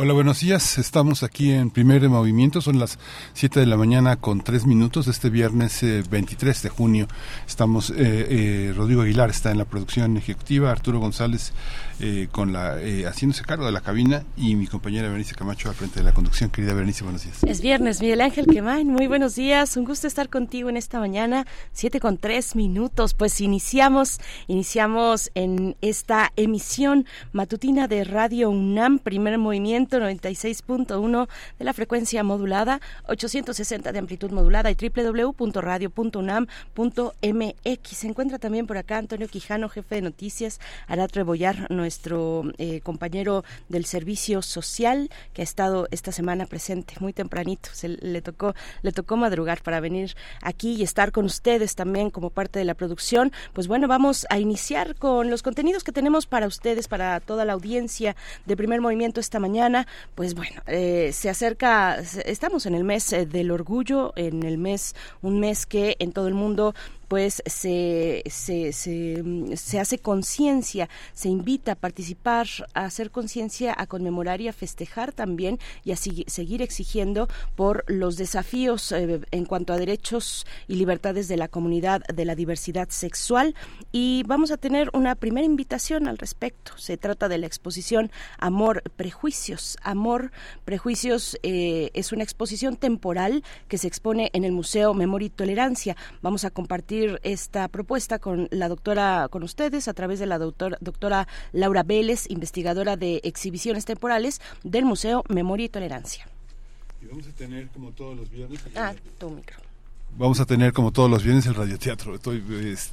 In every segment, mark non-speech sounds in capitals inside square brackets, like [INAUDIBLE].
Hola, buenos días. Estamos aquí en Primer Movimiento. Son las 7 de la mañana con 3 minutos. Este viernes 23 eh, de junio estamos. Eh, eh, Rodrigo Aguilar está en la producción ejecutiva. Arturo González eh, con la eh, haciéndose cargo de la cabina y mi compañera Berenice Camacho al frente de la conducción. Querida Berenice, buenos días. Es viernes, Miguel Ángel Quemain, muy buenos días. Un gusto estar contigo en esta mañana, 7 con 3 minutos. Pues iniciamos, iniciamos en esta emisión matutina de Radio UNAM, primer movimiento 96.1 de la frecuencia modulada, 860 de amplitud modulada y www.radio.unam.mx. Se encuentra también por acá Antonio Quijano, jefe de noticias, Arat Rebollar, nuestro eh, compañero del servicio social que ha estado esta semana presente muy tempranito. Se le tocó le tocó madrugar para venir aquí y estar con ustedes también como parte de la producción. Pues bueno, vamos a iniciar con los contenidos que tenemos para ustedes, para toda la audiencia de Primer Movimiento esta mañana. Pues bueno, eh, se acerca, estamos en el mes eh, del orgullo, en el mes, un mes que en todo el mundo pues se, se, se, hace conciencia, se invita a participar, a hacer conciencia, a conmemorar y a festejar también y a seguir exigiendo por los desafíos eh, en cuanto a derechos y libertades de la comunidad de la diversidad sexual. Y vamos a tener una primera invitación al respecto. Se trata de la exposición Amor, Prejuicios. Amor, Prejuicios eh, es una exposición temporal que se expone en el Museo Memoria y Tolerancia. Vamos a compartir esta propuesta con la doctora, con ustedes, a través de la doctora Laura Vélez, investigadora de exhibiciones temporales del Museo Memoria y Tolerancia. Y vamos a tener, como todos los viernes... Ah, tu micro. Vamos a tener como todos los viernes el radioteatro. Estoy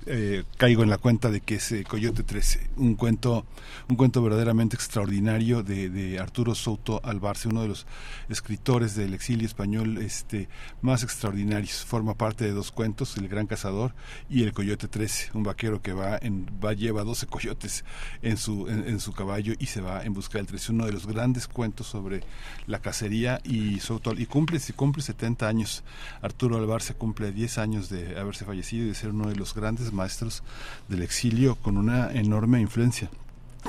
eh, caigo en la cuenta de que es eh, Coyote 13, un cuento un cuento verdaderamente extraordinario de, Arturo Souto Albarce, uno de los escritores del exilio español este más extraordinarios. Forma parte de dos cuentos, El Gran Cazador y El Coyote 13, un vaquero que va en va lleva 12 coyotes en su en, su caballo y se va en busca del 13, uno de los grandes cuentos sobre la cacería y Souto y cumple cumple 70 años. Arturo Albarce cumple cumple 10 años de haberse fallecido y de ser uno de los grandes maestros del exilio con una enorme influencia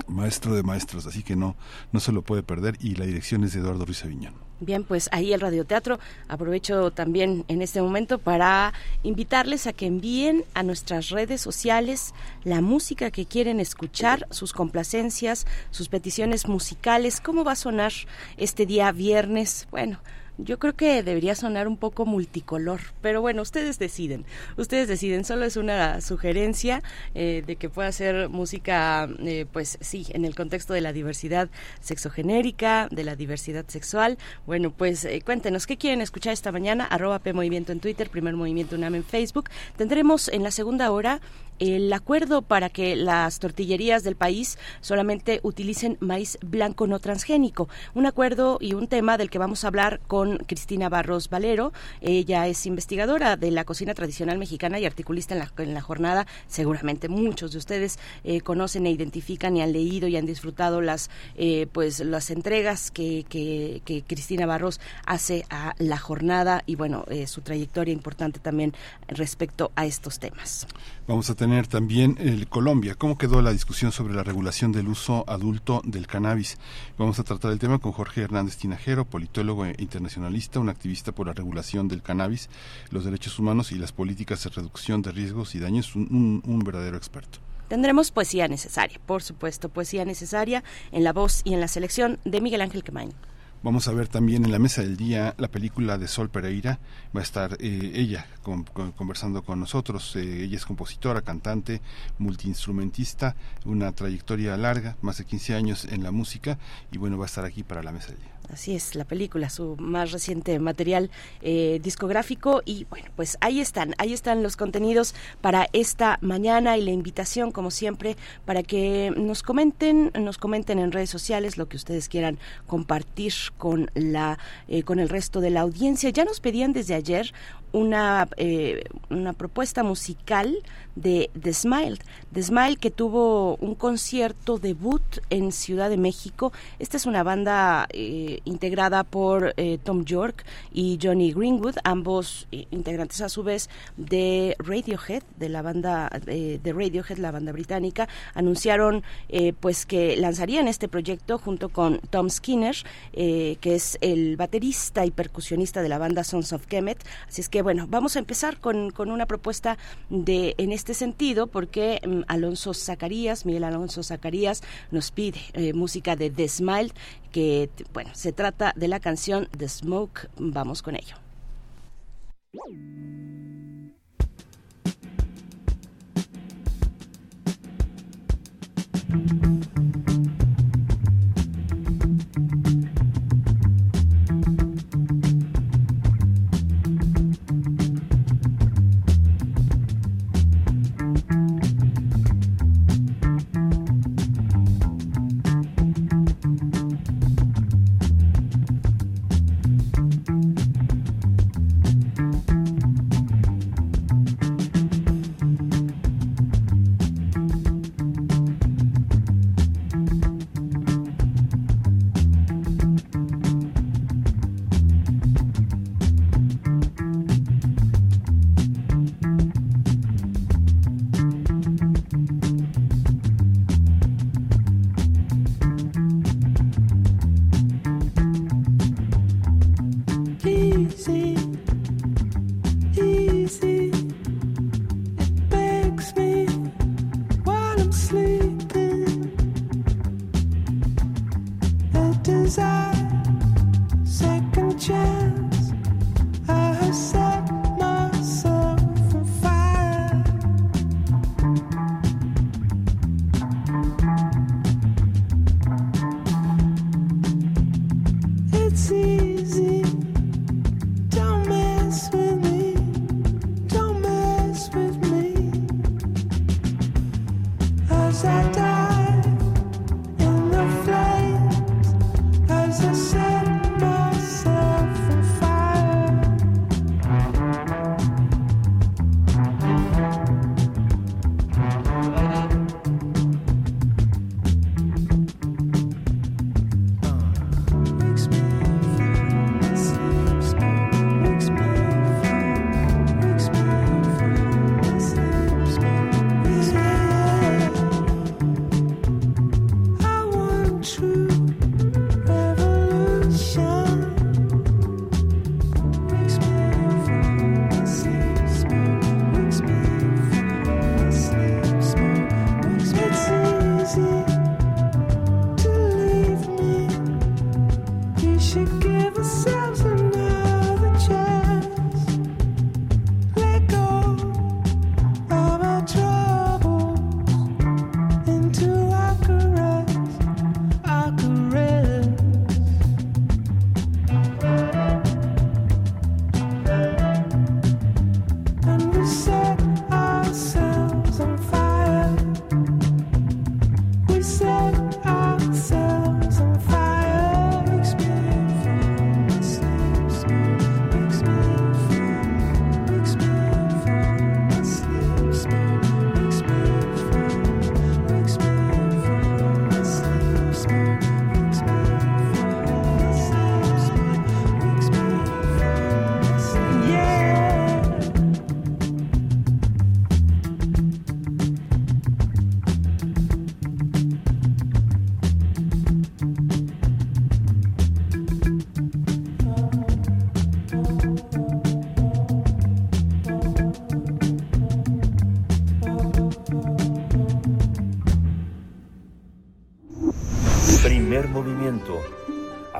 maestro de maestros, así que no, no se lo puede perder y la dirección es de Eduardo Ruiz Aviñón. Bien, pues ahí el radioteatro. Aprovecho también en este momento para invitarles a que envíen a nuestras redes sociales la música que quieren escuchar, sus complacencias, sus peticiones musicales. ¿Cómo va a sonar este día viernes? Bueno, yo creo que debería sonar un poco multicolor, pero bueno, ustedes deciden, ustedes deciden, solo es una sugerencia eh, de que pueda ser música, eh, pues sí, en el contexto de la diversidad sexogenérica, de la diversidad sexual. Bueno, pues eh, cuéntenos, ¿qué quieren escuchar esta mañana? Arroba P Movimiento en Twitter, Primer Movimiento UNAM en Facebook. Tendremos en la segunda hora el acuerdo para que las tortillerías del país solamente utilicen maíz blanco no transgénico. Un acuerdo y un tema del que vamos a hablar con Cristina Barros Valero. Ella es investigadora de la cocina tradicional mexicana y articulista en la, en la jornada. Seguramente muchos de ustedes eh, conocen e identifican y han leído y han disfrutado las, eh, pues, las entregas que, que, Cristina Barros hace a la jornada y bueno, eh, su trayectoria importante también respecto a estos temas. Vamos a también el Colombia. ¿Cómo quedó la discusión sobre la regulación del uso adulto del cannabis? Vamos a tratar el tema con Jorge Hernández Tinajero, politólogo e internacionalista, un activista por la regulación del cannabis, los derechos humanos y las políticas de reducción de riesgos y daños, un, un verdadero experto. Tendremos poesía necesaria, por supuesto, poesía necesaria en la voz y en la selección de Miguel Ángel Quemain. Vamos a ver también en la mesa del día la película de Sol Pereira. Va a estar eh, ella conversando con nosotros. Eh, ella es compositora, cantante, multiinstrumentista, una trayectoria larga, más de 15 años en la música y bueno, va a estar aquí para la mesa del día. Así es, la película, su más reciente material eh, discográfico y bueno, pues ahí están, ahí están los contenidos para esta mañana y la invitación, como siempre, para que nos comenten, nos comenten en redes sociales lo que ustedes quieran compartir con la eh, con el resto de la audiencia. Ya nos pedían desde ayer una, eh, una propuesta musical de The Smile. The Smile que tuvo un concierto debut en Ciudad de México. Esta es una banda eh, integrada por eh, Tom York y Johnny Greenwood, ambos integrantes a su vez de Radiohead, de la banda de Radiohead, la banda británica, anunciaron pues que lanzarían este proyecto junto con Tom Skinner, que es el baterista y percusionista de la banda Sons of Kemet. Así es que bueno, vamos a empezar con, una propuesta de en este sentido, porque mm, Alonso Zacarías, Miguel Alonso Zacarías, nos pide eh, música de The Smile, que bueno, se trata de la canción The Smoke. Vamos con ello.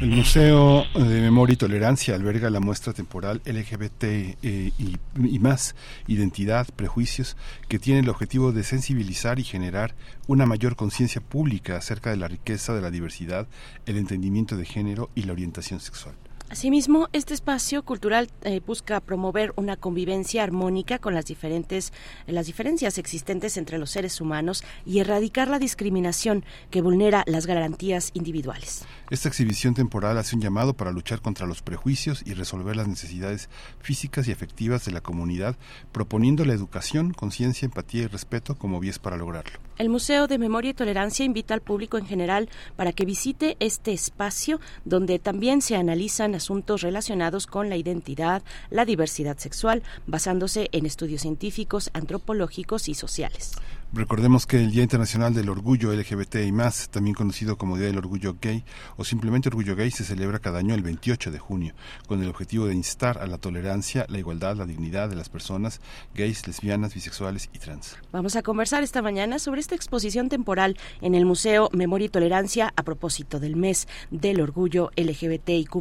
El Museo de Memoria y Tolerancia alberga la muestra temporal LGBT eh, y, más, identidad, prejuicios, que tiene el objetivo de sensibilizar y generar una mayor conciencia pública acerca de la riqueza de la diversidad, el entendimiento de género y la orientación sexual. Asimismo, este espacio cultural eh, busca promover una convivencia armónica con las diferentes las diferencias existentes entre los seres humanos y erradicar la discriminación que vulnera las garantías individuales. Esta exhibición temporal hace un llamado para luchar contra los prejuicios y resolver las necesidades físicas y afectivas de la comunidad, proponiendo la educación, conciencia, empatía y respeto como vías para lograrlo. El Museo de Memoria y Tolerancia invita al público en general para que visite este espacio donde también se analizan asuntos relacionados con la identidad, la diversidad sexual, basándose en estudios científicos, antropológicos y sociales. Recordemos que el Día Internacional del Orgullo LGBT y más, también conocido como Día del Orgullo Gay o simplemente Orgullo Gay, se celebra cada año el 28 de junio, con el objetivo de instar a la tolerancia, la igualdad, la dignidad de las personas gays, lesbianas, bisexuales y trans. Vamos a conversar esta mañana sobre esta exposición temporal en el Museo Memoria y Tolerancia a propósito del mes del Orgullo LGBTIQ+.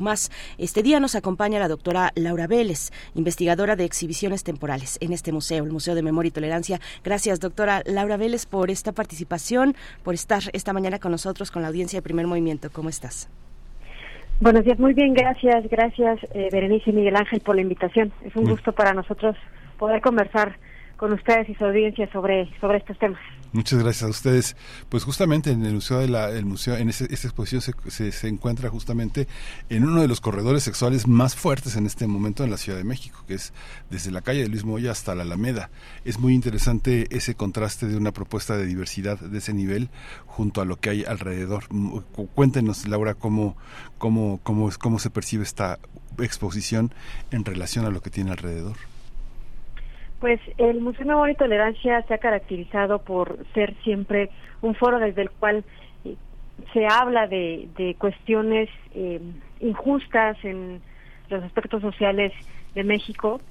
Este día nos acompaña la doctora Laura Vélez, investigadora de exhibiciones temporales en este museo, el Museo de Memoria y Tolerancia. Gracias, doctora Laura Vélez, por esta participación, por estar esta mañana con nosotros, con la audiencia de Primer Movimiento. ¿Cómo estás? Buenos días, muy bien, gracias, gracias eh, Berenice y Miguel Ángel por la invitación. Es un gusto para nosotros poder conversar con ustedes y su audiencia sobre, sobre estos temas. Muchas gracias a ustedes. Pues justamente en el museo de la, el museo, en esta exposición se, se, encuentra justamente en uno de los corredores sexuales más fuertes en este momento en la Ciudad de México, que es desde la calle de Luis Moya hasta la Alameda. Es muy interesante ese contraste de una propuesta de diversidad de ese nivel junto a lo que hay alrededor. Cuéntenos, Laura, cómo, cómo, cómo, cómo se percibe esta exposición en relación a lo que tiene alrededor. Pues el Museo de Memoria y Tolerancia se ha caracterizado por ser siempre un foro desde el cual eh, se habla de, cuestiones eh, injustas en los aspectos sociales de México,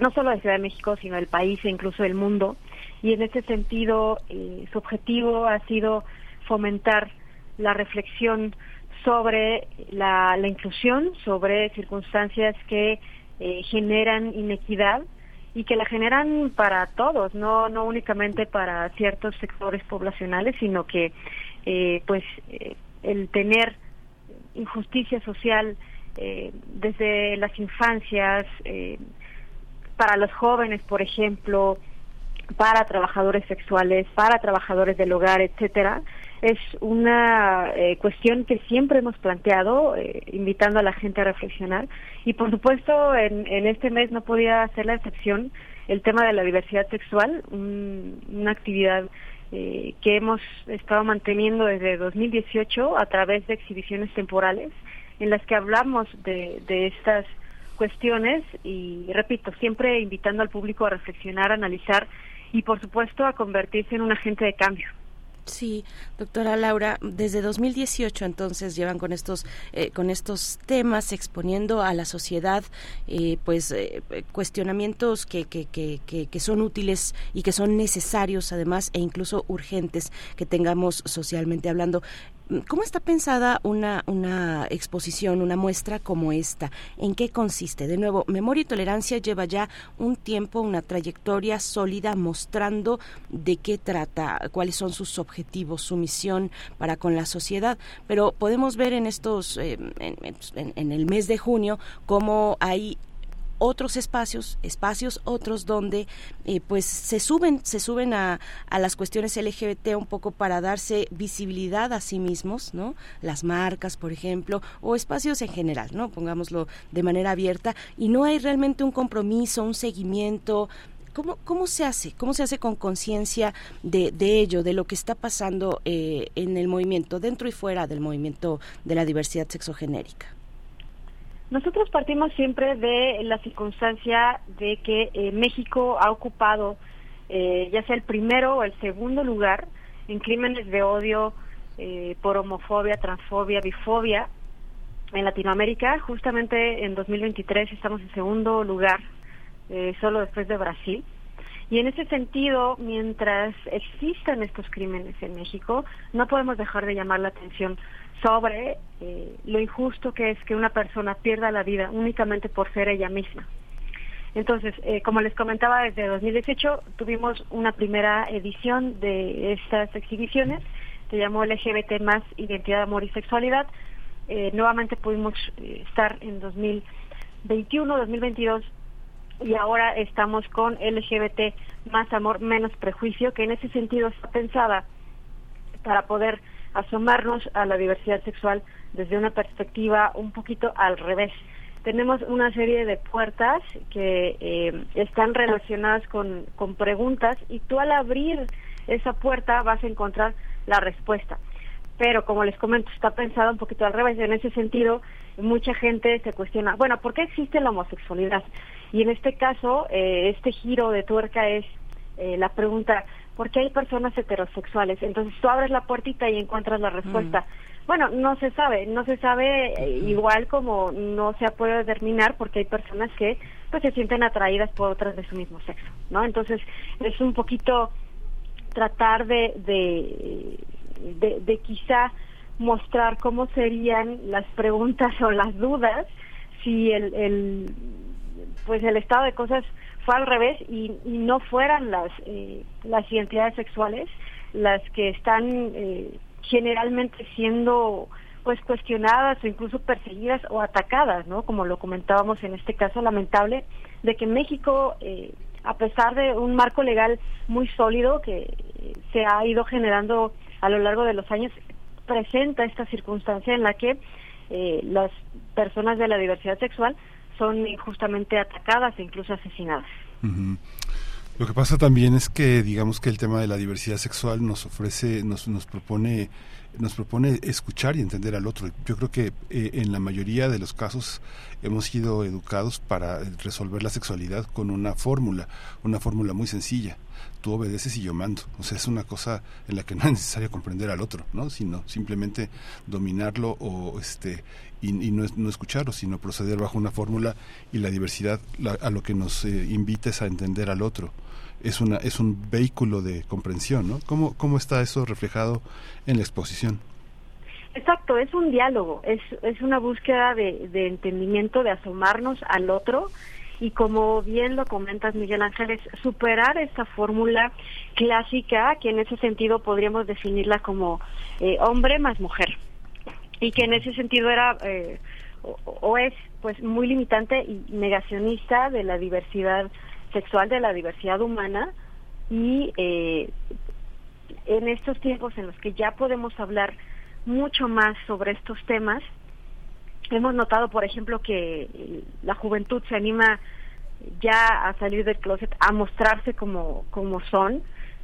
no solo de Ciudad de México, sino del país e incluso del mundo. Y en ese sentido, eh, su objetivo ha sido fomentar la reflexión sobre la, inclusión, sobre circunstancias que generan inequidad y que la generan para todos, no no únicamente para ciertos sectores poblacionales, sino que eh, pues eh, el tener injusticia social eh, desde las infancias para los jóvenes, por ejemplo, para trabajadores sexuales, para trabajadores del hogar, etcétera, es una eh, cuestión que siempre hemos planteado, eh, invitando a la gente a reflexionar. Y por supuesto, en, este mes no podía ser la excepción el tema de la diversidad sexual, una actividad eh, que hemos estado manteniendo desde 2018 a través de exhibiciones temporales en las que hablamos de, de estas cuestiones y, repito, siempre invitando al público a reflexionar, a analizar y, por supuesto, a convertirse en un agente de cambio. Sí, doctora Laura, desde 2018 entonces llevan con estos eh, con estos temas exponiendo a la sociedad eh, pues eh, cuestionamientos que, que, que, que, son útiles y que son necesarios además e incluso urgentes que tengamos socialmente hablando. ¿Cómo está pensada una, una exposición, una muestra como esta? ¿En qué consiste? De nuevo, Memoria y Tolerancia lleva ya un tiempo, una trayectoria sólida mostrando de qué trata, cuáles son sus objetivos, su misión para con la sociedad. Pero podemos ver en estos, eh, en, el mes de junio, cómo hay otros espacios, espacios otros donde eh, pues se suben, se suben a, a, las cuestiones LGBT un poco para darse visibilidad a sí mismos, ¿no? Las marcas, por ejemplo, o espacios en general, ¿no? Pongámoslo de manera abierta y no hay realmente un compromiso, un seguimiento, ¿Cómo, ¿Cómo, se hace? ¿Cómo se hace con conciencia de, de, ello, de lo que está pasando eh, en el movimiento, dentro y fuera del movimiento de la diversidad sexogenérica? Nosotros partimos siempre de la circunstancia de que eh, México ha ocupado eh, ya sea el primero o el segundo lugar en crímenes de odio eh, por homofobia, transfobia, bifobia en Latinoamérica. Justamente en 2023 estamos en segundo lugar, solo después de Brasil. Y en ese sentido, mientras existan estos crímenes en México, no podemos dejar de llamar la atención sobre eh, lo injusto que es que una persona pierda la vida únicamente por ser ella misma. Entonces, eh, como les comentaba, desde 2018 tuvimos una primera edición de estas exhibiciones, se llamó LGBT más Identidad, Amor y Sexualidad. Eh, nuevamente pudimos estar en 2021, 2022 y ahora estamos con LGBT más amor, menos prejuicio, que en ese sentido está pensada para poder asomarnos a la diversidad sexual desde una perspectiva un poquito al revés. Tenemos una serie de puertas que eh, están relacionadas con, con preguntas y tú al abrir esa puerta vas a encontrar la respuesta. Pero como les comento, está pensada un poquito al revés. En ese sentido, mucha gente se cuestiona, bueno, ¿por qué existe la homosexualidad? Y en este caso, eh, este giro de tuerca es eh, la pregunta, ¿por qué hay personas heterosexuales? Entonces tú abres la puertita y encuentras la respuesta. Mm. Bueno, no se sabe, no se sabe eh, igual como no se puede determinar porque hay personas que pues se sienten atraídas por otras de su mismo sexo, ¿no? Entonces es un poquito tratar de, de, de, de quizá mostrar cómo serían las preguntas [LAUGHS] o las dudas si el, el pues el estado de cosas fue al revés y, no fueran las eh, las identidades sexuales las que están eh, generalmente siendo pues cuestionadas o incluso perseguidas o atacadas, ¿no? Como lo comentábamos en este caso lamentable de que México eh, a pesar de un marco legal muy sólido que se ha ido generando a lo largo de los años presenta esta circunstancia en la que las personas de la diversidad sexual son injustamente atacadas e incluso asesinadas. Lo que pasa también es que digamos que el tema de la diversidad sexual nos ofrece, nos, nos propone nos propone escuchar y entender al otro. Yo creo que eh, en la mayoría de los casos hemos sido educados para resolver la sexualidad con una fórmula, una fórmula muy sencilla. Tú obedeces y yo mando. O sea, es una cosa en la que no es necesario comprender al otro, ¿no? Sino simplemente dominarlo o este y, no, no, escucharlo, sino proceder bajo una fórmula y la diversidad a lo que nos eh, invita es a entender al otro es una es un vehículo de comprensión, ¿no? ¿Cómo, cómo está eso reflejado en la exposición? Exacto, es un diálogo, es, es una búsqueda de entendimiento, de asomarnos al otro y como bien lo comentas Miguel Ángeles, superar esta fórmula clásica que en ese sentido podríamos definirla como eh, hombre más mujer. Y que en ese sentido era eh, o, o, es pues muy limitante y negacionista de la diversidad sexual de la diversidad humana. Y eh, en estos tiempos en los que ya podemos hablar mucho más sobre estos temas, hemos notado, por ejemplo, que la juventud se anima ya a salir del closet, a mostrarse como, como son,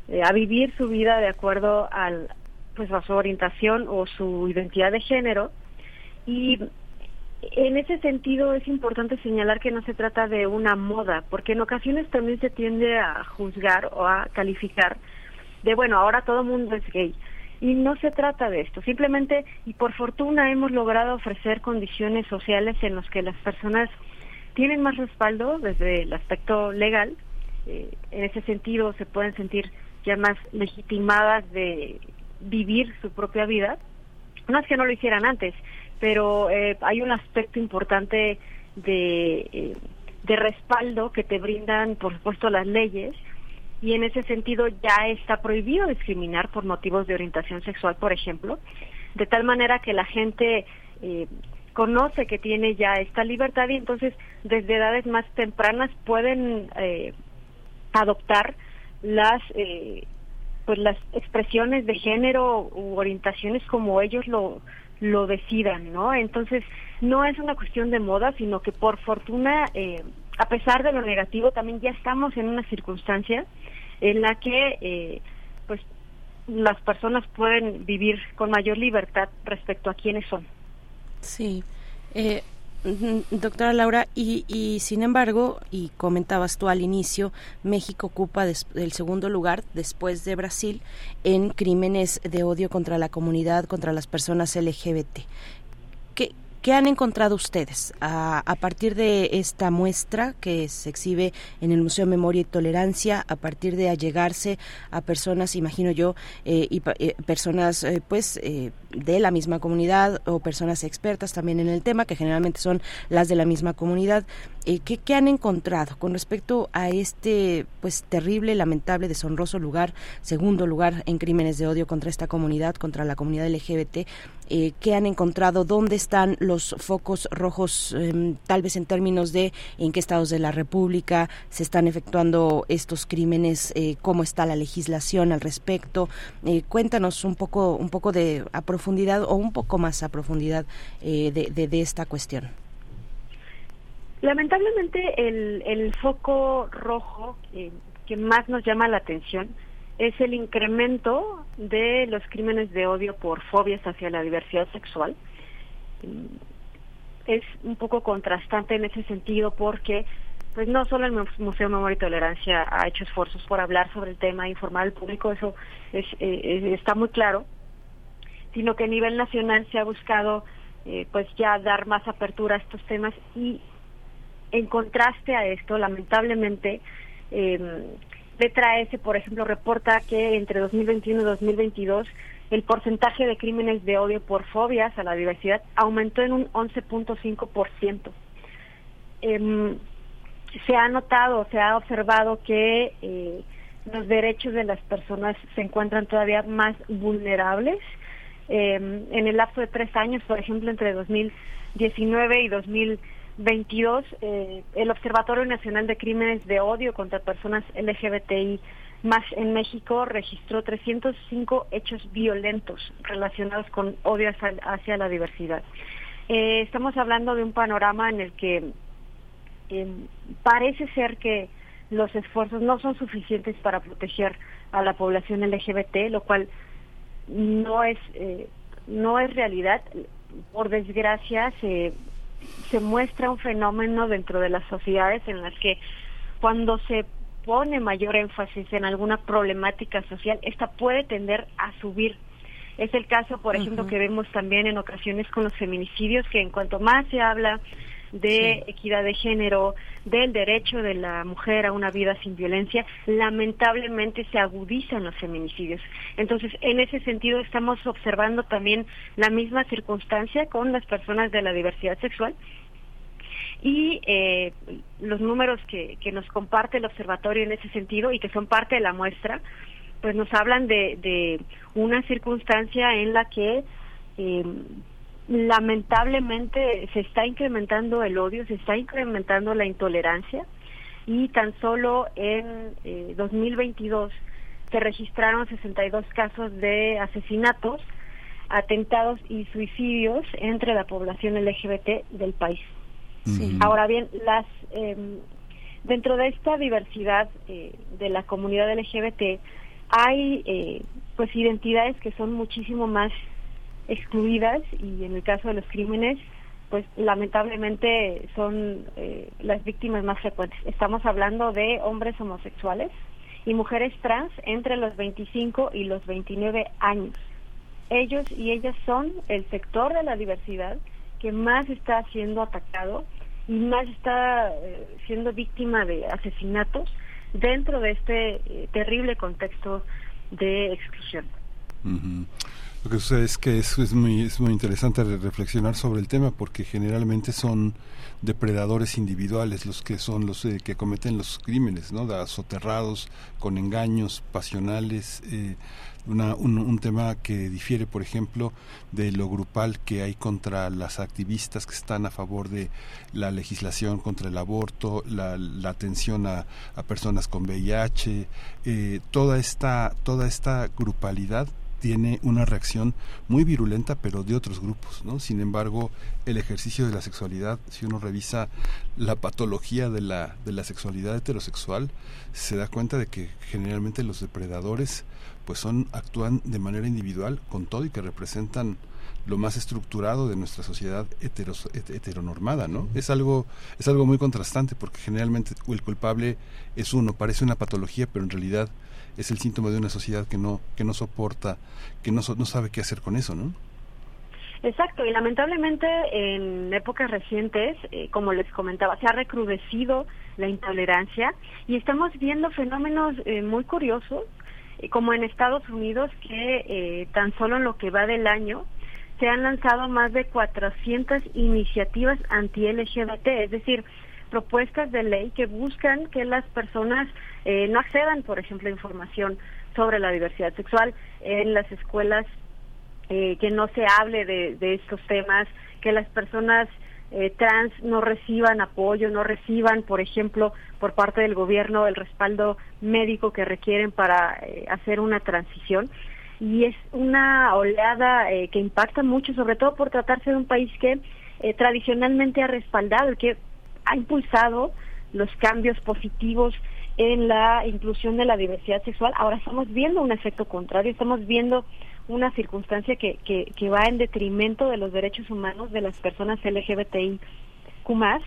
eh, a vivir su vida de acuerdo al, pues, a su orientación o su identidad de género. Y en ese sentido es importante señalar que no se trata de una moda, porque en ocasiones también se tiende a juzgar o a calificar de, bueno, ahora todo mundo es gay. Y no se trata de esto, simplemente, y por fortuna hemos logrado ofrecer condiciones sociales en las que las personas tienen más respaldo desde el aspecto legal, eh, en ese sentido se pueden sentir ya más legitimadas de vivir su propia vida. No es que no lo hicieran antes, pero eh, hay un aspecto importante de, eh, de respaldo que te brindan, por supuesto, las leyes, y en ese sentido ya está prohibido discriminar por motivos de orientación sexual, por ejemplo, de tal manera que la gente eh, conoce que tiene ya esta libertad y entonces desde edades más tempranas pueden eh, adoptar las eh, pues las expresiones de género u orientaciones como ellos lo lo decidan, ¿no? Entonces, no es una cuestión de moda, sino que por fortuna, eh, a pesar de lo negativo, también ya estamos en una circunstancia en la que, eh, pues, las personas pueden vivir con mayor libertad respecto a quiénes son. Sí. Eh, Doctora Laura, y, y, sin embargo, y comentabas tú al inicio, México ocupa el segundo lugar después de Brasil en crímenes de odio contra la comunidad, contra las personas LGBT. ¿Qué, ¿Qué han encontrado ustedes a, partir de esta muestra que se exhibe en el Museo Memoria y Tolerancia, a partir de allegarse a personas, imagino yo, eh, y eh, personas eh, pues de la misma comunidad o personas expertas también en el tema, que generalmente son las de la misma comunidad? ¿qué, ¿Qué han encontrado con respecto a este pues terrible, lamentable, deshonroso lugar, segundo lugar en crímenes de odio contra esta comunidad, contra la comunidad LGBT? Eh, qué han encontrado, dónde están los focos rojos, em, tal vez en términos de en qué estados de la República se están efectuando estos crímenes, eh, cómo está la legislación al respecto. Eh, cuéntanos un poco, un poco de a profundidad o un poco más a profundidad eh, de, de, esta cuestión. Lamentablemente el, el foco rojo que más nos llama la atención es el incremento de los crímenes de odio por fobias hacia la diversidad sexual. Es un poco contrastante en ese sentido porque pues no solo el Museo Memoria y Tolerancia ha hecho esfuerzos por hablar sobre el tema, informar al público, eso es, eh, está muy claro, sino que a nivel nacional se ha buscado eh, pues ya dar más apertura a estos temas y en contraste a esto, lamentablemente, eh, Letra S, por ejemplo, reporta que entre 2021 y 2022 el porcentaje de crímenes de odio por fobias a la diversidad aumentó en un 11.5%. Eh, se ha notado, se ha observado que eh, los derechos de las personas se encuentran todavía más vulnerables. Em, en el lapso de tres años, por ejemplo, entre 2019 y 2020, 22, eh, el Observatorio Nacional de Crímenes de Odio contra Personas LGBTI más en México registró 305 hechos violentos relacionados con odio hacia, la diversidad. Eh, estamos hablando de un panorama en el que eh, parece ser que los esfuerzos no son suficientes para proteger a la población LGBT, lo cual no es no es realidad. Por desgracia, se se muestra un fenómeno dentro de las sociedades en las que cuando se pone mayor énfasis en alguna problemática social, esta puede tender a subir. Es el caso, por ejemplo, que vemos también en ocasiones con los feminicidios, que en cuanto más se habla de equidad de género, del derecho de la mujer a una vida sin violencia, lamentablemente se agudizan los feminicidios. Entonces, en ese sentido, estamos observando también la misma circunstancia con las personas de la diversidad sexual y eh, los números que, que nos comparte el observatorio en ese sentido y que son parte de la muestra, pues nos hablan de, de una circunstancia en la que eh, lamentablemente se está incrementando el odio, se está incrementando la intolerancia y tan solo en 2022 eh, se registraron 62 casos de asesinatos, atentados y suicidios entre la población LGBT del país. Ahora bien, las em, dentro de esta diversidad eh, de la comunidad LGBT hay eh, pues identidades que son muchísimo más excluidas y en el caso de los crímenes, pues lamentablemente son eh, las víctimas más frecuentes. Estamos hablando de hombres homosexuales y mujeres trans entre los 25 y los 29 años. Ellos y ellas son el sector de la diversidad que más está siendo atacado y más está eh, siendo víctima de asesinatos dentro de este eh, terrible contexto de exclusión. Lo que sucede es que es, es, muy, es muy interesante reflexionar sobre el tema porque generalmente son depredadores individuales los que son los eh, que cometen los crímenes, ¿no? soterrados, con engaños pasionales. Eh, una, un, tema que difiere, por ejemplo, de lo grupal que hay contra las activistas que están a favor de la legislación contra el aborto, la, la atención a, a, personas con VIH, eh, toda esta toda esta grupalidad tiene una reacción muy virulenta, pero de otros grupos, ¿no? Sin embargo, el ejercicio de la sexualidad, si uno revisa la patología de la, de la sexualidad heterosexual, se da cuenta de que generalmente los depredadores, pues son, actúan de manera individual con todo y que representan lo más estructurado de nuestra sociedad heteronormada, ¿no? Es algo, es algo muy contrastante porque generalmente el culpable es uno, parece una patología, pero en realidad es el síntoma de una sociedad que no que no soporta, que no, no sabe qué hacer con eso, ¿no? Exacto, y lamentablemente en épocas recientes, eh, como les comentaba, se ha recrudecido la intolerancia y estamos viendo fenómenos eh, muy curiosos, eh, como en Estados Unidos, que tan solo en lo que va del año se han lanzado más de 400 iniciativas anti-LGBT, es decir, propuestas de ley que buscan que las personas no accedan, por ejemplo, a información sobre la diversidad sexual en las escuelas eh, que no se hable de, estos temas, que las personas eh, trans no reciban apoyo, no reciban, por ejemplo, por parte del gobierno el respaldo médico que requieren para eh, hacer una transición. Y es una oleada que impacta mucho, sobre todo por tratarse de un país que tradicionalmente ha respaldado que ha impulsado los cambios positivos en la inclusión de la diversidad sexual. Ahora estamos viendo un efecto contrario, estamos viendo una circunstancia que, que, que va en detrimento de los derechos humanos de las personas LGBTI más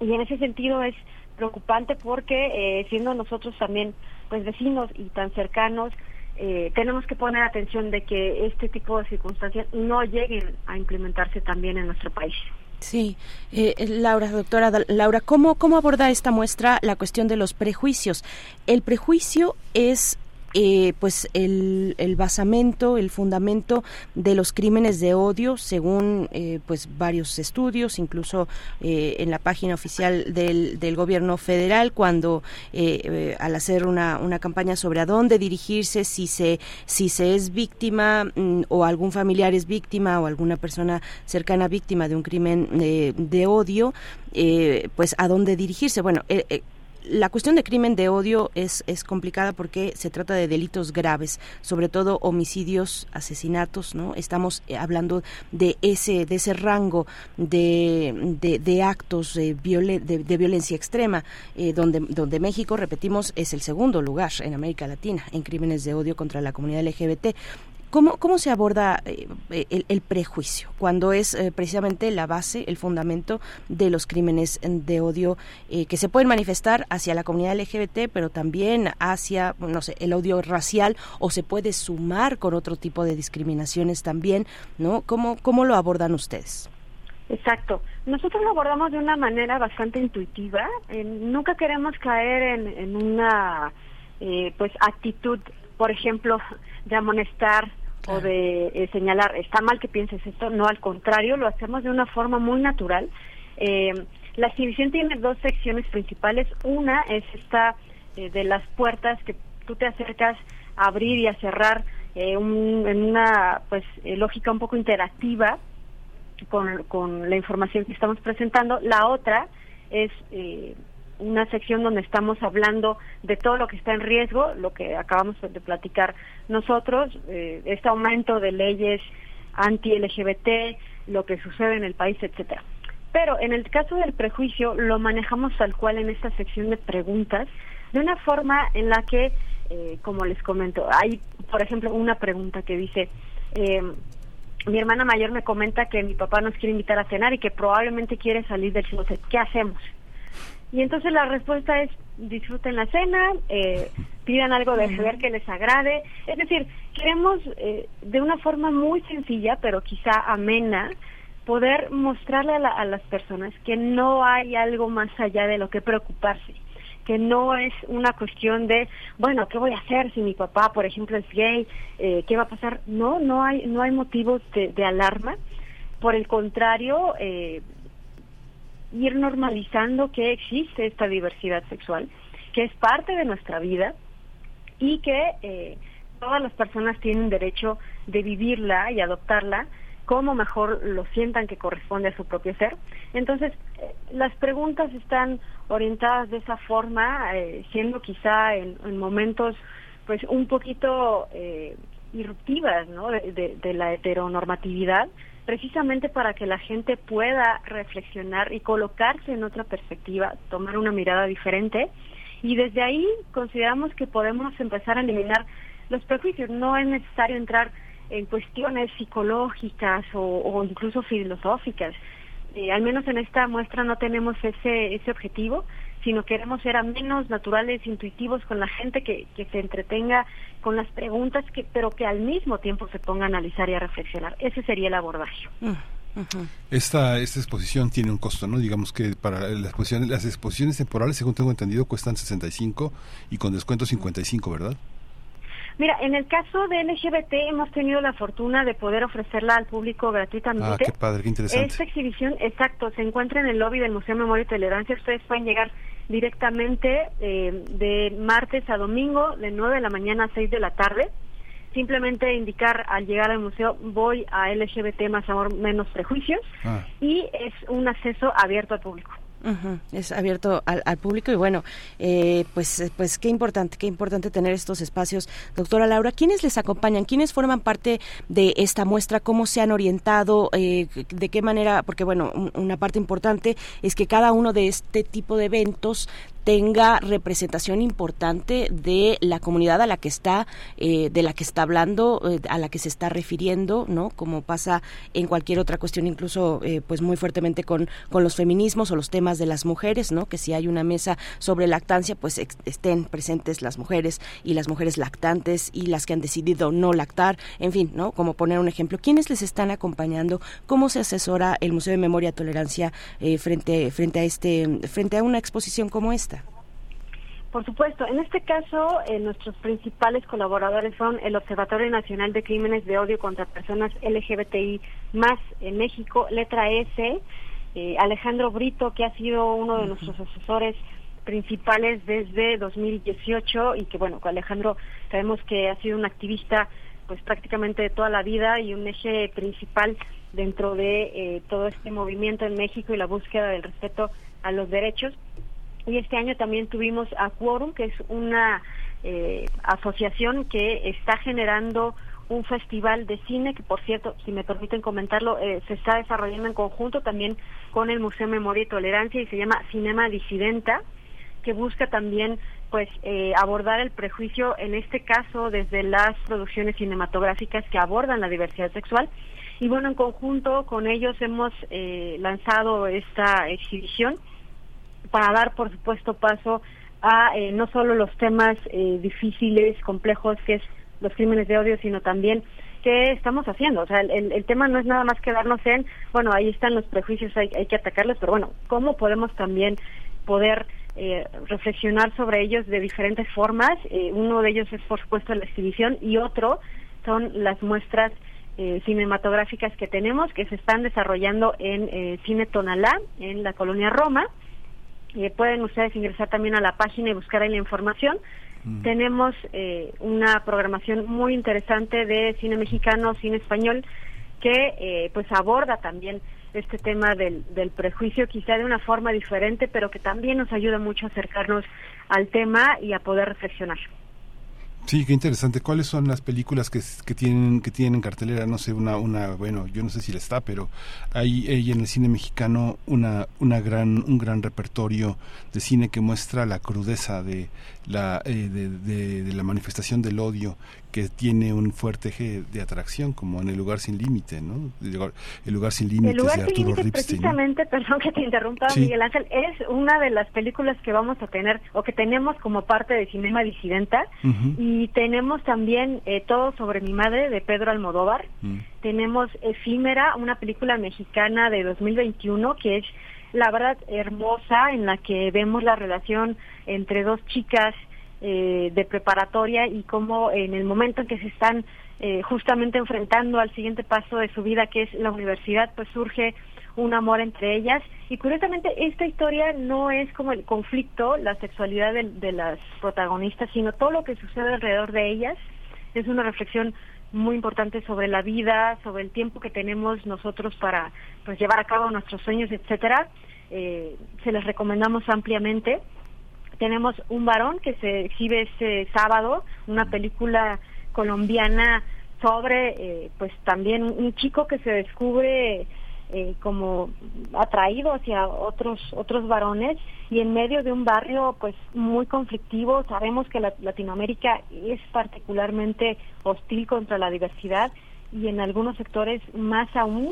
y en ese sentido es preocupante porque eh, siendo nosotros también pues vecinos y tan cercanos eh, tenemos que poner atención de que este tipo de circunstancias no lleguen a implementarse también en nuestro país. Sí, eh, Laura, doctora Laura, ¿cómo, ¿cómo aborda esta muestra la cuestión de los prejuicios? El prejuicio es eh, pues el, el, basamento, el fundamento de los crímenes de odio, según eh, pues varios estudios, incluso eh, en la página oficial del, del gobierno federal, cuando al hacer una, una campaña sobre a dónde dirigirse, si se, si se es víctima mm, o algún familiar es víctima o alguna persona cercana víctima de un crimen de odio, pues a dónde dirigirse. Bueno, la cuestión de crimen de odio es, es complicada porque se trata de delitos graves, sobre todo homicidios, asesinatos, ¿no? Estamos eh, hablando de ese, de ese rango de, de, actos de, violencia extrema, eh, donde, donde México, repetimos, es el segundo lugar en América Latina en crímenes de odio contra la comunidad LGBT. ¿Cómo, cómo se aborda eh, el, prejuicio cuando es eh, precisamente la base, el fundamento de los crímenes de odio eh, que se pueden manifestar hacia la comunidad LGBT, pero también hacia, no sé, el odio racial o se puede sumar con otro tipo de discriminaciones también, ¿no? ¿Cómo, cómo lo abordan ustedes? Exacto. Nosotros lo abordamos de una manera bastante intuitiva. nunca queremos caer en, en una pues actitud, por ejemplo, de amonestar o de eh, señalar, está mal que pienses esto, no, al contrario, lo hacemos de una forma muy natural. Eh, la exhibición tiene dos secciones principales. Una es esta eh, de las puertas que tú te acercas a abrir y a cerrar en una pues lógica un poco interactiva con, con la información que estamos presentando. La otra es una sección donde estamos hablando de todo lo que está en riesgo, lo que acabamos de platicar nosotros, eh, este aumento de leyes anti-LGBT, lo que sucede en el país, etcétera. Pero en el caso del prejuicio lo manejamos tal cual en esta sección de preguntas, de una forma en la que, eh, como les comento, hay, por ejemplo, una pregunta que dice, eh, mi hermana mayor me comenta que mi papá nos quiere invitar a cenar y que probablemente quiere salir del cine. ¿Qué hacemos? Y entonces la respuesta es disfruten la cena, eh, pidan algo de beber que les agrade. Es decir, queremos eh, de una forma muy sencilla, pero quizá amena, poder mostrarle a, a, las personas que no hay algo más allá de lo que preocuparse, que no es una cuestión de, bueno, ¿qué voy a hacer si mi papá, por ejemplo, es gay? Eh, ¿Qué va a pasar? No, no hay, no hay motivos de, de alarma. Por el contrario, eh, ir normalizando que existe esta diversidad sexual, que es parte de nuestra vida y que eh, todas las personas tienen derecho de vivirla y adoptarla como mejor lo sientan que corresponde a su propio ser. Entonces, eh, las preguntas están orientadas de esa forma, eh, siendo quizá en, momentos pues un poquito irruptivas ¿no? de la heteronormatividad, precisamente para que la gente pueda reflexionar y colocarse en otra perspectiva, tomar una mirada diferente. Y desde ahí consideramos que podemos empezar a eliminar los prejuicios. No es necesario entrar en cuestiones psicológicas o, incluso filosóficas. Eh, al menos en esta muestra no tenemos ese, ese objetivo, sino queremos ser amenos, naturales, intuitivos con la gente, que, que se entretenga con las preguntas, que, pero que al mismo tiempo se ponga a analizar y a reflexionar. Ese sería el abordaje. Mm, esta, esta exposición tiene un costo, ¿no? Digamos que para las exposiciones, las exposiciones temporales, según tengo entendido, cuestan 65 y con descuento 55, ¿verdad? Mira, en el caso de LGBT hemos tenido la fortuna de poder ofrecerla al público gratuitamente. Ah, qué padre, qué interesante. Esta exhibición, exacto, se encuentra en el lobby del Museo Memoria y Tolerancia. Ustedes pueden llegar directamente eh, de martes a domingo, de 9 de la mañana a 6 de la tarde. Simplemente indicar al llegar al museo voy a LGBT más amor menos prejuicios ah. y es un acceso abierto al público. Es abierto al, público y bueno, eh, pues, pues qué importante, qué importante tener estos espacios. Doctora Laura, ¿quiénes les acompañan? ¿Quiénes forman parte de esta muestra? ¿Cómo se han orientado? Eh, ¿De qué manera? Porque bueno, una parte importante es que cada uno de este tipo de eventos tenga representación importante de la comunidad a la que está eh, de la que está hablando eh, a la que se está refiriendo no como pasa en cualquier otra cuestión incluso eh, pues muy fuertemente con con los feminismos o los temas de las mujeres no que si hay una mesa sobre lactancia pues estén presentes las mujeres y las mujeres lactantes y las que han decidido no lactar en fin no como poner un ejemplo quiénes les están acompañando cómo se asesora el Museo de Memoria Tolerancia frente frente a este frente a una exposición como esta por supuesto, en este caso eh, nuestros principales colaboradores son el Observatorio Nacional de Crímenes de Odio contra Personas LGBTI más en México, letra S, eh, Alejandro Brito, que ha sido uno de nuestros asesores principales desde 2018 y que bueno, con Alejandro sabemos que ha sido un activista pues prácticamente de toda la vida y un eje principal dentro de eh, todo este movimiento en México y la búsqueda del respeto a los derechos y este año también tuvimos a Quorum, que es una eh, asociación que está generando un festival de cine que, por cierto, si me permiten comentarlo, eh, se está desarrollando en conjunto también con el Museo Memoria y Tolerancia y se llama Cinema Disidenta, que busca también pues eh, abordar el prejuicio, en este caso desde las producciones cinematográficas que abordan la diversidad sexual. Y bueno, en conjunto con ellos hemos lanzado esta exhibición para dar, por supuesto, paso a eh, no solo los temas eh, difíciles, complejos, que es los crímenes de odio, sino también qué estamos haciendo. O sea, el, tema no es nada más quedarnos en, bueno, ahí están los prejuicios, hay, hay que atacarlos, pero bueno, ¿cómo podemos también poder eh, reflexionar sobre ellos de diferentes formas? uno de ellos es, por supuesto, la exhibición y otro son las muestras cinematográficas que tenemos, que se están desarrollando en Cine Tonalá, en la colonia Roma, eh, pueden ustedes ingresar también a la página y buscar ahí la información. Mm. Tenemos eh, una programación muy interesante de cine mexicano, cine español, que eh, pues aborda también este tema del, del prejuicio, quizá de una forma diferente, pero que también nos ayuda mucho a acercarnos al tema y a poder reflexionar. Sí, qué interesante. ¿Cuáles son las películas que, que tienen que tienen en cartelera? No sé, una una bueno, yo no sé si la está, pero hay, en el cine mexicano una una gran un gran repertorio de cine que muestra la crudeza de la eh, de, la manifestación del odio que tiene un fuerte eje de atracción, como en El lugar sin límite, ¿no? El lugar sin límites de Arturo Ripstein. Precisamente, [LAUGHS] perdón que te interrumpa, Miguel Ángel, es una de las películas que vamos a tener o que tenemos como parte de Cinema Disidenta y tenemos también eh, Todo sobre mi madre de Pedro Almodóvar. Mm. Tenemos Efímera, una película mexicana de 2021 que es la verdad hermosa en la que vemos la relación entre dos chicas eh, de preparatoria y cómo en el momento en que se están eh, justamente enfrentando al siguiente paso de su vida, que es la universidad, pues surge un amor entre ellas. Y curiosamente, esta historia no es como el conflicto, la sexualidad de, las protagonistas, sino todo lo que sucede alrededor de ellas. Es una reflexión muy importante sobre la vida, sobre el tiempo que tenemos nosotros para pues llevar a cabo nuestros sueños, etcétera. Eh, se les recomendamos ampliamente tenemos un varón que se exhibe este sábado, una película colombiana sobre, eh, pues también un chico que se descubre eh, como atraído hacia otros otros varones y en medio de un barrio pues muy conflictivo. Sabemos que Latinoamérica es particularmente hostil contra la diversidad y en algunos sectores más aún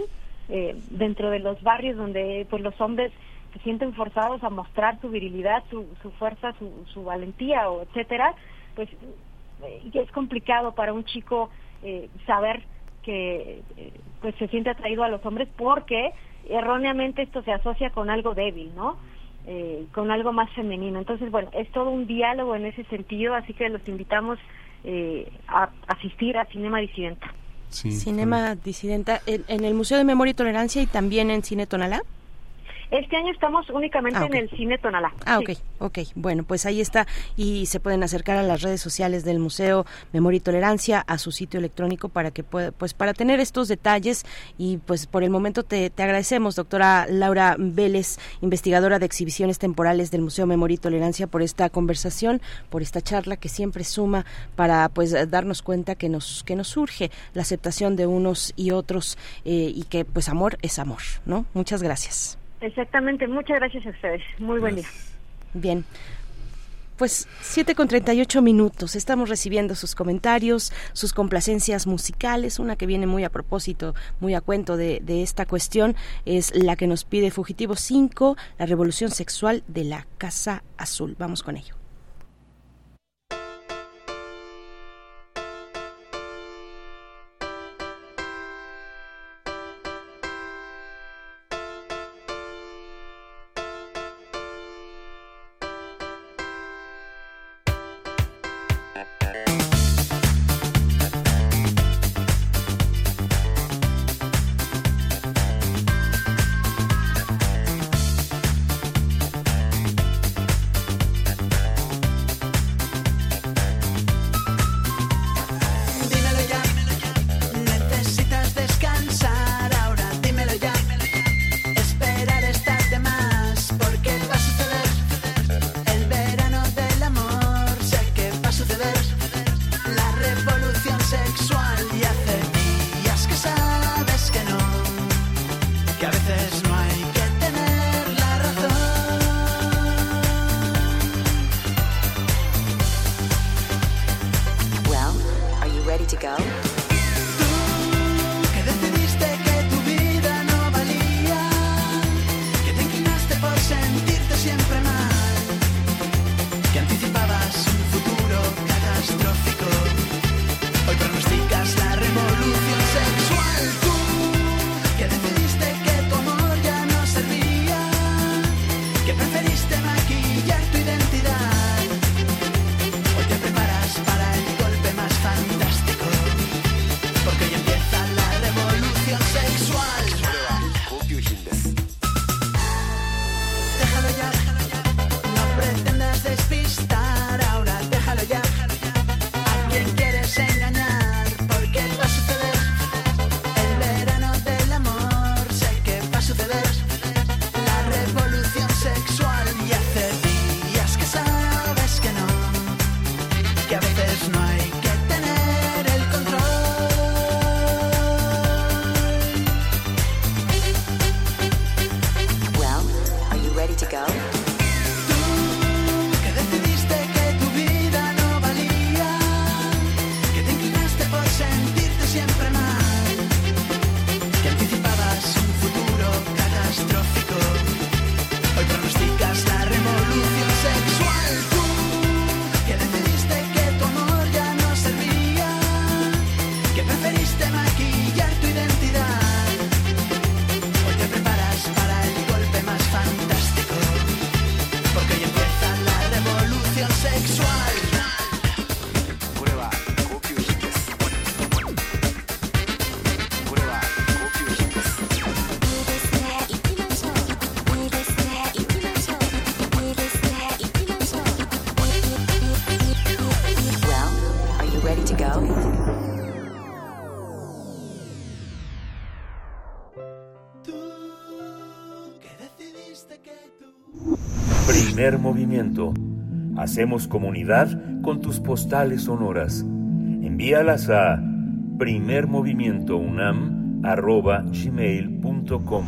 eh, dentro de los barrios donde pues los hombres se sienten forzados a mostrar su virilidad, su, su fuerza, su, su valentía, o etcétera, pues eh, es complicado para un chico eh, saber que eh, pues se siente atraído a los hombres porque erróneamente esto se asocia con algo débil, ¿no? Eh, con algo más femenino. Entonces, bueno, es todo un diálogo en ese sentido, así que los invitamos eh, a asistir a Cinema Disidenta. Cinema Disidenta en, el Museo de Memoria y Tolerancia y también en Cine Tonalá. Este año estamos únicamente ah, en el Cine Tonalá. Ah, ok, ok. Bueno, pues ahí está. Y se pueden acercar a las redes sociales del Museo Memoria y Tolerancia, a su sitio electrónico para que pueda, pues para tener estos detalles. Y pues por el momento te, te agradecemos, doctora Laura Vélez, investigadora de exhibiciones temporales del Museo Memoria y Tolerancia, por esta conversación, por esta charla que siempre suma para pues darnos cuenta que nos, que nos surge la aceptación de unos y otros eh, y que pues amor es amor, ¿no? Muchas gracias. Exactamente, muchas gracias a ustedes. Muy buen día. Bien. Pues 7 con 38 minutos. Estamos recibiendo sus comentarios, sus complacencias musicales. Una que viene muy a propósito, muy a cuento de, de esta cuestión, es la que nos pide Fugitivo 5, la revolución sexual de la Casa Azul. Vamos con ello. Movimiento. Hacemos comunidad con tus postales sonoras. Envíalas a primermovimientounam.gmail.com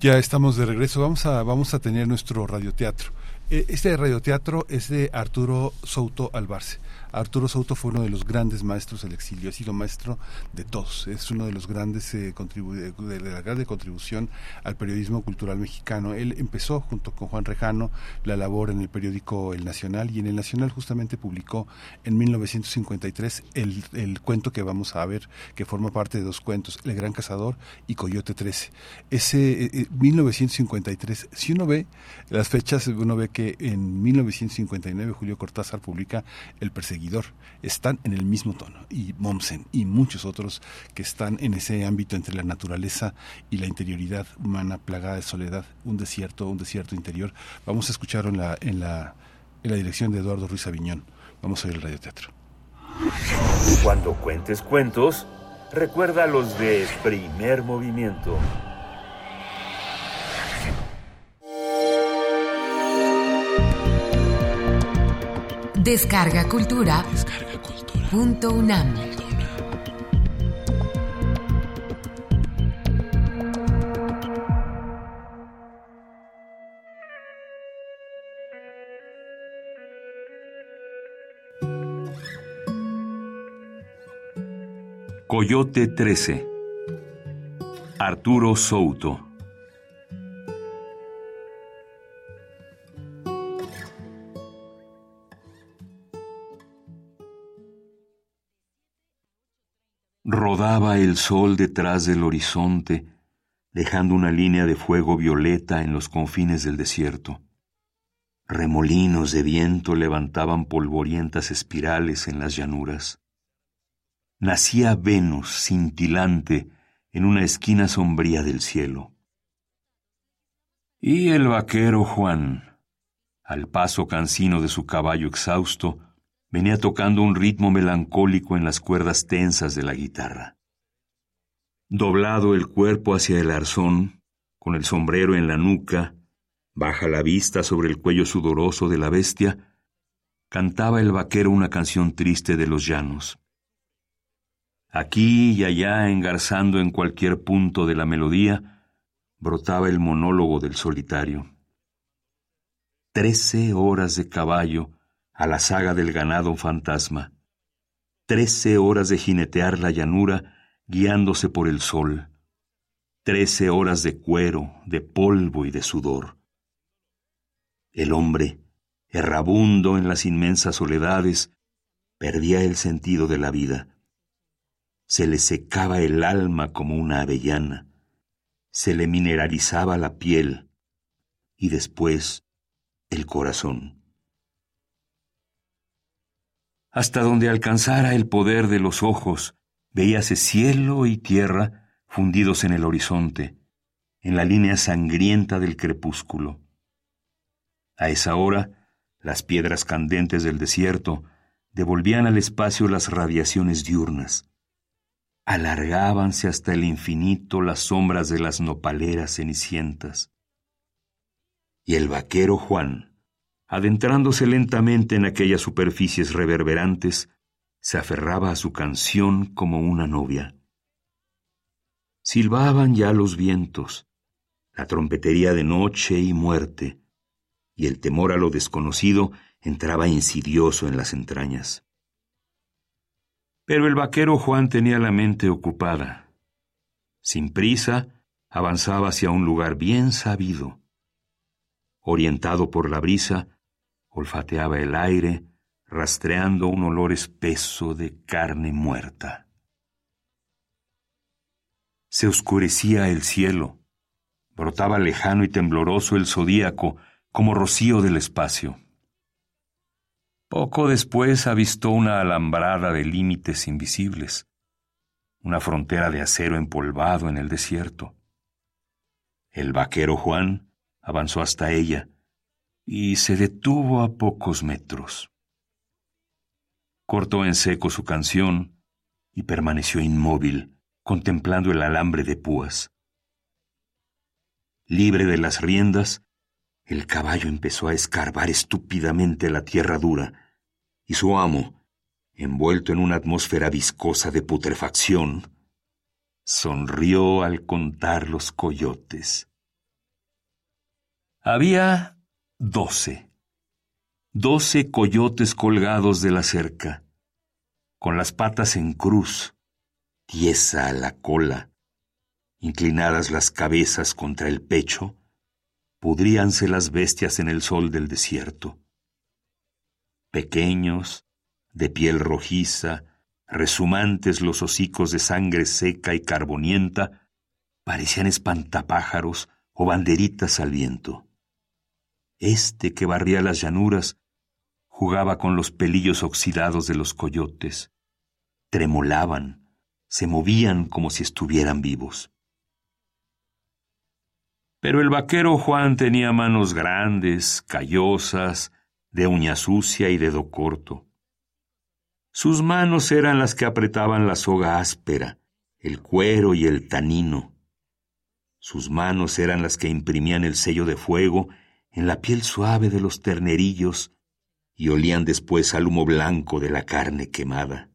Ya estamos de regreso. Vamos a, vamos a tener nuestro radioteatro este radioteatro es de Arturo Souto Albarce. Arturo Souto fue uno de los grandes maestros del exilio, ha sido maestro de todos, es uno de los grandes eh, de la grande contribución al periodismo cultural mexicano. Él empezó junto con Juan Rejano la labor en el periódico El Nacional y en El Nacional justamente publicó en 1953 el, el cuento que vamos a ver, que forma parte de dos cuentos, El Gran Cazador y Coyote 13. Ese 1953, eh, eh, si uno ve las fechas, uno ve que en 1959 Julio Cortázar publica El Perseguidor están en el mismo tono. Y Mommsen y muchos otros que están en ese ámbito entre la naturaleza y la interioridad humana plagada de soledad, un desierto, un desierto interior. Vamos a escucharlo en la, en la, en la dirección de Eduardo Ruiz Aviñón. Vamos a ver el radioteatro. Cuando cuentes cuentos, recuerda los de primer movimiento. Descarga Cultura. Punto UNAM. Coyote 13. Arturo Souto. Rodaba el sol detrás del horizonte, dejando una línea de fuego violeta en los confines del desierto. Remolinos de viento levantaban polvorientas espirales en las llanuras. Nacía Venus cintilante en una esquina sombría del cielo. Y el vaquero Juan, al paso cansino de su caballo exhausto, venía tocando un ritmo melancólico en las cuerdas tensas de la guitarra. Doblado el cuerpo hacia el arzón, con el sombrero en la nuca, baja la vista sobre el cuello sudoroso de la bestia, cantaba el vaquero una canción triste de los llanos. Aquí y allá, engarzando en cualquier punto de la melodía, brotaba el monólogo del solitario. Trece horas de caballo a la saga del ganado fantasma. Trece horas de jinetear la llanura guiándose por el sol. Trece horas de cuero, de polvo y de sudor. El hombre, errabundo en las inmensas soledades, perdía el sentido de la vida. Se le secaba el alma como una avellana, se le mineralizaba la piel y después el corazón hasta donde alcanzara el poder de los ojos, veíase cielo y tierra fundidos en el horizonte, en la línea sangrienta del crepúsculo. A esa hora, las piedras candentes del desierto devolvían al espacio las radiaciones diurnas. Alargábanse hasta el infinito las sombras de las nopaleras cenicientas. Y el vaquero Juan, adentrándose lentamente en aquellas superficies reverberantes, se aferraba a su canción como una novia. Silbaban ya los vientos, la trompetería de noche y muerte, y el temor a lo desconocido entraba insidioso en las entrañas. Pero el vaquero Juan tenía la mente ocupada. Sin prisa, avanzaba hacia un lugar bien sabido. Orientado por la brisa, olfateaba el aire, rastreando un olor espeso de carne muerta. Se oscurecía el cielo, brotaba lejano y tembloroso el zodíaco como rocío del espacio. Poco después avistó una alambrada de límites invisibles, una frontera de acero empolvado en el desierto. El vaquero Juan avanzó hasta ella, y se detuvo a pocos metros. Cortó en seco su canción y permaneció inmóvil, contemplando el alambre de púas. Libre de las riendas, el caballo empezó a escarbar estúpidamente la tierra dura, y su amo, envuelto en una atmósfera viscosa de putrefacción, sonrió al contar los coyotes. Había doce. doce coyotes colgados de la cerca, con las patas en cruz, tiesa la cola, inclinadas las cabezas contra el pecho, pudríanse las bestias en el sol del desierto. Pequeños, de piel rojiza, resumantes los hocicos de sangre seca y carbonienta, parecían espantapájaros o banderitas al viento. Este que barría las llanuras jugaba con los pelillos oxidados de los coyotes. Tremolaban, se movían como si estuvieran vivos. Pero el vaquero Juan tenía manos grandes, callosas, de uña sucia y dedo corto. Sus manos eran las que apretaban la soga áspera, el cuero y el tanino. Sus manos eran las que imprimían el sello de fuego en la piel suave de los ternerillos y olían después al humo blanco de la carne quemada.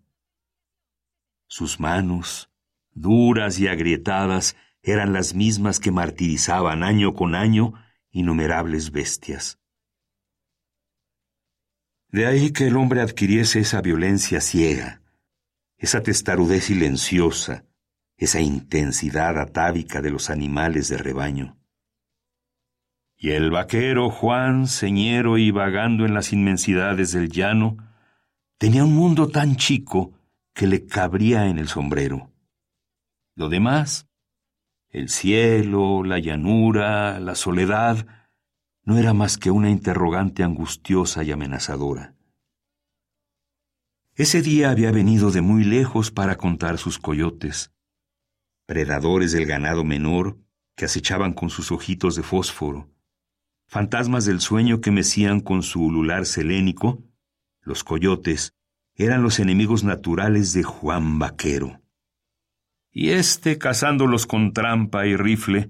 Sus manos, duras y agrietadas, eran las mismas que martirizaban año con año innumerables bestias. De ahí que el hombre adquiriese esa violencia ciega, esa testarudez silenciosa, esa intensidad atávica de los animales de rebaño. Y el vaquero Juan, señero y vagando en las inmensidades del llano, tenía un mundo tan chico que le cabría en el sombrero. Lo demás, el cielo, la llanura, la soledad, no era más que una interrogante angustiosa y amenazadora. Ese día había venido de muy lejos para contar sus coyotes, predadores del ganado menor que acechaban con sus ojitos de fósforo, fantasmas del sueño que mecían con su ulular selénico, los coyotes eran los enemigos naturales de Juan Vaquero y éste, cazándolos con trampa y rifle,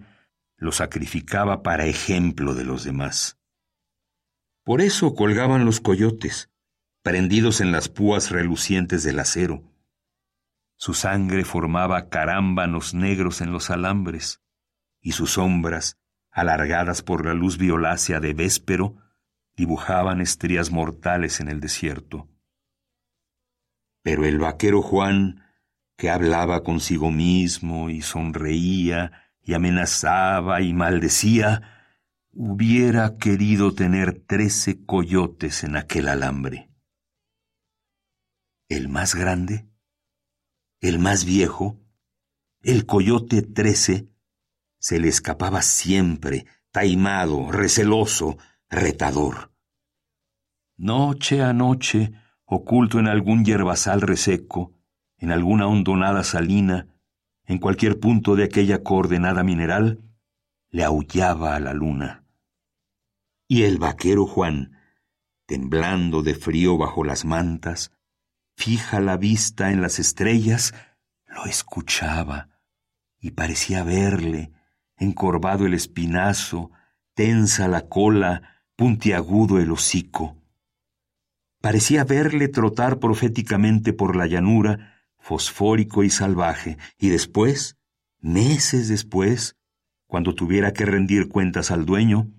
los sacrificaba para ejemplo de los demás. Por eso colgaban los coyotes, prendidos en las púas relucientes del acero. Su sangre formaba carámbanos negros en los alambres, y sus sombras, alargadas por la luz violácea de véspero, dibujaban estrías mortales en el desierto. Pero el vaquero Juan que hablaba consigo mismo y sonreía y amenazaba y maldecía, hubiera querido tener trece coyotes en aquel alambre. El más grande, el más viejo, el coyote trece, se le escapaba siempre, taimado, receloso, retador. Noche a noche, oculto en algún yerbazal reseco, en alguna hondonada salina, en cualquier punto de aquella coordenada mineral, le aullaba a la luna. Y el vaquero Juan, temblando de frío bajo las mantas, fija la vista en las estrellas, lo escuchaba y parecía verle, encorvado el espinazo, tensa la cola, puntiagudo el hocico. Parecía verle trotar proféticamente por la llanura, fosfórico y salvaje, y después, meses después, cuando tuviera que rendir cuentas al dueño,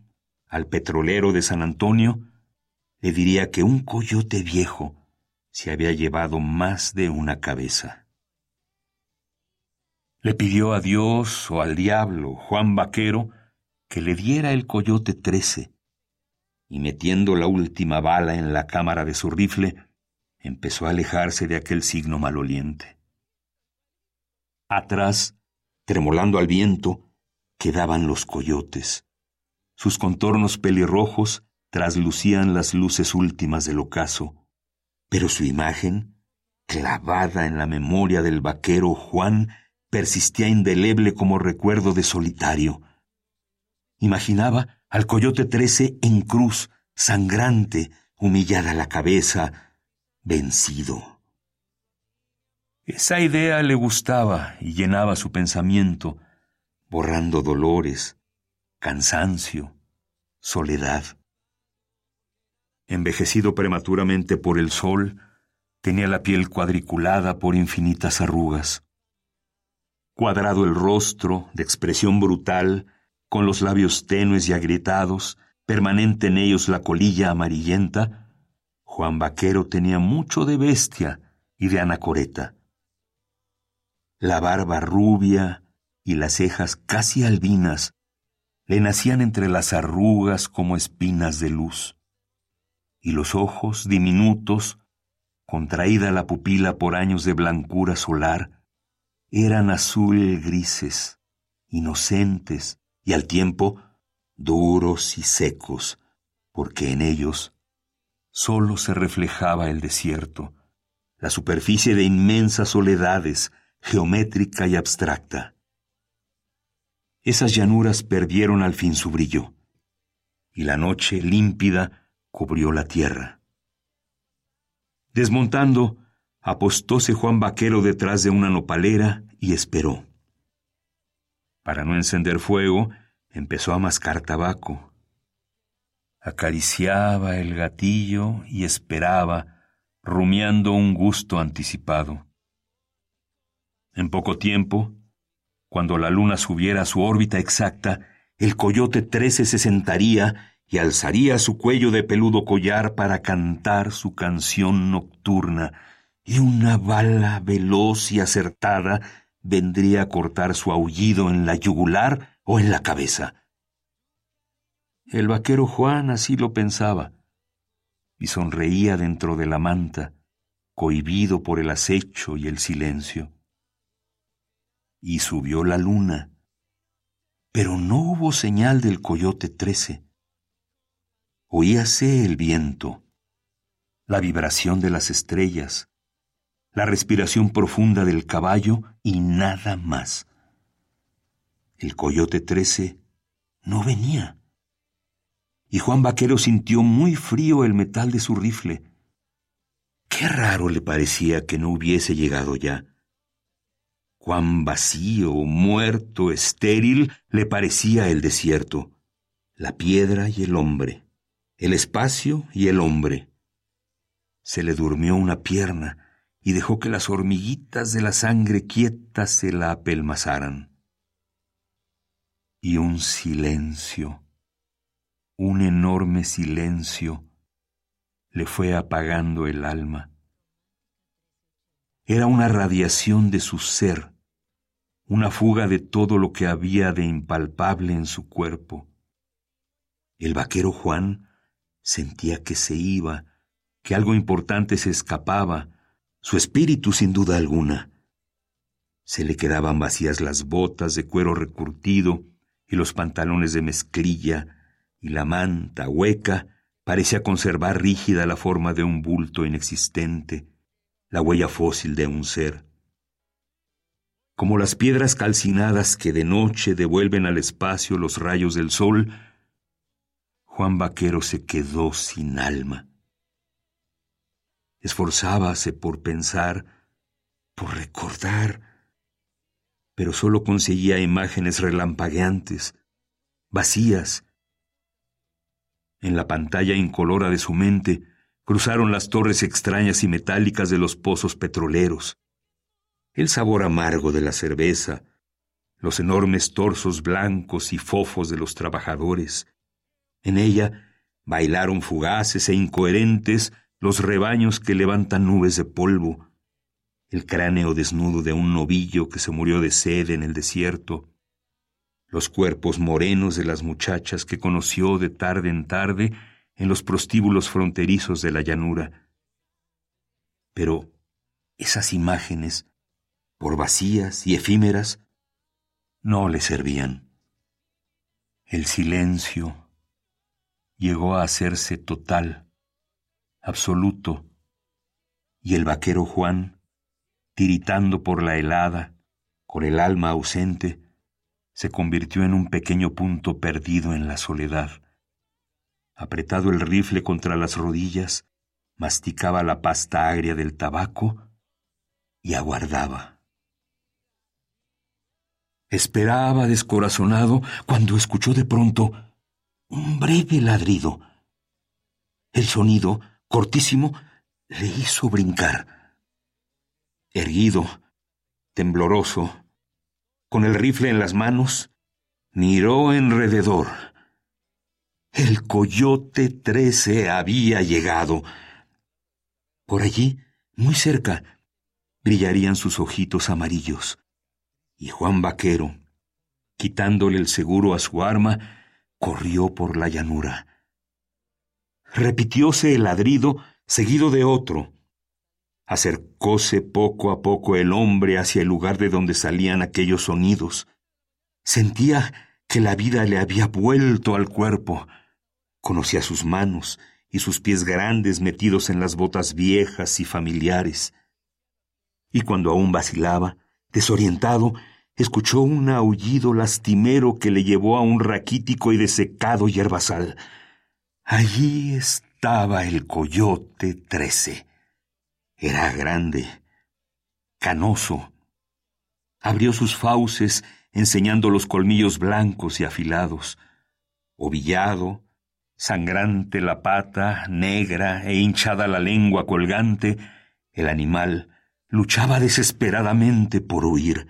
al petrolero de San Antonio, le diría que un coyote viejo se había llevado más de una cabeza. Le pidió a Dios o al diablo, Juan Vaquero, que le diera el coyote trece, y metiendo la última bala en la cámara de su rifle, empezó a alejarse de aquel signo maloliente. Atrás, tremolando al viento, quedaban los coyotes. Sus contornos pelirrojos traslucían las luces últimas del ocaso, pero su imagen, clavada en la memoria del vaquero Juan, persistía indeleble como recuerdo de solitario. Imaginaba al coyote trece en cruz, sangrante, humillada la cabeza, vencido. Esa idea le gustaba y llenaba su pensamiento, borrando dolores, cansancio, soledad. Envejecido prematuramente por el sol, tenía la piel cuadriculada por infinitas arrugas. Cuadrado el rostro, de expresión brutal, con los labios tenues y agrietados, permanente en ellos la colilla amarillenta, Juan Vaquero tenía mucho de bestia y de anacoreta. La barba rubia y las cejas casi albinas le nacían entre las arrugas como espinas de luz, y los ojos diminutos, contraída la pupila por años de blancura solar, eran azul grises, inocentes y al tiempo duros y secos, porque en ellos sólo se reflejaba el desierto, la superficie de inmensas soledades, geométrica y abstracta. Esas llanuras perdieron al fin su brillo, y la noche límpida cubrió la tierra. Desmontando, apostóse Juan Vaquero detrás de una nopalera y esperó. Para no encender fuego, empezó a mascar tabaco. Acariciaba el gatillo y esperaba, rumiando un gusto anticipado. En poco tiempo, cuando la luna subiera a su órbita exacta, el coyote trece se sentaría y alzaría su cuello de peludo collar para cantar su canción nocturna, y una bala veloz y acertada vendría a cortar su aullido en la yugular o en la cabeza. El vaquero Juan así lo pensaba, y sonreía dentro de la manta, cohibido por el acecho y el silencio y subió la luna. Pero no hubo señal del coyote trece. Oíase el viento, la vibración de las estrellas, la respiración profunda del caballo y nada más. El coyote trece no venía. Y Juan Vaquero sintió muy frío el metal de su rifle. Qué raro le parecía que no hubiese llegado ya cuán vacío, muerto, estéril le parecía el desierto, la piedra y el hombre, el espacio y el hombre. Se le durmió una pierna y dejó que las hormiguitas de la sangre quieta se la apelmazaran. Y un silencio, un enorme silencio, le fue apagando el alma era una radiación de su ser, una fuga de todo lo que había de impalpable en su cuerpo. El vaquero Juan sentía que se iba, que algo importante se escapaba, su espíritu sin duda alguna. Se le quedaban vacías las botas de cuero recurtido y los pantalones de mezclilla, y la manta hueca parecía conservar rígida la forma de un bulto inexistente la huella fósil de un ser. Como las piedras calcinadas que de noche devuelven al espacio los rayos del sol, Juan Vaquero se quedó sin alma. Esforzábase por pensar, por recordar, pero sólo conseguía imágenes relampagueantes, vacías. En la pantalla incolora de su mente Cruzaron las torres extrañas y metálicas de los pozos petroleros. El sabor amargo de la cerveza, los enormes torsos blancos y fofos de los trabajadores. En ella bailaron fugaces e incoherentes los rebaños que levantan nubes de polvo, el cráneo desnudo de un novillo que se murió de sed en el desierto, los cuerpos morenos de las muchachas que conoció de tarde en tarde en los prostíbulos fronterizos de la llanura. Pero esas imágenes, por vacías y efímeras, no le servían. El silencio llegó a hacerse total, absoluto, y el vaquero Juan, tiritando por la helada, con el alma ausente, se convirtió en un pequeño punto perdido en la soledad apretado el rifle contra las rodillas, masticaba la pasta agria del tabaco y aguardaba. Esperaba descorazonado cuando escuchó de pronto un breve ladrido. El sonido, cortísimo, le hizo brincar. Erguido, tembloroso, con el rifle en las manos, miró enrededor. El coyote trece había llegado. Por allí, muy cerca, brillarían sus ojitos amarillos. Y Juan Vaquero, quitándole el seguro a su arma, corrió por la llanura. Repitióse el ladrido seguido de otro. Acercóse poco a poco el hombre hacia el lugar de donde salían aquellos sonidos. Sentía que la vida le había vuelto al cuerpo. Conocía sus manos y sus pies grandes metidos en las botas viejas y familiares. Y cuando aún vacilaba, desorientado, escuchó un aullido lastimero que le llevó a un raquítico y desecado yerbasal. Allí estaba el coyote trece. Era grande, canoso. Abrió sus fauces enseñando los colmillos blancos y afilados. Ovillado, sangrante la pata, negra e hinchada la lengua colgante, el animal luchaba desesperadamente por huir.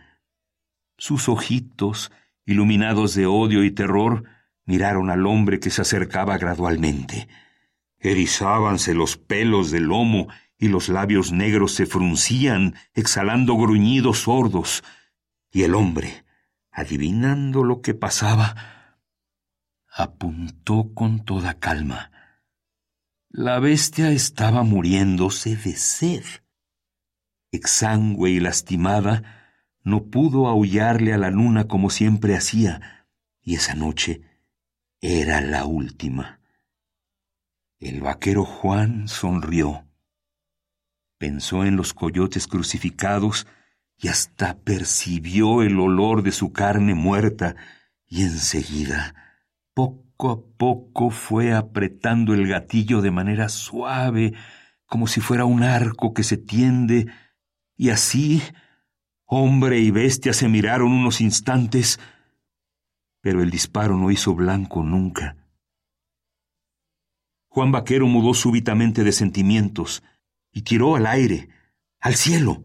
Sus ojitos, iluminados de odio y terror, miraron al hombre que se acercaba gradualmente. Erizábanse los pelos del lomo y los labios negros se fruncían, exhalando gruñidos sordos. Y el hombre, adivinando lo que pasaba, apuntó con toda calma. La bestia estaba muriéndose de sed. Exangüe y lastimada, no pudo aullarle a la luna como siempre hacía, y esa noche era la última. El vaquero Juan sonrió, pensó en los coyotes crucificados y hasta percibió el olor de su carne muerta, y enseguida, poco a poco fue apretando el gatillo de manera suave, como si fuera un arco que se tiende, y así Hombre y bestia se miraron unos instantes, pero el disparo no hizo blanco nunca. Juan Vaquero mudó súbitamente de sentimientos y tiró al aire, al cielo.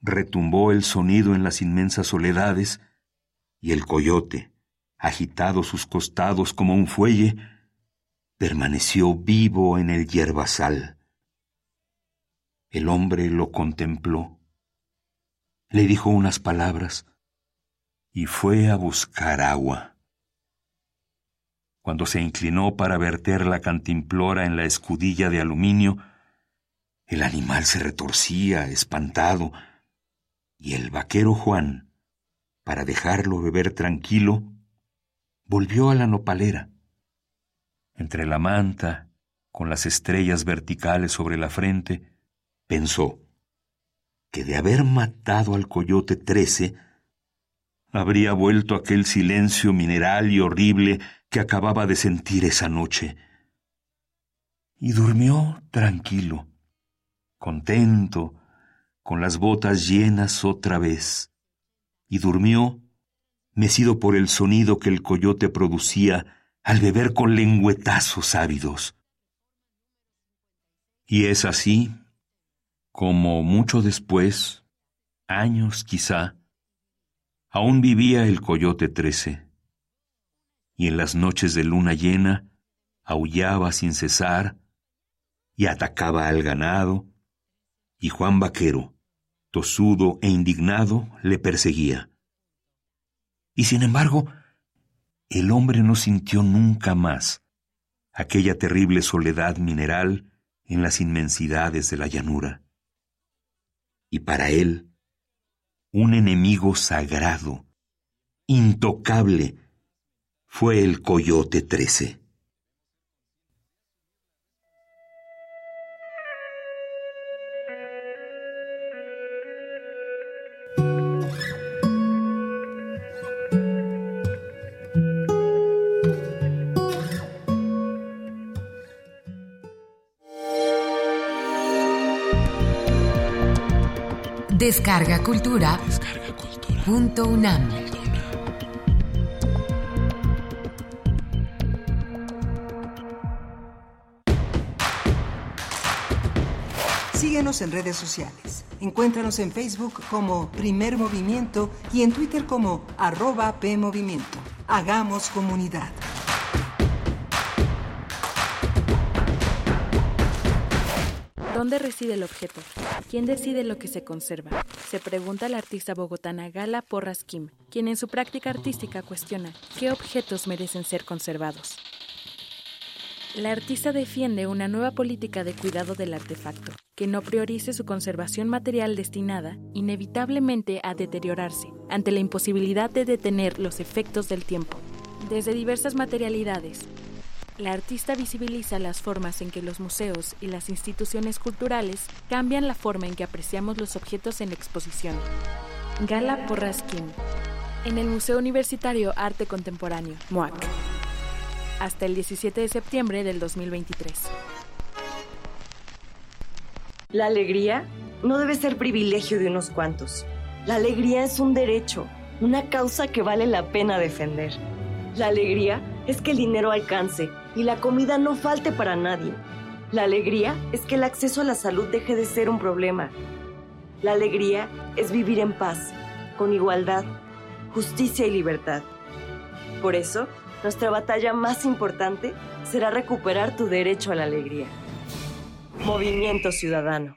Retumbó el sonido en las inmensas soledades y el coyote, agitado sus costados como un fuelle, permaneció vivo en el yerbasal. El hombre lo contempló le dijo unas palabras y fue a buscar agua. Cuando se inclinó para verter la cantimplora en la escudilla de aluminio, el animal se retorcía, espantado, y el vaquero Juan, para dejarlo beber tranquilo, volvió a la nopalera. Entre la manta, con las estrellas verticales sobre la frente, pensó, que de haber matado al coyote trece, habría vuelto aquel silencio mineral y horrible que acababa de sentir esa noche. Y durmió tranquilo, contento, con las botas llenas otra vez, y durmió mecido por el sonido que el coyote producía al beber con lengüetazos ávidos. Y es así como mucho después, años quizá, aún vivía el coyote trece, y en las noches de luna llena aullaba sin cesar y atacaba al ganado, y Juan Vaquero, tosudo e indignado, le perseguía. Y sin embargo, el hombre no sintió nunca más aquella terrible soledad mineral en las inmensidades de la llanura y para él un enemigo sagrado, intocable, fue el Coyote Trece. Descarga Cultura. Punto UNAM. Síguenos en redes sociales. Encuéntranos en Facebook como Primer Movimiento y en Twitter como arroba PMovimiento. Hagamos comunidad. ¿Dónde reside el objeto? ¿Quién decide lo que se conserva? Se pregunta la artista bogotana Gala Porras Kim, quien en su práctica artística cuestiona qué objetos merecen ser conservados. La artista defiende una nueva política de cuidado del artefacto, que no priorice su conservación material destinada, inevitablemente, a deteriorarse, ante la imposibilidad de detener los efectos del tiempo. Desde diversas materialidades, la artista visibiliza las formas en que los museos y las instituciones culturales cambian la forma en que apreciamos los objetos en exposición. Gala Porrasquín, en el Museo Universitario Arte Contemporáneo, MUAC hasta el 17 de septiembre del 2023. La alegría no debe ser privilegio de unos cuantos. La alegría es un derecho, una causa que vale la pena defender. La alegría es que el dinero alcance y la comida no falte para nadie. La alegría es que el acceso a la salud deje de ser un problema. La alegría es vivir en paz, con igualdad, justicia y libertad. Por eso, nuestra batalla más importante será recuperar tu derecho a la alegría. Movimiento Ciudadano.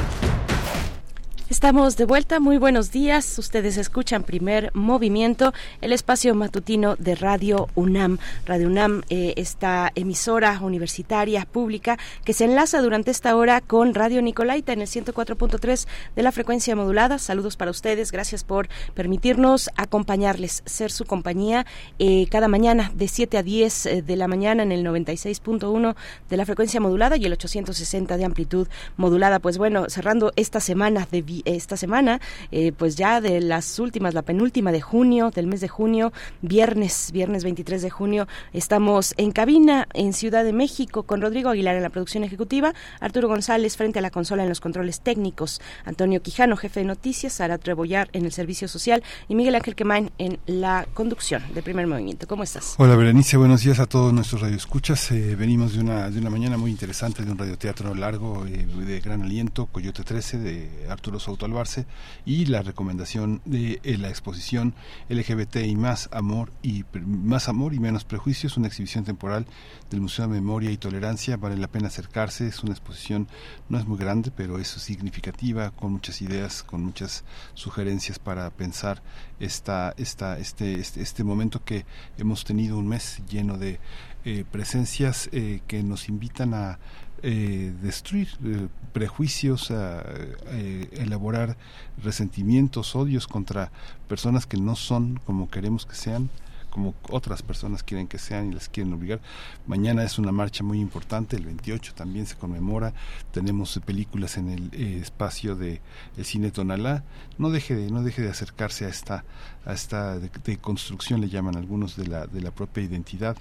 Estamos de vuelta, muy buenos días. Ustedes escuchan primer movimiento, el espacio matutino de Radio UNAM. Radio UNAM, eh, esta emisora universitaria pública que se enlaza durante esta hora con Radio Nicolaita en el 104.3 de la frecuencia modulada. Saludos para ustedes, gracias por permitirnos acompañarles, ser su compañía eh, cada mañana de 7 a 10 eh, de la mañana en el 96.1 de la frecuencia modulada y el 860 de amplitud modulada. Pues bueno, cerrando esta semana de esta semana, eh, pues ya de las últimas, la penúltima de junio, del mes de junio, viernes, viernes 23 de junio, estamos en cabina en Ciudad de México con Rodrigo Aguilar en la producción ejecutiva, Arturo González frente a la consola en los controles técnicos, Antonio Quijano, jefe de noticias, Sara Trebollar en el servicio social y Miguel Ángel Quemain en la conducción de primer movimiento. ¿Cómo estás? Hola Berenice, buenos días a todos nuestros radioescuchas. Eh, venimos de una, de una mañana muy interesante, de un radioteatro largo, eh, de gran aliento, Coyote 13, de Arturo Albarce y la recomendación de eh, la exposición LGBT y más amor y más amor y menos prejuicios, una exhibición temporal del Museo de Memoria y Tolerancia, vale la pena acercarse, es una exposición no es muy grande, pero es significativa con muchas ideas, con muchas sugerencias para pensar esta esta este este, este momento que hemos tenido un mes lleno de eh, presencias eh, que nos invitan a eh, destruir eh, prejuicios, a, eh, elaborar resentimientos, odios contra personas que no son como queremos que sean, como otras personas quieren que sean y les quieren obligar. Mañana es una marcha muy importante, el 28 también se conmemora, tenemos películas en el espacio de el cine Tonalá. No deje de no deje de acercarse a esta a esta de, construcción le llaman algunos de la de la propia identidad.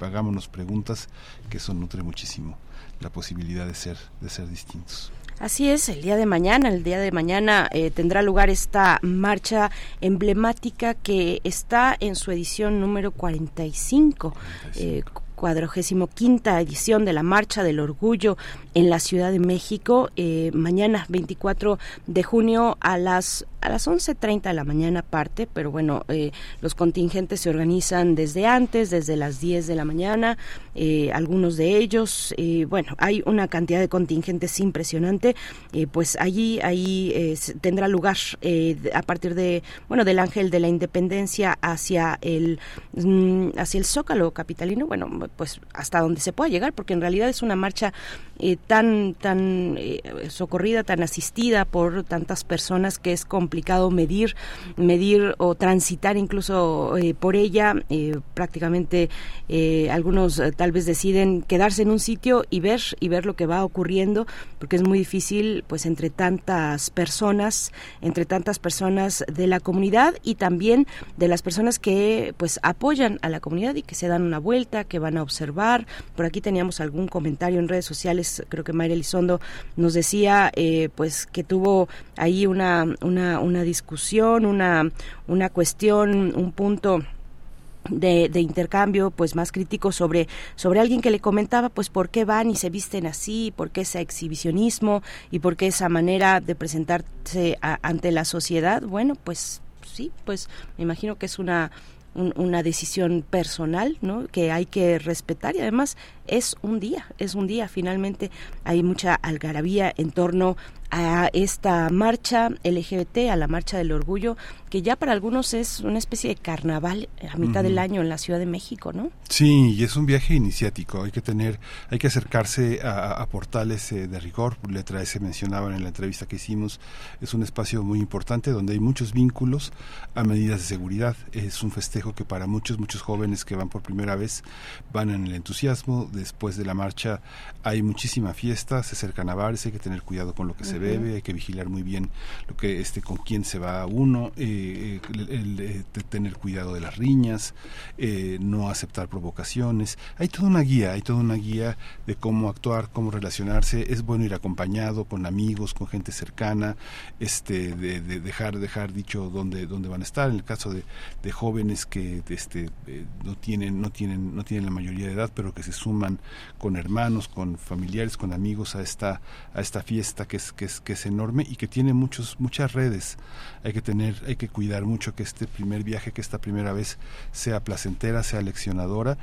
hagámonos preguntas que eso nutre muchísimo la posibilidad de ser, de ser distintos. Así es, el día de mañana, el día de mañana eh, tendrá lugar esta marcha emblemática que está en su edición número 45. 45. Cuadragésimo quinta edición de la Marcha del Orgullo en la Ciudad de México. Eh, mañana, 24 de junio, a las a las 11.30 de la mañana parte, pero bueno, eh, los contingentes se organizan desde antes, desde las 10 de la mañana, eh, algunos de ellos, bueno, hay una cantidad de contingentes impresionante, pues allí, ahí tendrá lugar a partir de, bueno, del Ángel de la Independencia hacia el, mm, hacia el Zócalo capitalino, bueno, pues hasta donde se pueda llegar, porque en realidad es una marcha eh, tan tan eh, socorrida, tan asistida por tantas personas que es complicado medir medir o transitar incluso eh, por ella. prácticamente algunos tal vez deciden quedarse en un sitio y ver y ver lo que va ocurriendo, porque es muy difícil, pues entre tantas personas, entre tantas personas de la comunidad y también de las personas que pues apoyan a la comunidad y que se dan una vuelta, que van a observar. Por aquí teníamos algún comentario en redes sociales, creo que Mayra Elizondo nos decía eh, pues que tuvo ahí una, una, una discusión, una, una cuestión, un punto de, intercambio pues más crítico sobre sobre alguien que le comentaba pues por qué van y se visten así por qué ese exhibicionismo y por qué esa manera de presentarse ante la sociedad bueno pues sí pues me imagino que es una una decisión personal, ¿no? Que hay que respetar y además es un día, es un día. Finalmente hay mucha algarabía en torno a esta marcha LGBT, a la marcha del orgullo, que ya para algunos es una especie de carnaval a mitad del año en la Ciudad de México, ¿no? Sí, y es un viaje iniciático. Hay que tener, hay que acercarse a, portales eh, de rigor. Letra S mencionaban en la entrevista que hicimos. Es un espacio muy importante donde hay muchos vínculos a medidas de seguridad. Es un festejo que para muchos, muchos jóvenes que van por primera vez van en el entusiasmo. Después de la marcha hay muchísima fiesta, se acercan a bares, hay que tener cuidado con lo que se bebe, hay que vigilar muy bien lo que este con quién se va uno. Eh, eh, el, tener cuidado de las riñas, eh, no aceptar provocaciones. Hay toda una guía, hay toda una guía de cómo actuar, cómo relacionarse. Es bueno ir acompañado con amigos, con gente cercana, este, de, dejar, dejar dicho dónde, dónde van a estar. En el caso de, jóvenes que este, eh, no tienen, no tienen, no tienen la mayoría de edad, pero que se suman con hermanos, con familiares, con amigos a esta, a esta fiesta que es, que que es enorme y que tiene muchos, muchas redes. Hay que tener, hay que cuidar mucho que este primer viaje, que esta primera vez sea placentera, sea leccionadora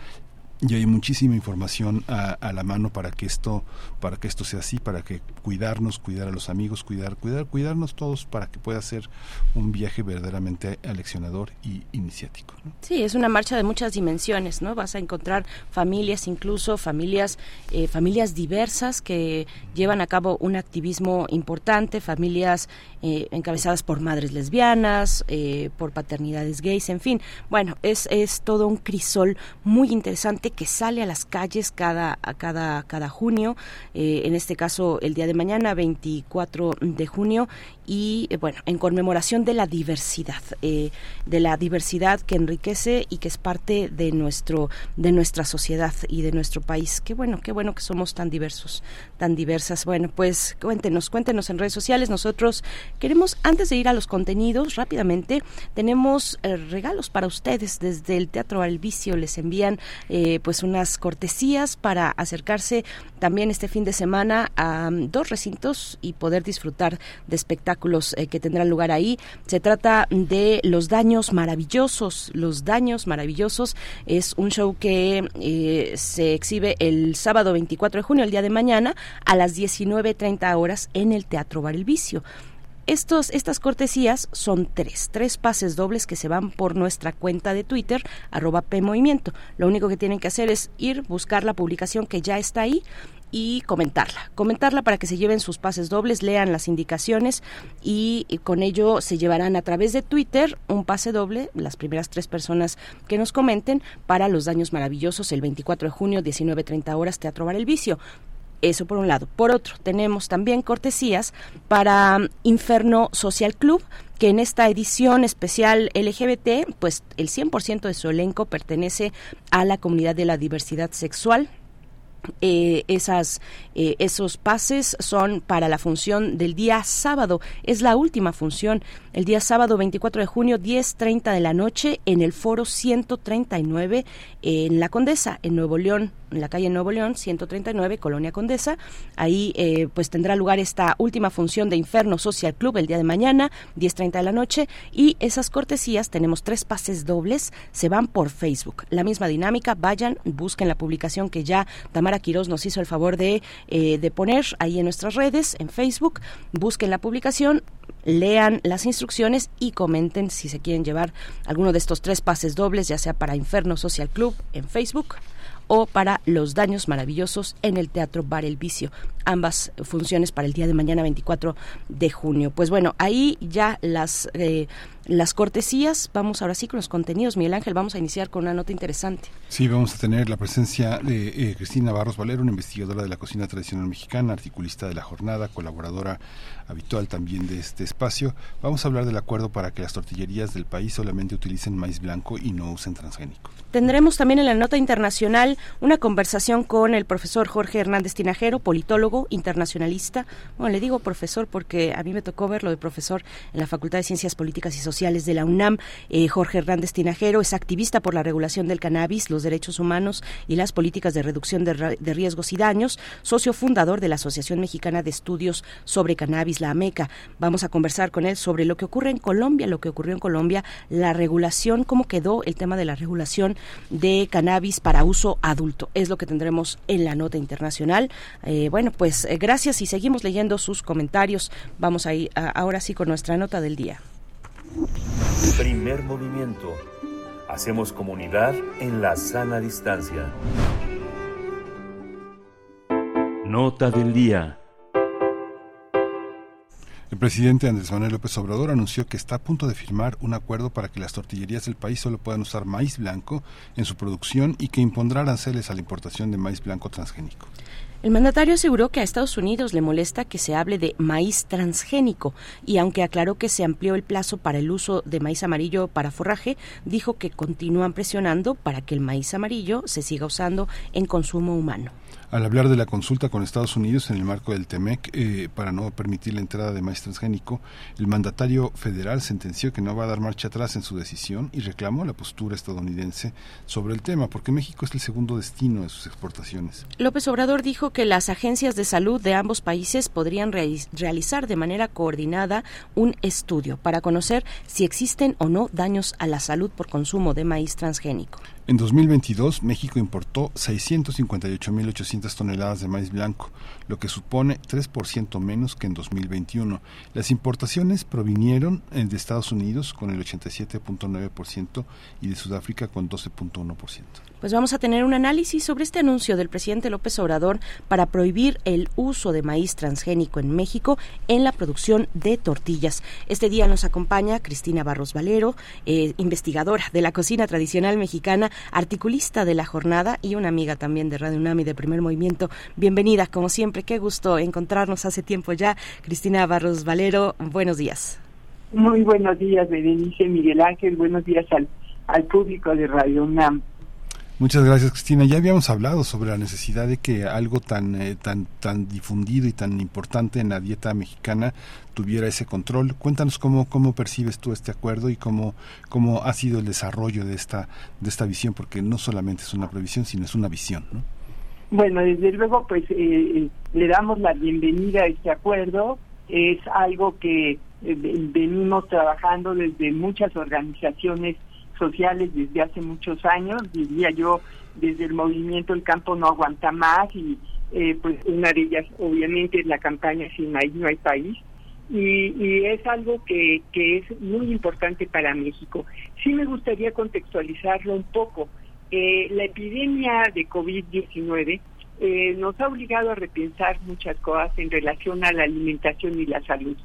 y hay muchísima información a, la mano para que esto para que esto sea así para que cuidarnos cuidar a los amigos cuidar cuidar cuidarnos todos para que pueda ser un viaje verdaderamente aleccionador y iniciático sí es una marcha de muchas dimensiones no vas a encontrar familias incluso familias eh, familias diversas que llevan a cabo un activismo importante familias eh, encabezadas por madres lesbianas eh, por paternidades gays en fin. Bueno es es todo un crisol muy interesante que sale a las calles cada, a cada, cada junio, eh, en este caso el día de mañana, 24 de junio, y eh, bueno, en conmemoración de la diversidad, eh, de la diversidad que enriquece y que es parte de nuestro, de nuestra sociedad y de nuestro país. Qué bueno, qué bueno que somos tan diversos, tan diversas. Bueno, pues cuéntenos, cuéntenos en redes sociales. Nosotros queremos, antes de ir a los contenidos, rápidamente, tenemos regalos para ustedes desde el Teatro al Vicio. Les envían pues unas cortesías para acercarse también este fin de semana a dos recintos y poder disfrutar de espectáculos eh, que tendrán lugar ahí. Se trata de Los Daños Maravillosos. Los Daños Maravillosos es un show que eh, se exhibe el sábado 24 de junio, el día de mañana, a las 19.30 horas en el Teatro Bar El Vicio. Estos, estas cortesías son tres, tres pases dobles que se van por nuestra cuenta de Twitter, arroba PMovimiento. Lo único que tienen que hacer es ir, buscar la publicación que ya está ahí y comentarla. Comentarla para que se lleven sus pases dobles, lean las indicaciones y, con ello se llevarán a través de Twitter un pase doble, las primeras tres personas que nos comenten, para los daños maravillosos el 24 de junio, 19.30 horas, Teatro Bar El Vicio. Eso por un lado. Por otro, tenemos también cortesías para Inferno Social Club, que en esta edición especial LGBT, pues el 100% de su elenco pertenece a la comunidad de la diversidad sexual, eh, esas, eh, esos pases son para la función del día sábado. Es la última función, el día sábado 24 de junio, 10.30 de la noche, en el foro 139 en La Condesa, en Nuevo León, en la calle Nuevo León, 139, Colonia Condesa. Ahí eh, pues tendrá lugar esta última función de Inferno Social Club el día de mañana, 10.30 de la noche. Y esas cortesías, tenemos tres pases dobles, se van por Facebook. La misma dinámica, vayan, busquen la publicación que ya Tamara Quiroz nos hizo el favor de, eh, de poner ahí en nuestras redes, en Facebook. Busquen la publicación, lean las instrucciones y comenten si se quieren llevar alguno de estos tres pases dobles, ya sea para Inferno Social Club en Facebook o para Los Daños Maravillosos en el Teatro Bar El Vicio. Ambas funciones para el día de mañana 24 de junio. Pues bueno, ahí ya las, eh, las cortesías. Vamos ahora sí con los contenidos. Miguel Ángel, vamos a iniciar con una nota interesante. Sí, vamos a tener la presencia de eh, Cristina Barros Valero, una investigadora de la cocina tradicional mexicana, articulista de la jornada, colaboradora habitual también de este espacio. Vamos a hablar del acuerdo para que las tortillerías del país solamente utilicen maíz blanco y no usen transgénico. Tendremos también en la nota internacional una conversación con el profesor Jorge Hernández Tinajero, politólogo internacionalista. Bueno, le digo profesor porque a mí me tocó verlo de profesor en la Facultad de Ciencias Políticas y Sociales de la UNAM. Eh, Jorge Hernández Tinajero es activista por la regulación del cannabis, los derechos humanos y las políticas de reducción de, de riesgos y daños, socio fundador de la Asociación Mexicana de Estudios sobre Cannabis, la AMECA. Vamos a conversar con él sobre lo que ocurre en Colombia, lo que ocurrió en Colombia, la regulación, cómo quedó el tema de la regulación de cannabis para uso adulto. Es lo que tendremos en la nota internacional. Eh, bueno, pues eh, gracias y seguimos leyendo sus comentarios. Vamos a ir ahora sí con nuestra nota del día. Primer movimiento. Hacemos comunidad en la sana distancia. Nota del día. El presidente Andrés Manuel López Obrador anunció que está a punto de firmar un acuerdo para que las tortillerías del país solo puedan usar maíz blanco en su producción y que impondrá aranceles a la importación de maíz blanco transgénico. El mandatario aseguró que a Estados Unidos le molesta que se hable de maíz transgénico y aunque aclaró que se amplió el plazo para el uso de maíz amarillo para forraje, dijo que continúan presionando para que el maíz amarillo se siga usando en consumo humano al hablar de la consulta con Estados Unidos en el marco del TEMEC eh, para no permitir la entrada de maíz transgénico, el mandatario federal sentenció que no va a dar marcha atrás en su decisión y reclamó la postura estadounidense sobre el tema, porque México es el segundo destino de sus exportaciones. López Obrador dijo que las agencias de salud de ambos países podrían realizar de manera coordinada un estudio para conocer si existen o no daños a la salud por consumo de maíz transgénico. En 2022, México importó 658.800 toneladas de maíz blanco, lo que supone 3% menos que en 2021. Las importaciones provinieron eh, de Estados Unidos con el 87.9% y de Sudáfrica con 12.1% pues vamos a tener un análisis sobre este anuncio del presidente López Obrador para prohibir el uso de maíz transgénico en México en la producción de tortillas. Este día nos acompaña Cristina Barros Valero, eh, investigadora de la cocina tradicional mexicana, articulista de la jornada y una amiga también de Radio UNAM y de Primer Movimiento. Bienvenida, como siempre, qué gusto encontrarnos hace tiempo ya. Cristina Barros Valero, buenos días. Muy buenos días, Berenice Miguel Ángel, buenos días al, al público de Radio UNAM. Muchas gracias, Cristina. Ya habíamos hablado sobre la necesidad de que algo tan, eh, tan, tan difundido y tan importante en la dieta mexicana tuviera ese control. Cuéntanos cómo, cómo percibes tú este acuerdo y cómo, cómo ha sido el desarrollo de esta, de esta visión, porque no solamente es una previsión, sino es una visión. ¿no? Bueno, desde luego, pues eh, eh, le damos la bienvenida a este acuerdo. Es algo que venimos trabajando desde muchas organizaciones sociales desde hace muchos años, diría yo, desde el movimiento El campo no aguanta más y eh, pues una de ellas obviamente es la campaña Sin maíz no hay país y, y es algo que, que es muy importante para México. Sí me gustaría contextualizarlo un poco. Eh, la epidemia de COVID-19 eh, nos ha obligado a repensar muchas cosas en relación a la alimentación y la salud.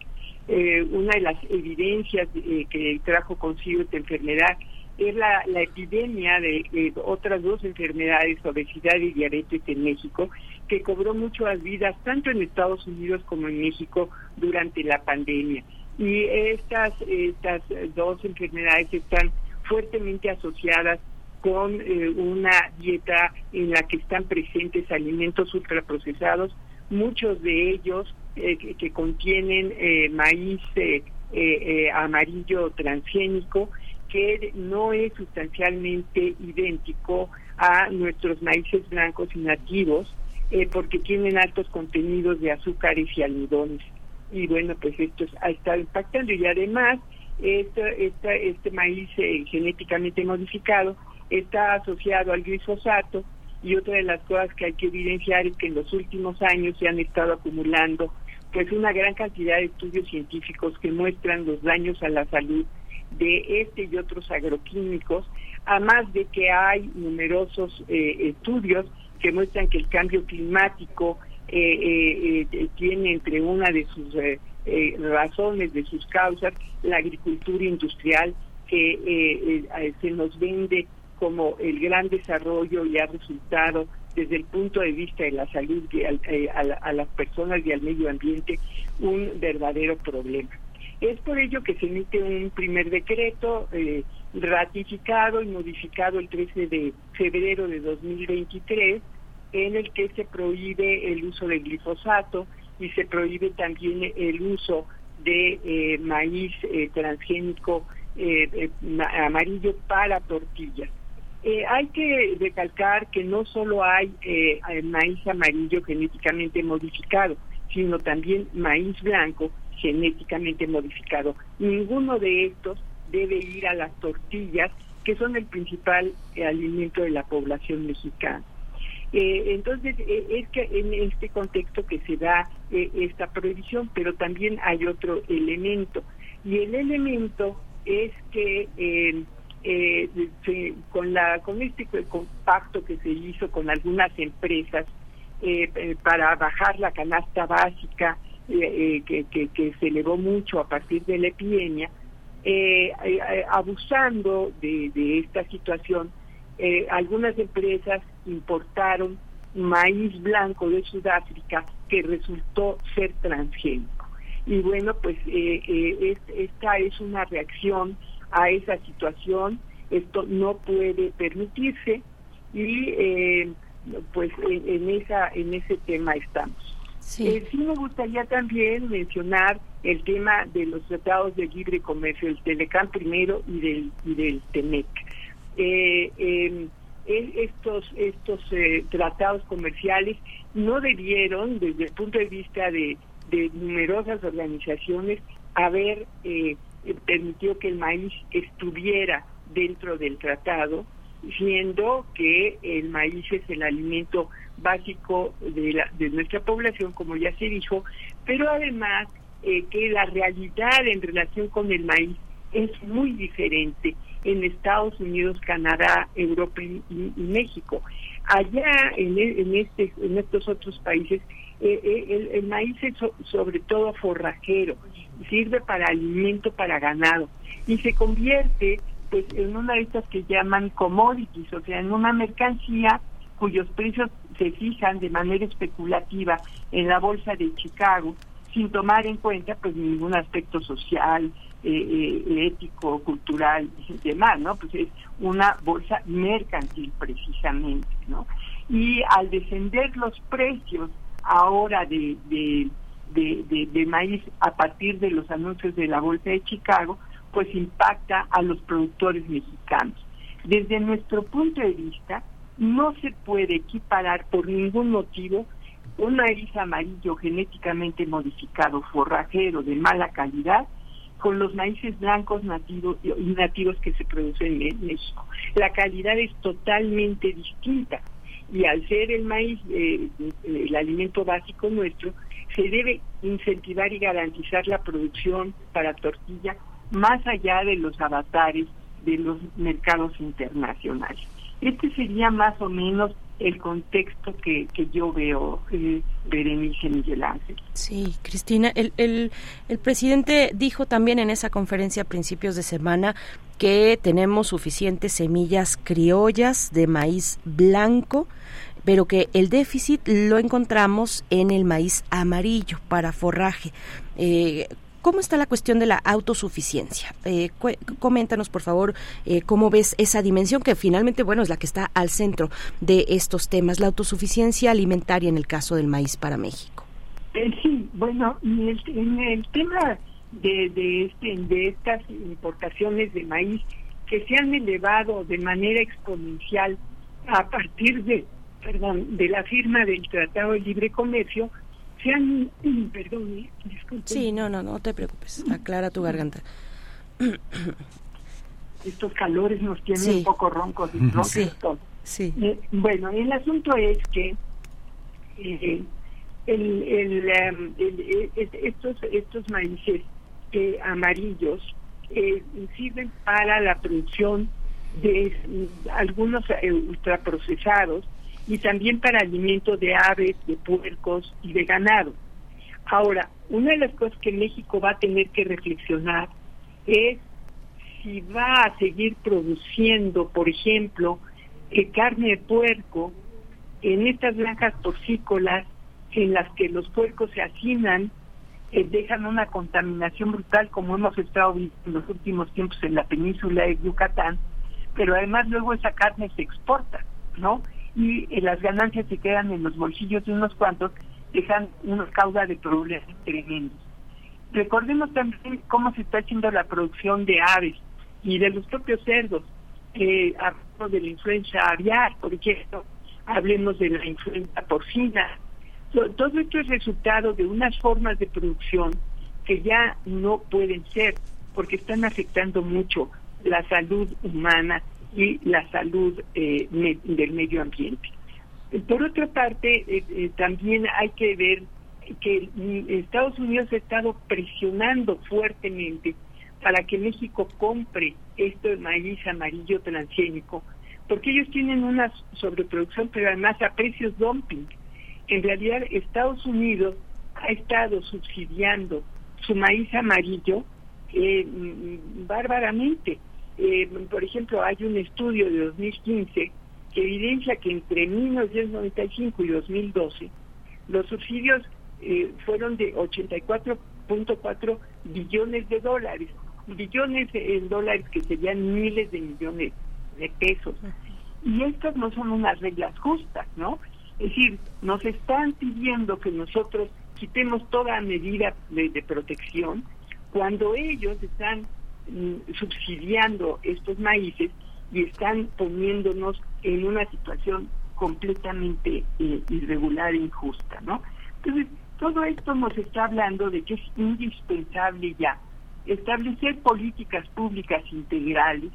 Eh, una de las evidencias eh, que trajo consigo esta enfermedad es la, la epidemia de, otras dos enfermedades, obesidad y diabetes en México, que cobró muchas vidas tanto en Estados Unidos como en México durante la pandemia. Y estas, estas dos enfermedades están fuertemente asociadas con eh, una dieta en la que están presentes alimentos ultraprocesados, muchos de ellos eh, que, contienen eh, maíz amarillo transgénico, que no es sustancialmente idéntico a nuestros maíces blancos y nativos, porque tienen altos contenidos de azúcares y almidones. Y bueno, pues esto ha estado impactando. Y además, este, este maíz genéticamente modificado está asociado al glifosato y otra de las cosas que hay que evidenciar es que en los últimos años se han estado acumulando pues una gran cantidad de estudios científicos que muestran los daños a la salud de este y otros agroquímicos, además de que hay numerosos eh, estudios que muestran que el cambio climático eh, eh, tiene entre una de sus razones, de sus causas, la agricultura industrial que se nos vende como el gran desarrollo y ha resultado desde el punto de vista de la salud eh, a, las personas y al medio ambiente un verdadero problema. Es por ello que se emite un primer decreto eh, ratificado y modificado el 13 de febrero de 2023 en el que se prohíbe el uso de glifosato y se prohíbe también el uso de eh, maíz transgénico amarillo para tortillas. Eh, hay que recalcar que no solo hay eh, maíz amarillo genéticamente modificado, sino también maíz blanco genéticamente modificado. Ninguno de estos debe ir a las tortillas, que son el principal eh, alimento de la población mexicana. entonces, es que en este contexto que se da esta prohibición, pero también hay otro elemento, y el elemento es que eh, con la con este compacto que se hizo con algunas empresas eh, eh, para bajar la canasta básica eh, que, que, se elevó mucho a partir de la epidemia, abusando de, esta situación, algunas empresas importaron maíz blanco de Sudáfrica que resultó ser transgénico. Y bueno, pues esta es una reacción a esa situación. Esto no puede permitirse y eh, pues en, esa en ese tema estamos. Sí. Eh, sí me gustaría también mencionar el tema de los tratados de libre comercio, el Telecam primero y del y del TEMEC. Eh, em, estos estos tratados comerciales no debieron, desde el punto de vista de, de numerosas organizaciones, haber eh, eh, permitió que el maíz estuviera dentro del tratado, siendo que el maíz es el alimento básico de, la, de nuestra población, como ya se dijo, pero además eh, que la realidad en relación con el maíz es muy diferente en Estados Unidos, Canadá, Europa y, México. Allá en, e, en, este, en estos otros países eh, el, maíz es sobre todo forrajero, sirve para alimento para ganado y se convierte pues en una de estas que llaman commodities, o sea, en una mercancía cuyos precios se fijan de manera especulativa en la bolsa de Chicago sin tomar en cuenta pues ningún aspecto social, eh, eh, ético, cultural y demás, ¿no? Pues es una bolsa mercantil precisamente, ¿no? Y al descender los precios ahora de, de de, de, maíz a partir de los anuncios de la Bolsa de Chicago, pues impacta a los productores mexicanos. Desde nuestro punto de vista, no se puede equiparar por ningún motivo un maíz amarillo genéticamente modificado, forrajero, de mala calidad, con los maíces blancos nativos y nativos que se producen en México. La calidad es totalmente distinta y al ser el maíz eh, el alimento básico nuestro, se debe incentivar y garantizar la producción para tortilla más allá de los avatares de los mercados internacionales. Este sería más o menos el contexto que, que yo veo, eh, Berenice Miguel Ángel. Sí, Cristina, el, el, el presidente dijo también en esa conferencia a principios de semana que tenemos suficientes semillas criollas de maíz blanco pero que el déficit lo encontramos en el maíz amarillo para forraje. Eh, ¿cómo está la cuestión de la autosuficiencia? Eh, coméntanos, por favor, eh, cómo ves esa dimensión que finalmente, bueno, es la que está al centro de estos temas, la autosuficiencia alimentaria en el caso del maíz para México. sí, bueno, en el, tema este, de estas importaciones de maíz que se han elevado de manera exponencial a partir perdón, de la firma del Tratado de Libre Comercio, se han, [CLEARS THROAT] perdón, eh, disculpe. Sí, no, no, no te preocupes, aclara tu garganta. [CLEARS THROAT] Estos calores nos tienen un poco roncos y sí. Sí. Eh, bueno, el asunto es que eh, el, el, em, estos, estos maíces amarillos sirven para la producción de algunos ultraprocesados y también para alimento de aves, de puercos y de ganado. Ahora, una de las cosas que México va a tener que reflexionar es si va a seguir produciendo, por ejemplo, eh, carne de puerco en estas granjas porcícolas en las que los puercos se hacinan, eh, dejan una contaminación brutal como hemos estado viendo en los últimos tiempos en la península de Yucatán, pero además luego esa carne se exporta, ¿no? Y eh, las ganancias se quedan en los bolsillos de unos cuantos, dejan una cauda de problemas tremendos. Recordemos también cómo se está haciendo la producción de aves y de los propios cerdos. Eh, hablamos de la influenza aviar, por ejemplo, hablemos de la influenza porcina. Todo esto es resultado de unas formas de producción que ya no pueden ser porque están afectando mucho la salud humana y la salud eh, del medio ambiente. Por otra parte, eh, eh, también hay que ver que Estados Unidos ha estado presionando fuertemente para que México compre esto de maíz amarillo transgénico, porque ellos tienen una sobreproducción, pero además a precios dumping. En realidad, Estados Unidos ha estado subsidiando su maíz amarillo mm, bárbaramente eh, por ejemplo, hay un estudio de 2015 que evidencia que entre 1995 y 2012 los subsidios eh, fueron de 84.4 billones de dólares, billones en dólares que serían miles de millones de pesos. Y estas no son unas reglas justas, ¿no? Es decir, nos están pidiendo que nosotros quitemos toda medida de protección cuando ellos están subsidiando estos maíces y están poniéndonos en una situación completamente eh, irregular e injusta, ¿no? Entonces, todo esto nos está hablando de que es indispensable ya establecer políticas públicas integrales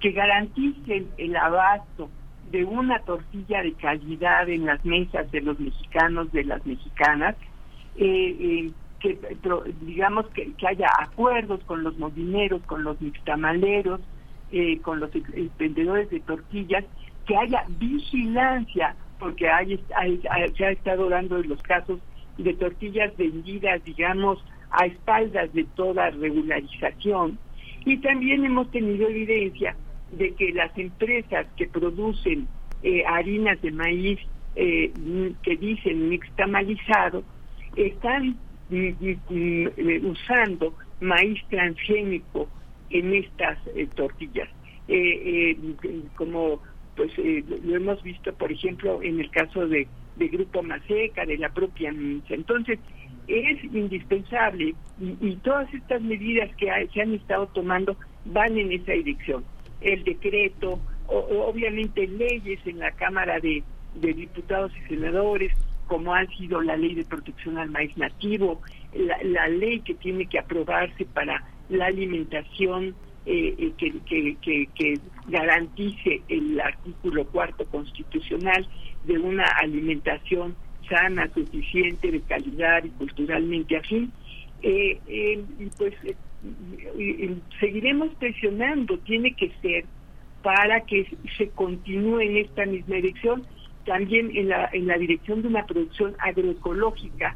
que garanticen el abasto de una tortilla de calidad en las mesas de los mexicanos, de las mexicanas, eh, eh, que digamos que, haya acuerdos con los molineros, con los mixtamaleros, eh, con los vendedores de tortillas, que haya vigilancia, porque hay, se ha estado dando los casos de tortillas vendidas, digamos, a espaldas de toda regularización. Y también hemos tenido evidencia de que las empresas que producen eh, harinas de maíz eh, que dicen mixtamalizado están usando maíz transgénico en estas eh, tortillas. Eh, eh, como pues lo hemos visto, por ejemplo, en el caso de, de Grupo Maseca, de la propia MINSA. Entonces, es indispensable y, todas estas medidas que se han estado tomando van en esa dirección. El decreto, obviamente leyes en la Cámara de, de Diputados y Senadores, como ha sido la ley de protección al maíz nativo, la, ley que tiene que aprobarse para la alimentación eh, eh, que, que, garantice el artículo cuarto constitucional de una alimentación sana, suficiente, de calidad y culturalmente afín. Eh, y pues seguiremos presionando, tiene que ser para que se continúe en esta misma dirección también en la, en la dirección de una producción agroecológica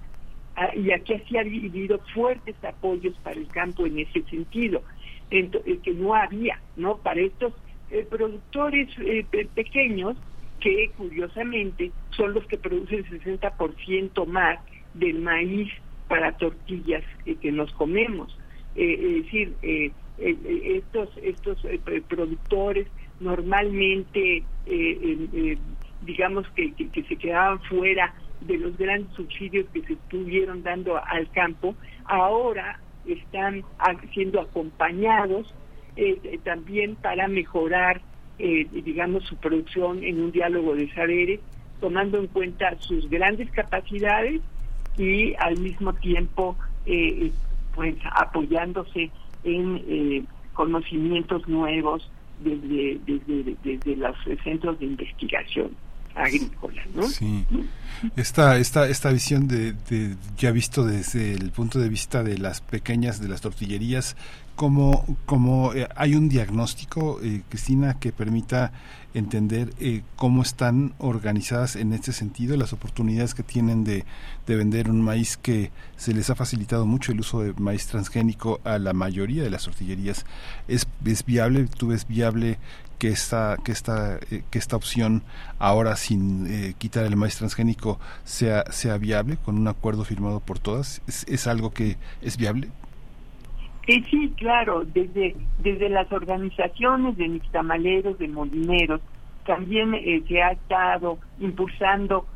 ah, y aquí sí ha habido fuertes apoyos para el campo en ese sentido, eh, que no había, ¿no? Para estos eh, productores eh, pequeños que curiosamente son los que producen el 60% más del maíz para tortillas que nos comemos. es decir, estos, estos productores normalmente, digamos que, que, se quedaban fuera de los grandes subsidios que se estuvieron dando al campo, ahora están siendo acompañados eh, también para mejorar, eh, digamos, su producción en un diálogo de saberes, tomando en cuenta sus grandes capacidades y al mismo tiempo, eh, pues, apoyándose en conocimientos nuevos desde, desde, desde los centros de investigación agrícola, ¿no? Sí. Esta, esta, esta visión de, ya visto desde el punto de vista de las pequeñas, de las tortillerías, como, como eh, hay un diagnóstico, eh, Cristina, que permita entender eh, cómo están organizadas en este sentido, las oportunidades que tienen de, de vender un maíz que se les ha facilitado mucho el uso de maíz transgénico a la mayoría de las tortillerías. ¿Es, es viable? ¿Tú ves viable que esta, que esta, eh, que esta opción ahora sin eh, quitar el maíz transgénico sea, sea viable con un acuerdo firmado por todas? ¿Es, algo que es viable? Eh, sí, claro, desde, desde las organizaciones de nixtamaleros, de molineros, también se ha estado impulsando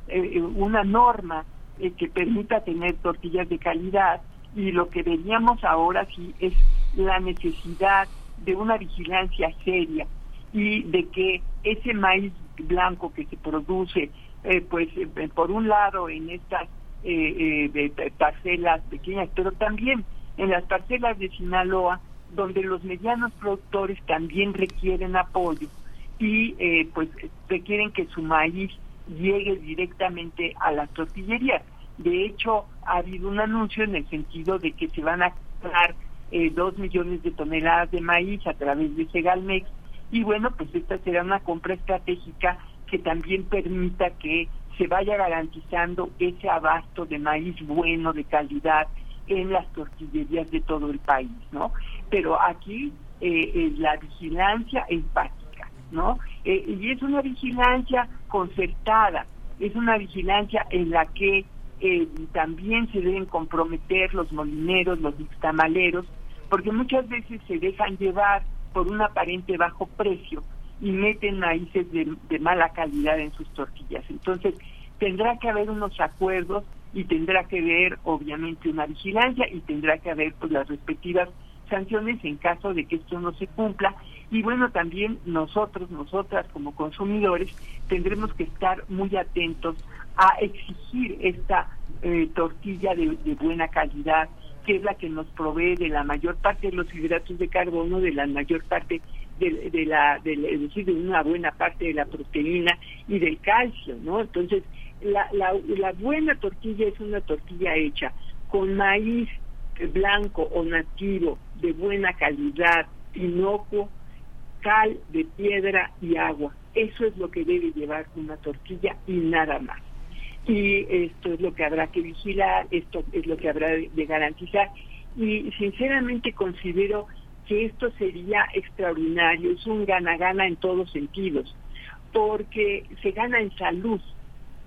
una norma que permita tener tortillas de calidad y lo que veríamos ahora sí es la necesidad de una vigilancia seria y de que ese maíz blanco que se produce, eh, pues eh, por un lado en estas eh, parcelas pequeñas, pero también en las parcelas de Sinaloa, donde los medianos productores también requieren apoyo y pues requieren que su maíz llegue directamente a las tortillerías. De hecho, ha habido un anuncio en el sentido de que se van a comprar dos millones de toneladas de maíz a través de Segalmex y bueno, pues esta será una compra estratégica que también permita que se vaya garantizando ese abasto de maíz bueno, de calidad, en las tortillerías de todo el país, ¿no? Pero aquí eh, eh, la vigilancia empática, ¿no? Eh, y es una vigilancia concertada, es una vigilancia en la que también se deben comprometer los molineros, los dictamaleros, porque muchas veces se dejan llevar por un aparente bajo precio y meten maíces de, mala calidad en sus tortillas. Entonces, tendrá que haber unos acuerdos y tendrá que haber, obviamente, una vigilancia y tendrá que haber pues, las respectivas sanciones en caso de que esto no se cumpla. Y bueno, también nosotros, nosotras como consumidores, tendremos que estar muy atentos a exigir esta eh, tortilla de, de buena calidad, que es la que nos provee de la mayor parte de los hidratos de carbono, de la mayor parte de, la, es decir, de una buena parte de la proteína y del calcio, ¿no? Entonces, la, la buena tortilla es una tortilla hecha con maíz blanco o nativo de buena calidad, inocuo, cal de piedra y agua. Eso es lo que debe llevar una tortilla y nada más y esto es lo que habrá que vigilar, esto es lo que habrá de garantizar y sinceramente considero que esto sería extraordinario, es un gana-gana en todos sentidos, porque se gana en salud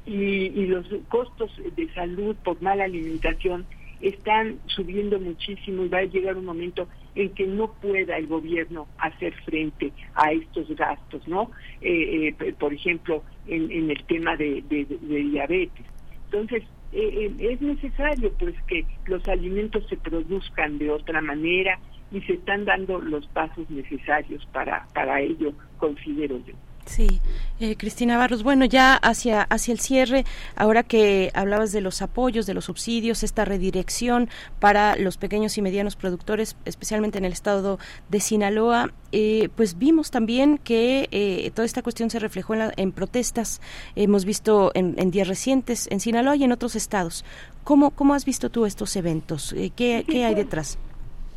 y, y los costos de salud por mala alimentación están subiendo muchísimo y va a llegar un momento en que no pueda el gobierno hacer frente a estos gastos, ¿no? Eh, eh, por ejemplo, en, el tema de, diabetes. Entonces, eh, es necesario pues que los alimentos se produzcan de otra manera y se están dando los pasos necesarios para, para ello, considero yo. Sí, eh, Cristina Barros, bueno, ya hacia, hacia el cierre, ahora que hablabas de los apoyos, de los subsidios, esta redirección para los pequeños y medianos productores, especialmente en el estado de Sinaloa, eh, pues vimos también que eh, toda esta cuestión se reflejó en, en protestas, hemos visto en, días recientes en Sinaloa y en otros estados. ¿Cómo, cómo has visto tú estos eventos? ¿qué, ¿Qué hay detrás?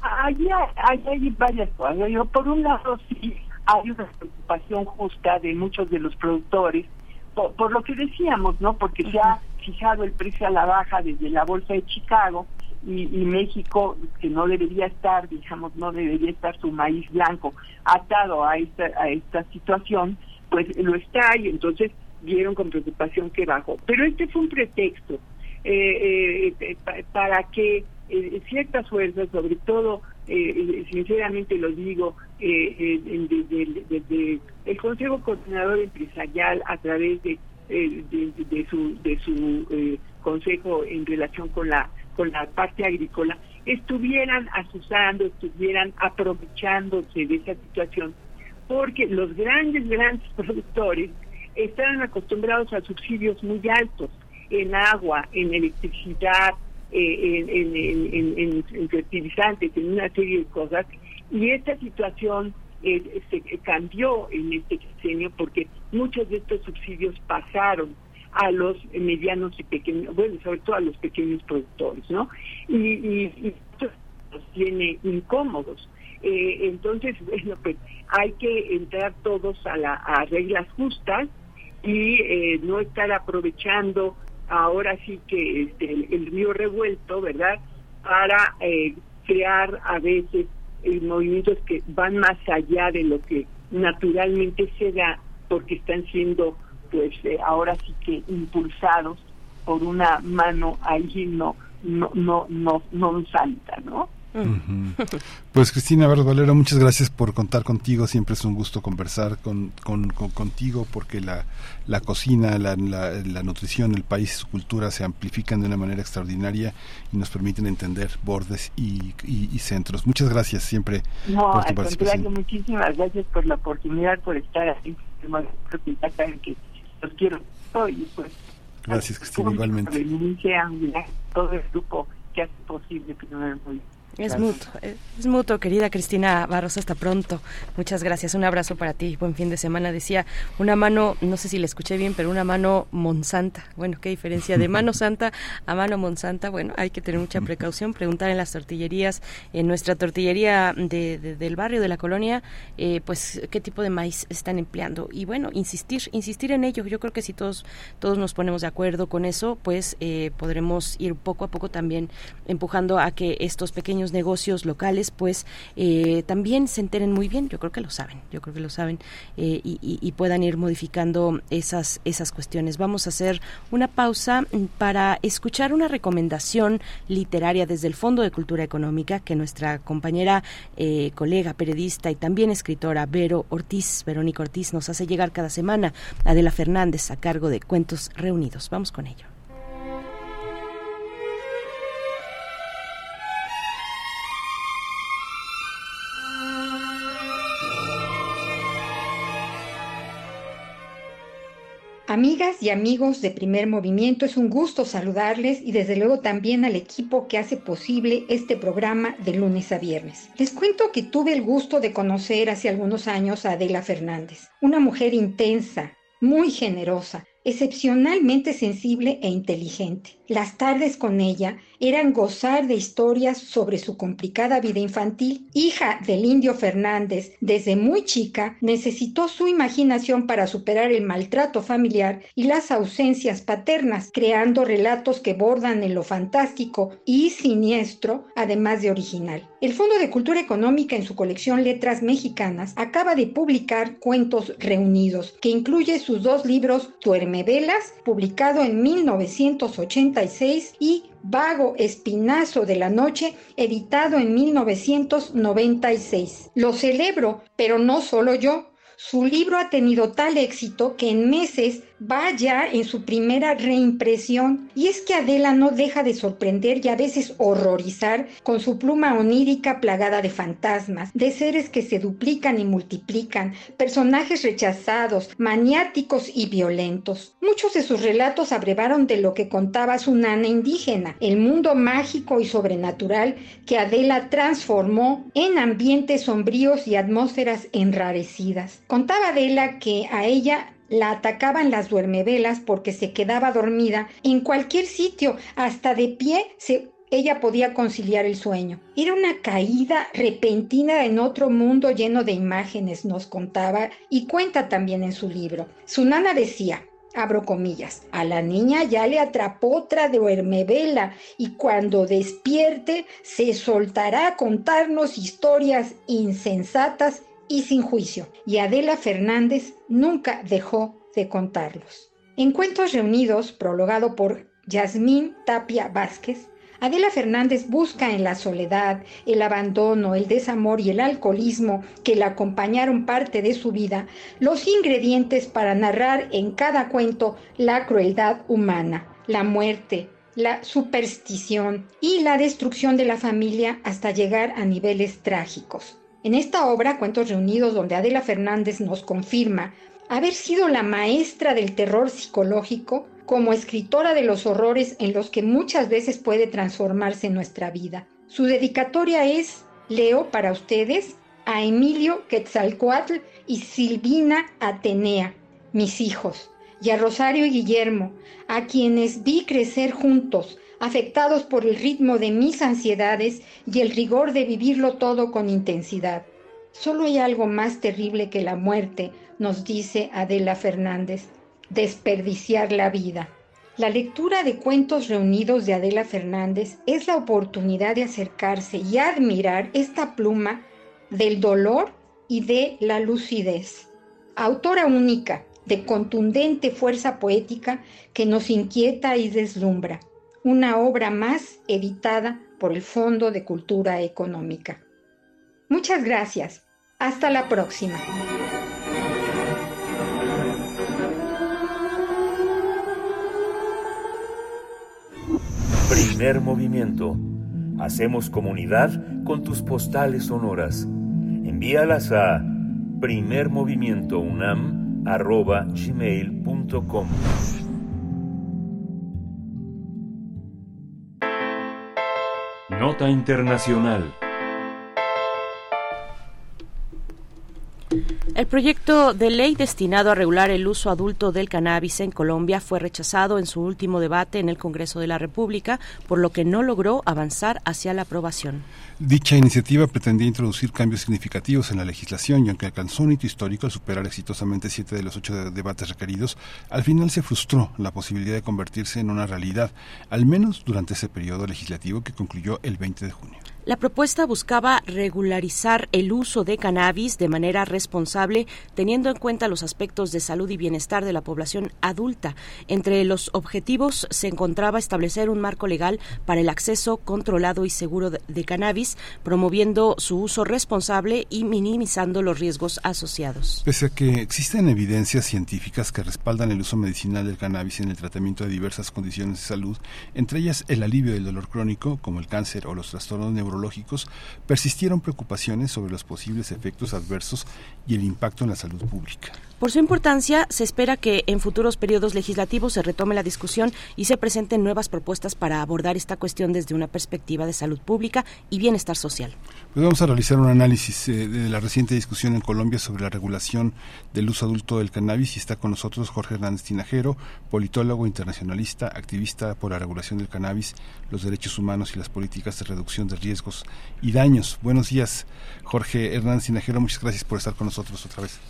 Hay, hay, varias cosas. por un lado, sí hay una preocupación justa de muchos de los productores por, lo que decíamos, ¿no? Porque se ha fijado el precio a la baja desde la bolsa de Chicago y, México, que no debería estar, digamos, no debería estar su maíz blanco atado a esta, a esta situación, pues lo está y entonces vieron con preocupación que bajó. Pero este fue un pretexto. eh, eh, para que ciertas fuerzas, sobre todo, sinceramente lo digo, desde el Consejo Coordinador Empresarial a través de, de, su, de su consejo en relación con la, con la parte agrícola, estuvieran asusando, estuvieran aprovechándose de esa situación, porque los grandes, grandes [LAUGHS] productores están acostumbrados a subsidios muy altos en agua, en electricidad, eh, en, fertilizantes, en una serie de cosas, y esta situación eh, se cambió en este diseño porque muchos de estos subsidios pasaron a los medianos y pequeños, bueno, sobre todo a los pequeños productores, ¿no? Y, y, esto los tiene incómodos. Eh, entonces, [LAUGHS] bueno, pues hay que entrar todos a, la, a reglas justas y eh, no estar aprovechando ahora sí que este, el, río revuelto, ¿verdad? Para eh, crear a veces movimientos que van más allá de lo que naturalmente se da porque están siendo pues eh, ahora sí que impulsados por una mano ahí no no no no no santa, ¿no? Pues Cristina Barros Valero, muchas gracias por contar contigo. Siempre es un gusto conversar con, con, contigo porque la, la cocina, la, la, nutrición, el país y su cultura se amplifican de una manera extraordinaria y nos permiten entender bordes y, y, centros. Muchas gracias siempre no, por tu participación. muchísimas gracias por la oportunidad, por estar aquí. que los quiero. Y pues, gracias, Cristina, igualmente. Todo el grupo que hace posible que no muy es mutuo, es mutuo, querida Cristina Barros, hasta pronto. Muchas gracias, un abrazo para ti, buen fin de semana. Decía, una mano, no sé si la escuché bien, pero una mano monsanta. Bueno, qué diferencia de mano santa a mano monsanta. Bueno, hay que tener mucha precaución, preguntar en las tortillerías, en nuestra tortillería de, del barrio, de la colonia, eh, pues qué tipo de maíz están empleando. Y bueno, insistir, insistir en ello. Yo creo que si todos, todos nos ponemos de acuerdo con eso, pues eh, podremos ir poco a poco también empujando a que estos pequeños negocios locales pues eh, también se enteren muy bien, yo creo que lo saben, yo creo que lo saben eh, y, puedan ir modificando esas, esas cuestiones. Vamos a hacer una pausa para escuchar una recomendación literaria desde el Fondo de Cultura Económica que nuestra compañera, eh, colega, periodista y también escritora Vero Ortiz, Verónica Ortiz, nos hace llegar cada semana. Adela Fernández a cargo de Cuentos Reunidos. Vamos con ello. Amigas y amigos de Primer Movimiento, es un gusto saludarles y desde luego también al equipo que hace posible este programa de lunes a viernes. Les cuento que tuve el gusto de conocer hace algunos años a Adela Fernández, una mujer intensa, muy generosa, excepcionalmente sensible e inteligente. Las tardes con ella eran gozar de historias sobre su complicada vida infantil. Hija del indio Fernández, desde muy chica necesitó su imaginación para superar el maltrato familiar y las ausencias paternas, creando relatos que bordan en lo fantástico y siniestro, además de original. El Fondo de Cultura Económica en su colección Letras Mexicanas acaba de publicar Cuentos Reunidos, que incluye sus dos libros Duerme Velas, publicado en 1986, y Vago Espinazo de la Noche, editado en 1996. Lo celebro, pero no solo yo. Su libro ha tenido tal éxito que en meses Vaya en su primera reimpresión. Y es que Adela no deja de sorprender y a veces horrorizar con su pluma onírica plagada de fantasmas, de seres que se duplican y multiplican, personajes rechazados, maniáticos y violentos. Muchos de sus relatos abrevaron de lo que contaba su nana indígena, el mundo mágico y sobrenatural que Adela transformó en ambientes sombríos y atmósferas enrarecidas. Contaba Adela que a ella la atacaban las duermevelas porque se quedaba dormida en cualquier sitio, hasta de pie ella podía conciliar el sueño. Era una caída repentina en otro mundo lleno de imágenes, nos contaba y cuenta también en su libro. Su nana decía, abro comillas, a la niña ya le atrapó otra duermevela y cuando despierte se soltará a contarnos historias insensatas y sin juicio, y Adela Fernández nunca dejó de contarlos. En Cuentos Reunidos, prologado por Yasmín Tapia Vázquez, Adela Fernández busca en la soledad, el abandono, el desamor y el alcoholismo que la acompañaron parte de su vida, los ingredientes para narrar en cada cuento la crueldad humana, la muerte, la superstición y la destrucción de la familia hasta llegar a niveles trágicos. En esta obra, Cuentos Reunidos, donde Adela Fernández nos confirma haber sido la maestra del terror psicológico, como escritora de los horrores en los que muchas veces puede transformarse nuestra vida. Su dedicatoria es, leo para ustedes, a Emilio Quetzalcoatl y Silvina Atenea, mis hijos, y a Rosario y Guillermo, a quienes vi crecer juntos, afectados por el ritmo de mis ansiedades y el rigor de vivirlo todo con intensidad. Solo hay algo más terrible que la muerte, nos dice Adela Fernández desperdiciar la vida. La lectura de cuentos reunidos de Adela Fernández es la oportunidad de acercarse y admirar esta pluma del dolor y de la lucidez. Autora única, de contundente fuerza poética que nos inquieta y deslumbra. Una obra más editada por el Fondo de Cultura Económica. Muchas gracias. Hasta la próxima. Primer movimiento. Hacemos comunidad con tus postales sonoras. Envíalas a primermovimientounam.gmail.com Nota Internacional El proyecto de ley destinado a regular el uso adulto del cannabis en Colombia fue rechazado en su último debate en el Congreso de la República, por lo que no logró avanzar hacia la aprobación. Dicha iniciativa pretendía introducir cambios significativos en la legislación y aunque alcanzó un hito histórico al superar exitosamente siete de los ocho debates requeridos, al final se frustró la posibilidad de convertirse en una realidad, al menos durante ese periodo legislativo que concluyó el 20 de junio. La propuesta buscaba regularizar el uso de cannabis de manera responsable, teniendo en cuenta los aspectos de salud y bienestar de la población adulta. Entre los objetivos se encontraba establecer un marco legal para el acceso controlado y seguro de, cannabis, promoviendo su uso responsable y minimizando los riesgos asociados. Pese a que existen evidencias científicas que respaldan el uso medicinal del cannabis en el tratamiento de diversas condiciones de salud, entre ellas el alivio del dolor crónico, como el cáncer o los trastornos neurológicos, persistieron preocupaciones sobre los posibles efectos adversos y el impacto en la salud pública. Por su importancia, se espera que en futuros periodos legislativos se retome la discusión y se presenten nuevas propuestas para abordar esta cuestión desde una perspectiva de salud pública y bienestar social. Pues vamos a realizar un análisis eh, de la reciente discusión en Colombia sobre la regulación del uso adulto del cannabis y está con nosotros Jorge Hernández Tinajero, politólogo internacionalista, activista por la regulación del cannabis, los derechos humanos y las políticas de reducción de riesgos y daños. Buenos días, Jorge Hernández Tinajero, muchas gracias por estar con nosotros otra vez.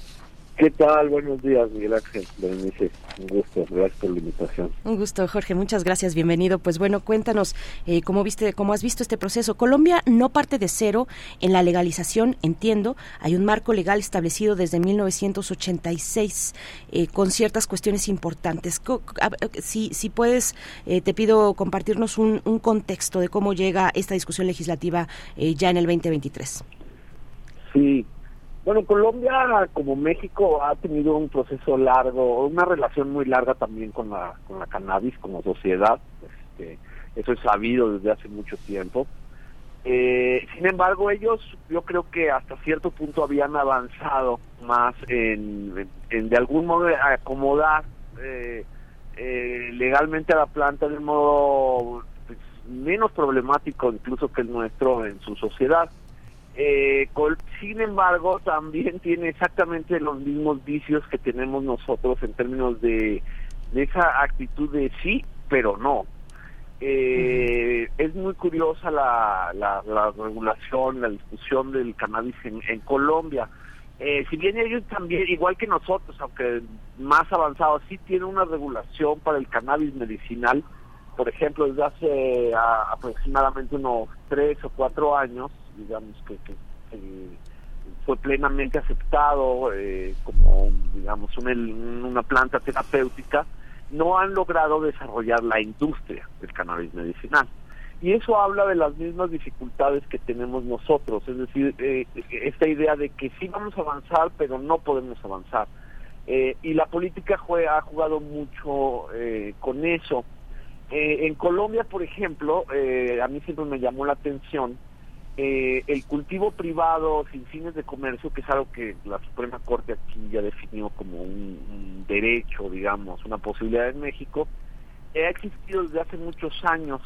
¿Qué tal? Buenos días, Miguel Ángel. Un gusto, gracias por la invitación. Un gusto, Jorge. Muchas gracias. Bienvenido. Pues bueno, cuéntanos eh, cómo viste, cómo has visto este proceso. Colombia no parte de cero en la legalización, entiendo. Hay un marco legal establecido desde 1986 eh, con ciertas cuestiones importantes. Si, si puedes, eh, te pido compartirnos un, un, contexto de cómo llega esta discusión legislativa ya en el 2023. Sí, bueno, Colombia, como México, ha tenido un proceso largo, una relación muy larga también con la, con la cannabis como sociedad. Este, eso es sabido desde hace mucho tiempo. Eh, sin embargo, ellos, yo creo que hasta cierto punto habían avanzado más en, en, de algún modo acomodar eh, eh, legalmente a la planta de un modo pues, menos problemático incluso que el nuestro en su sociedad. Eh, sin embargo, también tiene exactamente los mismos vicios que tenemos nosotros en términos de, esa actitud de sí, pero no. Eh, es muy curiosa la, la, regulación, la discusión del cannabis en, Colombia. Eh, si bien ellos también, igual que nosotros, aunque más avanzados, sí tienen una regulación para el cannabis medicinal. Por ejemplo, desde hace aproximadamente unos tres o cuatro años, digamos que, fue plenamente aceptado eh, como digamos una, una planta terapéutica no han logrado desarrollar la industria del cannabis medicinal. Y eso habla de las mismas dificultades que tenemos nosotros, es decir, eh, esta idea de que sí vamos a avanzar, pero no podemos avanzar. Eh, y la política juega, ha jugado mucho eh, con eso. Eh, en Colombia, por ejemplo, a mí siempre me llamó la atención el cultivo privado sin fines de comercio, que es algo que la Suprema Corte aquí ya definió como un, un derecho, digamos, una posibilidad en México, ha existido desde hace muchos años.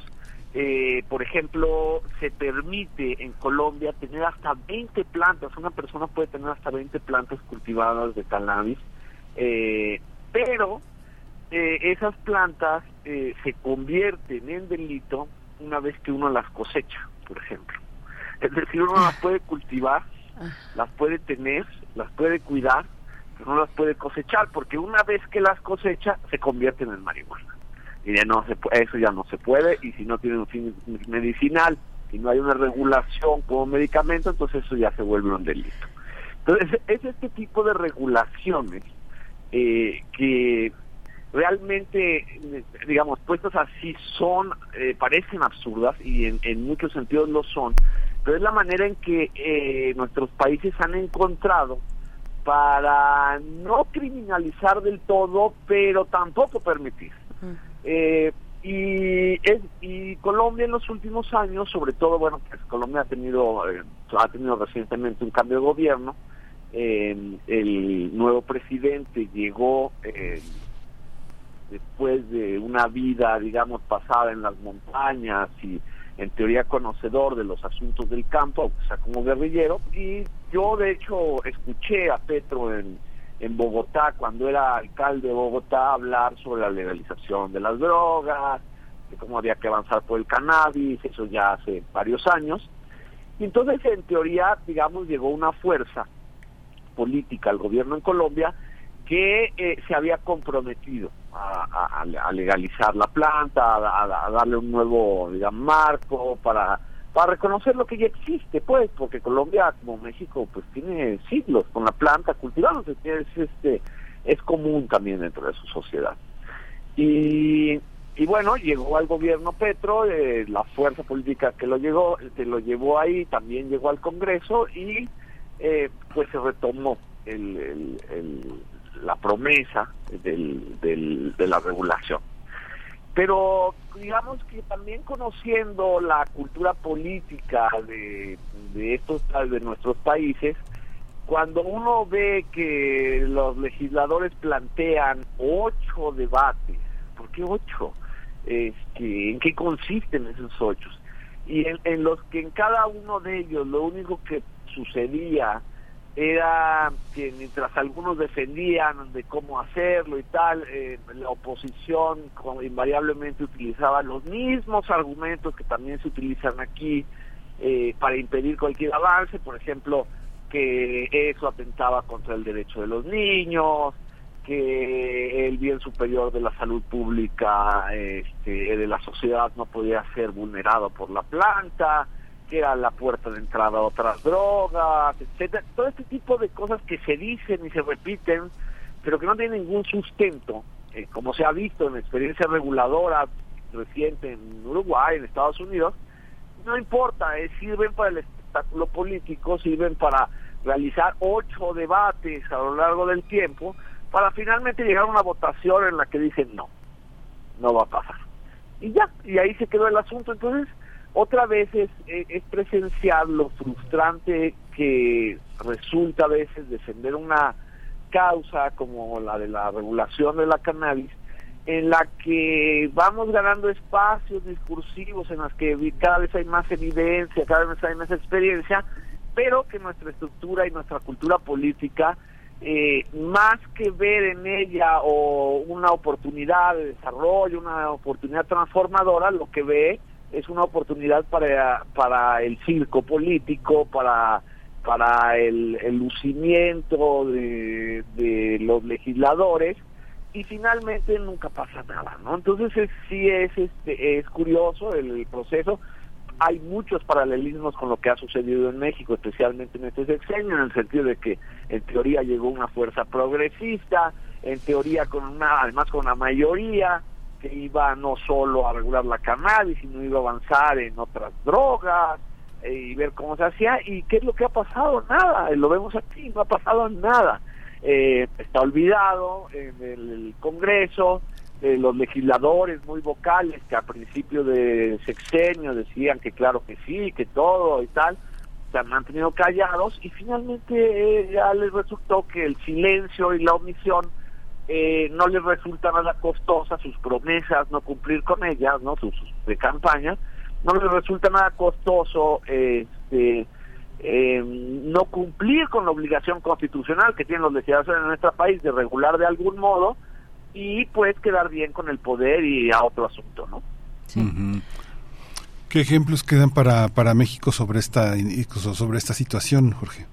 por ejemplo, se permite en Colombia tener hasta 20 plantas, una persona puede tener hasta 20 plantas cultivadas de cannabis, eh, pero eh, esas plantas eh, se convierten en delito una vez que uno las cosecha, por ejemplo. Es decir, uno las puede cultivar, las puede tener, las puede cuidar, pero no las puede cosechar, porque una vez que las cosecha, se convierten en marihuana. Y ya no se, eso ya no se puede, y si no tiene un fin medicinal, y no hay una regulación como medicamento, entonces eso ya se vuelve un delito. Entonces, es este tipo de regulaciones eh, que realmente, digamos, puestas así son, eh, parecen absurdas y en, muchos sentidos lo son, pero es la manera en que eh, nuestros países han encontrado para no criminalizar del todo, pero tampoco permitir. y, es, y Colombia en los últimos años, sobre todo, bueno, pues Colombia ha tenido, ha tenido recientemente un cambio de gobierno, el nuevo presidente llegó eh, después de una vida, digamos, pasada en las montañas y en teoría conocedor de los asuntos del campo, aunque sea como guerrillero, y yo de hecho escuché a Petro en, en Bogotá, cuando era alcalde de Bogotá, hablar sobre la legalización de las drogas, de cómo había que avanzar por el cannabis, eso ya hace varios años. Y entonces, en teoría, digamos, llegó una fuerza política al gobierno en Colombia que eh, se había comprometido a, legalizar la planta, a, darle un nuevo digamos, marco para reconocer lo que ya existe, pues, porque Colombia, como México, pues tiene siglos con la planta cultivándose, es, este, es común también dentro de su sociedad. Y, y bueno, llegó al gobierno Petro, eh, la fuerza política que lo, llegó, que lo llevó ahí también llegó al Congreso y eh, pues se retomó el, la promesa del, de la regulación. Pero digamos que también conociendo la cultura política de, de estos de nuestros países, cuando uno ve que los legisladores plantean ocho debates, ¿por qué ocho? Este, ¿En qué consisten esos ocho? Y en los que en cada uno de ellos lo único que sucedía era que mientras algunos defendían de cómo hacerlo y tal, eh, la oposición invariablemente utilizaba los mismos argumentos que también se utilizan aquí eh, para impedir cualquier avance, por ejemplo, que eso atentaba contra el derecho de los niños, que el bien superior de la salud pública este, de la sociedad no podía ser vulnerado por la planta, que era la puerta de entrada a otras drogas, etcétera, todo este tipo de cosas que se dicen y se repiten, pero que no tienen ningún sustento, eh, como se ha visto en experiencia reguladora reciente en Uruguay, en Estados Unidos, no importa, eh, sirven para el espectáculo político, sirven para realizar ocho debates a lo largo del tiempo, para finalmente llegar a una votación en la que dicen no, no va a pasar. Y ya, y ahí se quedó el asunto. Entonces, otra vez es, es presenciar lo frustrante que resulta a veces defender una causa como la de la regulación de la cannabis, en la que vamos ganando espacios discursivos, en las que cada vez hay más evidencia, cada vez hay más experiencia, pero que nuestra estructura y nuestra cultura política, eh, más que ver en ella o una oportunidad de desarrollo, una oportunidad transformadora, lo que ve es una oportunidad para, para el circo político, para, para el, lucimiento de, los legisladores y finalmente nunca pasa nada, ¿no? Entonces sí es, este, es curioso el, proceso. hay muchos paralelismos con lo que ha sucedido en México, especialmente en este sexenio, en el sentido de que en teoría llegó una fuerza progresista, en teoría con una, además con una mayoría que iba no solo a regular la cannabis, sino iba a avanzar en otras drogas eh, y ver cómo se hacía. ¿Y qué es lo que ha pasado? Nada, lo vemos aquí, no ha pasado nada. Eh, está olvidado en el Congreso, eh, los legisladores muy vocales que a principio de sexenio decían que claro que sí, que todo y tal, se han mantenido callados y finalmente eh, ya les resultó que el silencio y la omisión eh, no les resulta nada costosa, sus promesas, no cumplir con ellas, no sus, de campaña, no les resulta nada costoso este, no cumplir con la obligación constitucional que tienen los legisladores en nuestro país de regular de algún modo, y pues quedar bien con el poder y a otro asunto, ¿no? ¿Qué ejemplos quedan para, para México sobre esta sobre esta situación, Jorge?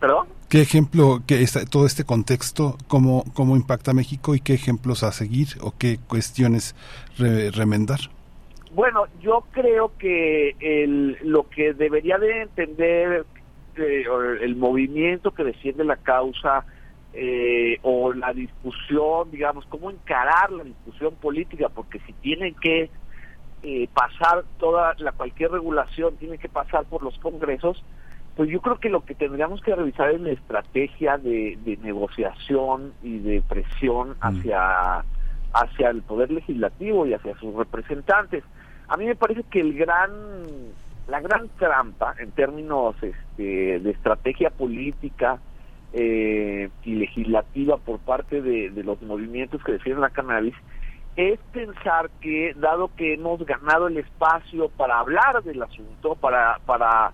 ¿Perdón? ¿Qué ejemplo, que todo este contexto, cómo, cómo impacta México y qué ejemplos a seguir o qué cuestiones remendar? Bueno, yo creo que el, lo que debería de entender eh, el movimiento que defiende la causa eh, o la discusión, digamos, cómo encarar la discusión política, porque si tienen que eh, pasar toda la cualquier regulación tiene que pasar por los congresos, pues yo creo que lo que tendríamos que revisar es la estrategia de, negociación y de presión mm. hacia hacia el poder legislativo y hacia sus representantes. A mí me parece que el gran la gran trampa en términos este, de estrategia política eh, y legislativa por parte de, los movimientos que defienden la cannabis es pensar que dado que hemos ganado el espacio para hablar del asunto, para para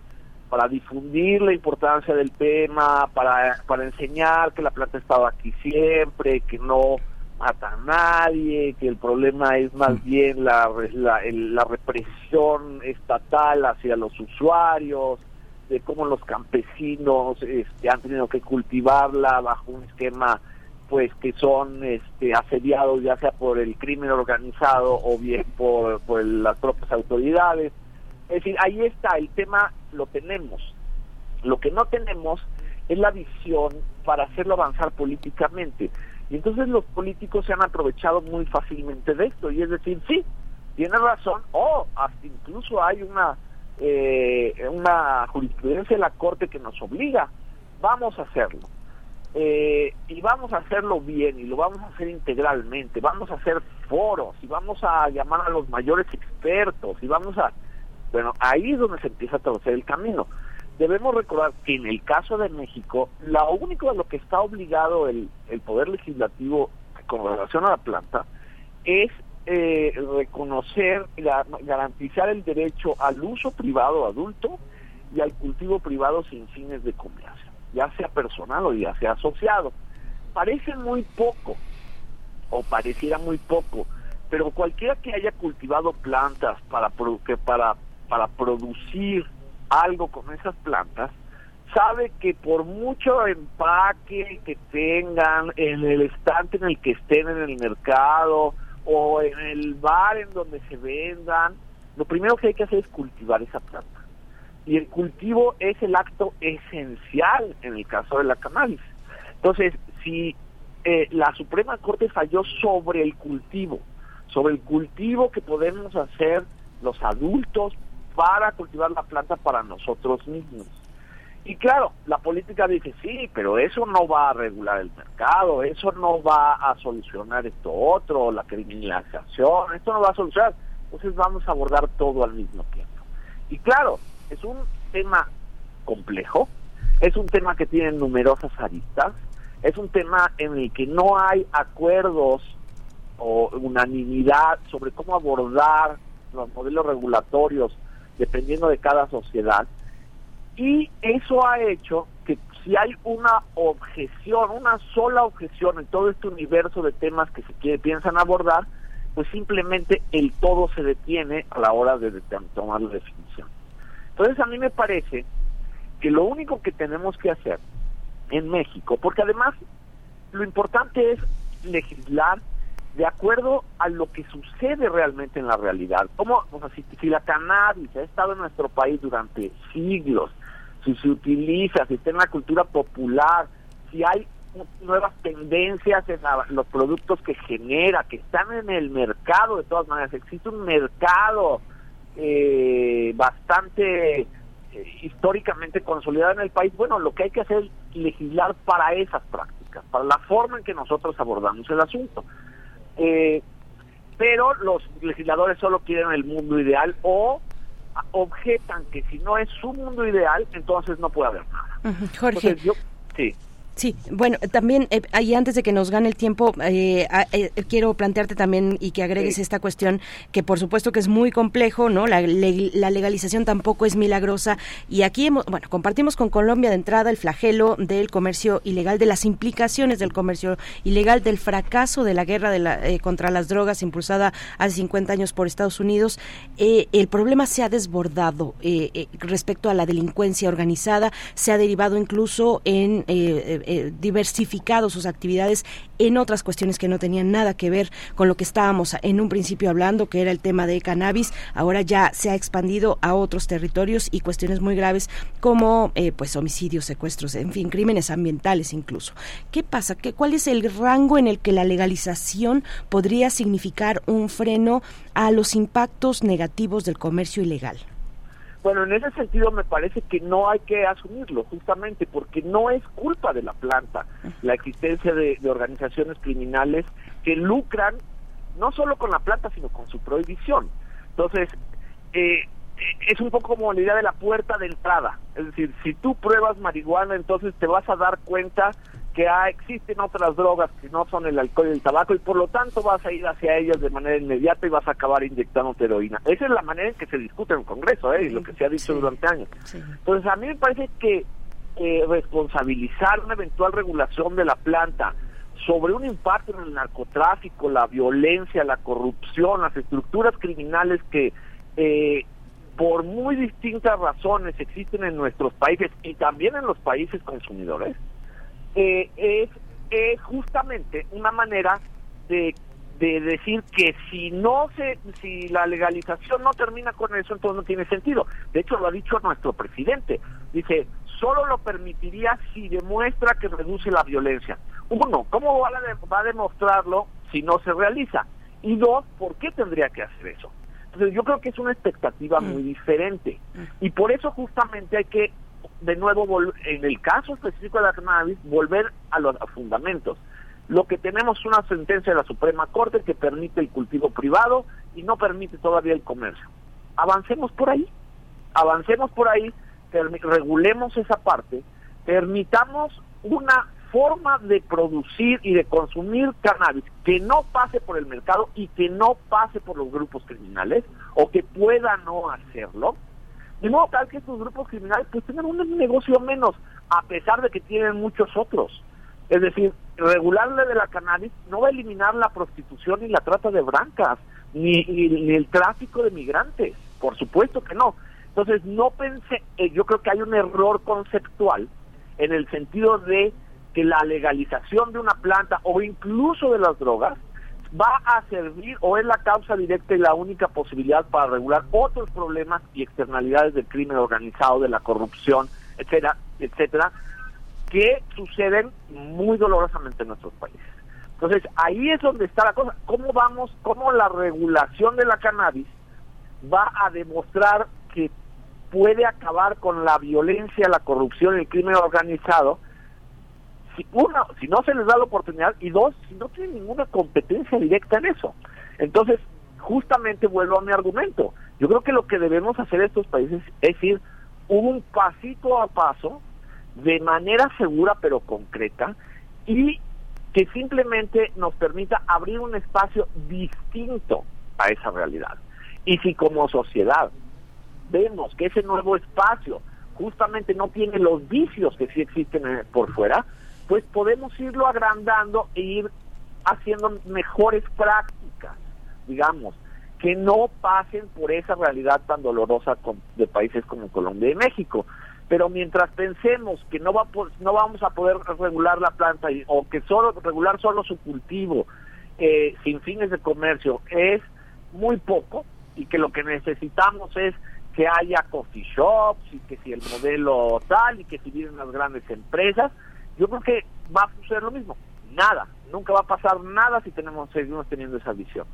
para difundir la importancia del tema, para, para enseñar que la planta estaba aquí siempre, que no mata a nadie, que el problema es más bien la, la, la represión estatal hacia los usuarios, de cómo los campesinos este, han tenido que cultivarla bajo un esquema pues que son este, asediados ya sea por el crimen organizado o bien por, por las propias autoridades. Es decir, ahí está, el tema lo tenemos. Lo que no tenemos es la visión para hacerlo avanzar políticamente. Y entonces los políticos se han aprovechado muy fácilmente de esto. Y es decir, sí, tiene razón, o hasta incluso hay una eh, una jurisprudencia de la Corte que nos obliga, vamos a hacerlo. Eh, y vamos a hacerlo bien y lo vamos a hacer integralmente, vamos a hacer foros y vamos a llamar a los mayores expertos y vamos a... Bueno, ahí es donde se empieza a torcer el camino. Debemos recordar que en el caso de México, lo único a lo que está obligado el, el Poder Legislativo con relación a la planta es eh, reconocer, garantizar el derecho al uso privado adulto y al cultivo privado sin fines de comercio, ya sea personal o ya sea asociado. Parece muy poco, o pareciera muy poco, pero cualquiera que haya cultivado plantas para, que para, para producir algo con esas plantas, sabe que por mucho empaque que tengan en el estante en el que estén en el mercado, o en el bar en donde se vendan, lo primero que hay que hacer es cultivar esa planta. Y el cultivo es el acto esencial en el caso de la cannabis. Entonces, si eh, la Suprema Corte falló sobre el cultivo, sobre el cultivo que podemos hacer los adultos para cultivar la planta para nosotros mismos. Y claro, la política dice, sí, pero eso no va a regular el mercado, eso no va a solucionar esto otro, la criminalización, esto no va a solucionar. Entonces vamos a abordar todo al mismo tiempo. Y claro, es un tema complejo, es un tema que tiene numerosas aristas, es un tema en el que no hay acuerdos o unanimidad sobre cómo abordar los modelos regulatorios dependiendo de cada sociedad y eso ha hecho que si hay una objeción, una sola objeción en todo este universo de temas que se piensan abordar, pues simplemente el todo se detiene a la hora de, tomar la definición. Entonces a mí me parece que lo único que tenemos que hacer en México, porque además lo importante es legislar de acuerdo a lo que sucede realmente en la realidad. Como, o sea, si, si la cannabis ha estado en nuestro país durante siglos, si se utiliza, si está en la cultura popular, si hay nuevas tendencias en la- los productos que genera, que están en el mercado de todas maneras, existe un mercado eh, bastante eh, históricamente consolidado en el país, bueno, lo que hay que hacer es legislar para esas prácticas, para la forma en que nosotros abordamos el asunto. Eh, pero los legisladores solo quieren el mundo ideal o objetan que si no es su mundo ideal, entonces no puede haber nada. Jorge. Entonces, yo, sí. Sí, bueno, también eh, ahí antes de que nos gane el tiempo, eh, eh, quiero plantearte también y que agregues esta cuestión que por supuesto que es muy complejo, ¿no? La, le- la legalización tampoco es milagrosa y aquí hemos, bueno, compartimos con Colombia de entrada el flagelo del comercio ilegal, de las implicaciones del comercio ilegal, del fracaso de la guerra de la- eh, contra las drogas impulsada hace 50 años por Estados Unidos. Eh, el problema se ha desbordado respecto a la delincuencia organizada, se ha derivado incluso en eh, diversificado sus actividades en otras cuestiones que no tenían nada que ver con lo que estábamos en un principio hablando, que era el tema de cannabis. Ahora ya se ha expandido a otros territorios y cuestiones muy graves como eh, pues homicidios, secuestros, en fin, crímenes ambientales incluso. ¿Qué pasa? ¿Qué, ¿Cuál es el rango en el que la legalización podría significar un freno a los impactos negativos del comercio ilegal? Bueno, en ese sentido me parece que no hay que asumirlo, justamente porque no es culpa de la planta la existencia de, organizaciones criminales que lucran no solo con la planta, sino con su prohibición. Entonces, eh, es un poco como la idea de la puerta de entrada. Es decir, si tú pruebas marihuana, entonces te vas a dar cuenta que ah, existen otras drogas que no son el alcohol y el tabaco y por lo tanto vas a ir hacia ellas de manera inmediata y vas a acabar inyectando heroína. Esa es la manera en que se discute en el Congreso, ¿eh? y lo que se ha dicho durante años. Entonces a mí me parece que eh, responsabilizar una eventual regulación de la planta sobre un impacto en el narcotráfico, la violencia, la corrupción, las estructuras criminales que eh, por muy distintas razones existen en nuestros países y también en los países consumidores, eh, es, es justamente una manera de, de decir que si no se, si la legalización no termina con eso, entonces no tiene sentido. De hecho, lo ha dicho nuestro presidente. Dice, solo lo permitiría si demuestra que reduce la violencia. Uno, ¿cómo va a, va a demostrarlo si no se realiza? Y dos, ¿por qué tendría que hacer eso? Entonces yo creo que es una expectativa muy diferente. Y por eso justamente hay que, de nuevo, en el caso específico de la cannabis, volver a los fundamentos. Lo que tenemos es una sentencia de la Suprema Corte que permite el cultivo privado y no permite todavía el comercio. Avancemos por ahí, avancemos por ahí, regulemos esa parte, permitamos una forma de producir y de consumir cannabis que no pase por el mercado y que no pase por los grupos criminales o que pueda no hacerlo, de modo tal que estos grupos criminales pues tengan un negocio menos, a pesar de que tienen muchos otros. Es decir, regularle de la cannabis no va a eliminar la prostitución ni la trata de blancas, ni, ni- ni el tráfico de migrantes, por supuesto que no. Entonces, no pensé, eh, yo creo que hay un error conceptual en el sentido de que la legalización de una planta o incluso de las drogas va a servir o es la causa directa y la única posibilidad para regular otros problemas y externalidades del crimen organizado, de la corrupción, etcétera, etcétera, que suceden muy dolorosamente en nuestros países. Entonces, ahí es donde está la cosa. ¿Cómo vamos, cómo la regulación de la cannabis va a demostrar que puede acabar con la violencia, la corrupción el crimen organizado? Si, uno, si no se les da la oportunidad y dos, si no tienen ninguna competencia directa en eso. Entonces, justamente vuelvo a mi argumento. Yo creo que lo que debemos hacer estos países es ir un pasito a paso, de manera segura pero concreta, y que simplemente nos permita abrir un espacio distinto a esa realidad. Y si como sociedad vemos que ese nuevo espacio justamente no tiene los vicios que sí existen eh, por fuera, pues podemos irlo agrandando e ir haciendo mejores prácticas, digamos, que no pasen por esa realidad tan dolorosa de países como Colombia y México. Pero mientras pensemos que no va po- no vamos a poder regular la planta o que solo regular solo su cultivo eh, sin fines de comercio es muy poco y que lo que necesitamos es que haya coffee shops y que si el modelo tal y que si vienen las grandes empresas, yo creo que va a suceder lo mismo. Nada, nunca va a pasar nada si tenemos seguimos teniendo esa visión.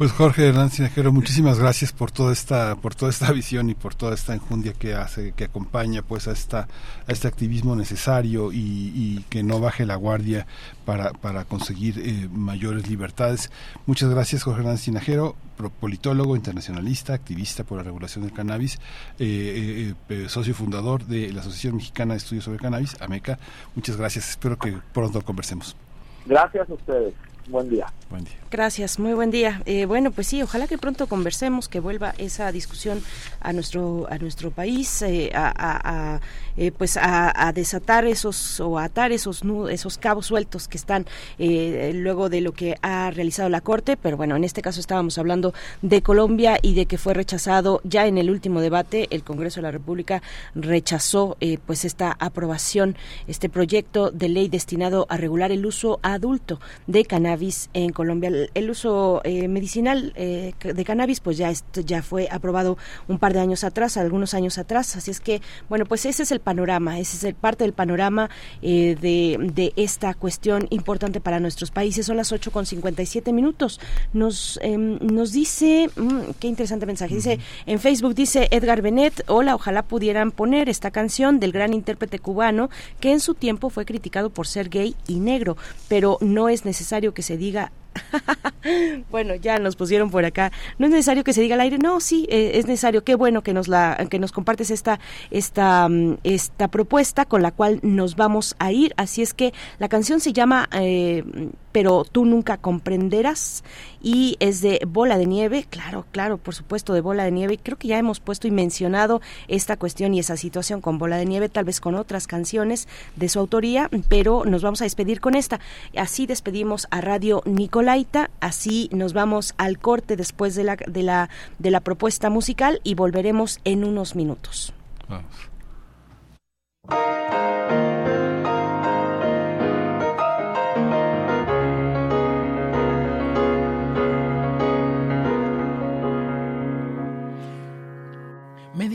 Pues Jorge Hernández Sinajero, muchísimas gracias por toda esta por toda esta visión y por toda esta enjundia que hace que acompaña pues a esta a este activismo necesario y, que no baje la guardia para, para conseguir eh, mayores libertades. Muchas gracias Jorge Hernández Sinajero, politólogo, internacionalista, activista por la regulación del cannabis, eh, eh, socio fundador de la Asociación Mexicana de Estudios sobre Cannabis, AMECA. Muchas gracias, espero que pronto conversemos. Gracias a ustedes. Buen día. Buen día. Gracias, muy buen día. Eh, bueno, pues sí, ojalá que pronto conversemos, que vuelva esa discusión a nuestro a nuestro país, eh, a, eh, pues a, desatar esos o atar esos esos cabos sueltos que están luego de lo que ha realizado la corte. Pero bueno, en este caso estábamos hablando de Colombia y de que fue rechazado ya en el último debate. El Congreso de la República rechazó pues esta aprobación, este proyecto de ley destinado a regular el uso adulto de cannabis en Colombia. El, uso eh, medicinal eh, de cannabis pues ya ya fue aprobado un par de años atrás, algunos años atrás, así es que bueno pues ese es el panorama, ese es el parte del panorama eh, de, de, esta cuestión importante para nuestros países. Son las 8 con 57 minutos. Nos em, nos dice mm, qué interesante mensaje. Dice en Facebook dice Edgar Benet, hola, ojalá pudieran poner esta canción del gran intérprete cubano que en su tiempo fue criticado por ser gay y negro, pero no es necesario que se diga [LAUGHS] bueno, ya nos pusieron por acá. No es necesario que se diga al aire. No, sí, eh, es necesario. Qué bueno que nos la que nos compartes esta esta mm, esta propuesta con la cual nos vamos a ir. Así es que la canción se llama eh, pero tú nunca comprenderás y es de Bola de Nieve, claro, claro, por supuesto de Bola de Nieve. Creo que ya hemos puesto y mencionado esta cuestión y esa situación con Bola de Nieve, tal vez con otras canciones de su autoría, pero nos vamos a despedir con esta. Así despedimos a Radio Nicolaita, así nos vamos al corte después de la de la de la propuesta musical y volveremos en unos minutos.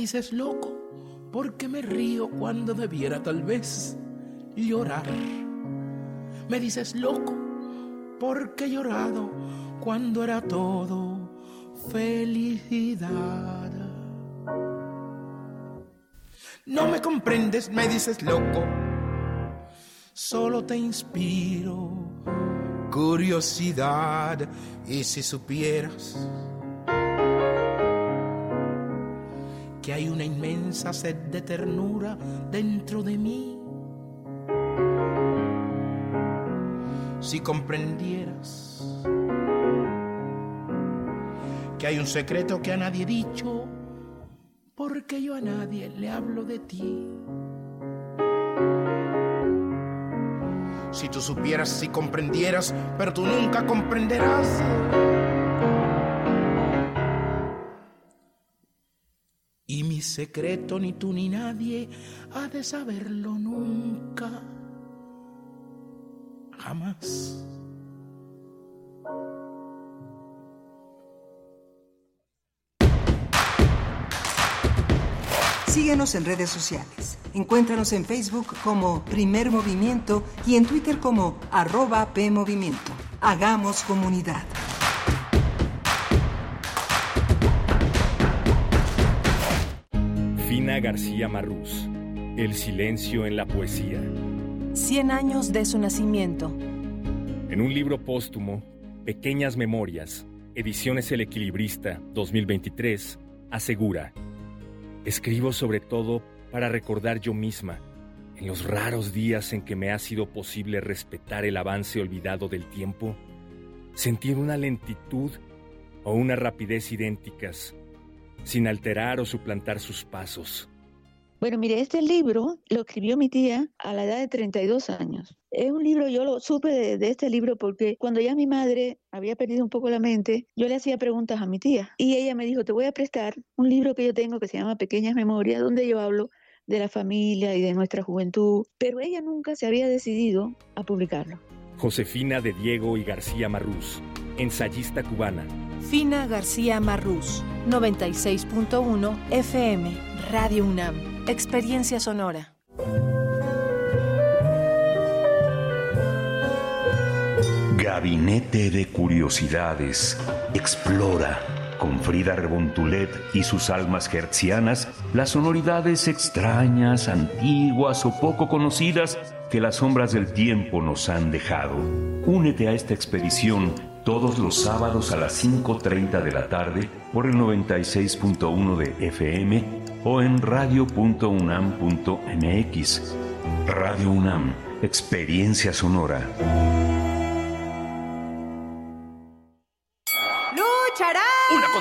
Dices loco porque me río cuando debiera tal vez llorar. Me dices loco porque he llorado cuando era todo felicidad. No me comprendes, me dices loco, solo te inspiro curiosidad y si supieras que hay una inmensa sed de ternura dentro de mí. Si comprendieras que hay un secreto que a nadie he dicho, porque yo a nadie le hablo de ti. Si tú supieras, si comprendieras, pero tú nunca comprenderás. Mi secreto ni tú ni nadie ha de saberlo nunca. Jamás. Síguenos en redes sociales. Encuéntranos en Facebook como Primer Movimiento y en Twitter como arroba PMovimiento. Hagamos comunidad. García Marrús. El silencio en la poesía. Cien años de su nacimiento. En un libro póstumo, Pequeñas Memorias, Ediciones El Equilibrista 2023, asegura, escribo sobre todo para recordar yo misma, en los raros días en que me ha sido posible respetar el avance olvidado del tiempo, sentir una lentitud o una rapidez idénticas sin alterar o suplantar sus pasos. Bueno, mire, este libro lo escribió mi tía a la edad de 32 años. Es un libro, yo lo supe de, este libro porque cuando ya mi madre había perdido un poco la mente, yo le hacía preguntas a mi tía y ella me dijo, te voy a prestar un libro que yo tengo que se llama Pequeñas Memorias, donde yo hablo de la familia y de nuestra juventud, pero ella nunca se había decidido a publicarlo. Josefina de Diego y García Marrús, ensayista cubana. Fina García Marrús, 96.1 FM, Radio UNAM, Experiencia Sonora. Gabinete de Curiosidades. Explora con Frida Rebontulet y sus almas hertzianas las sonoridades extrañas, antiguas o poco conocidas que las sombras del tiempo nos han dejado. Únete a esta expedición todos los sábados a las 5.30 de la tarde por el 96.1 de FM o en radio.unam.mx. Radio UNAM, Experiencia Sonora.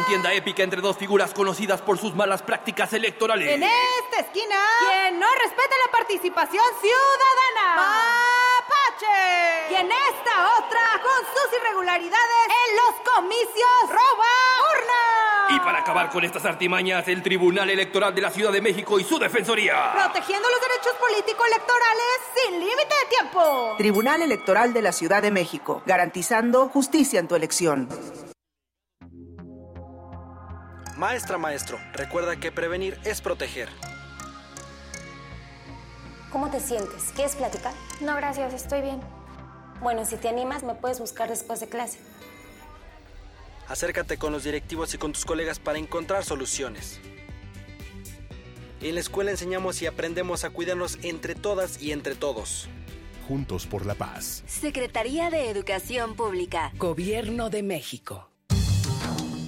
Contienda épica entre dos figuras conocidas por sus malas prácticas electorales. En esta esquina, quien no respeta la participación ciudadana. ¡Mapache! Y en esta otra, con sus irregularidades en los comicios, roba urna. Y para acabar con estas artimañas, el Tribunal Electoral de la Ciudad de México y su Defensoría. Protegiendo los derechos político-electorales sin límite de tiempo. Tribunal Electoral de la Ciudad de México, garantizando justicia en tu elección. Maestra, maestro, recuerda que prevenir es proteger. ¿Cómo te sientes? ¿Quieres platicar? No, gracias, estoy bien. Bueno, si te animas, me puedes buscar después de clase. Acércate con los directivos y con tus colegas para encontrar soluciones. En la escuela enseñamos y aprendemos a cuidarnos entre todas y entre todos. Juntos por la paz. Secretaría de Educación Pública. Gobierno de México.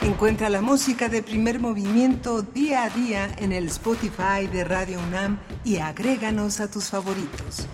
Encuentra la música de primer movimiento día a día en el Spotify de Radio UNAM y agréganos a tus favoritos.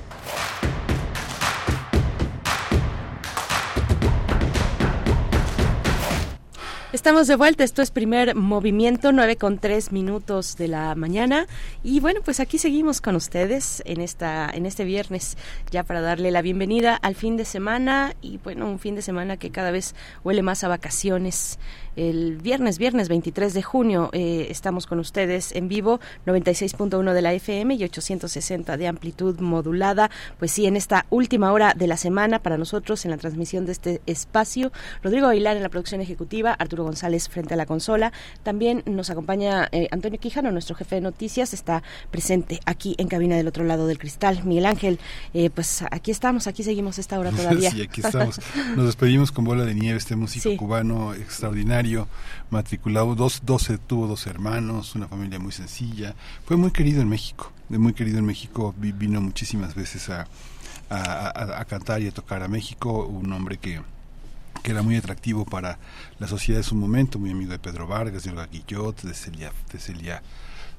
Estamos de vuelta, esto es primer movimiento, 9 con 3 minutos de la mañana. Y bueno, pues aquí seguimos con ustedes en, esta, en este viernes, ya para darle la bienvenida al fin de semana. Y bueno, un fin de semana que cada vez huele más a vacaciones. El viernes, viernes 23 de junio, eh, estamos con ustedes en vivo, 96.1 de la FM y 860 de amplitud modulada. Pues sí, en esta última hora de la semana para nosotros en la transmisión de este espacio. Rodrigo Aguilar en la producción ejecutiva, Arturo González frente a la consola. También nos acompaña eh, Antonio Quijano, nuestro jefe de noticias, está presente aquí en cabina del otro lado del cristal. Miguel Ángel, eh, pues aquí estamos, aquí seguimos esta hora [LAUGHS] todavía. sí, aquí estamos. Nos despedimos con Bola de Nieve, este músico sí. cubano extraordinario matriculado, dos, doce, tuvo dos hermanos, una familia muy sencilla, fue muy querido en México, muy querido en México, vino muchísimas veces a, a, a cantar y a tocar a México, un hombre que que era muy atractivo para la sociedad de su momento, muy amigo de Pedro Vargas, de Olga Guillot, de Celia, de Celia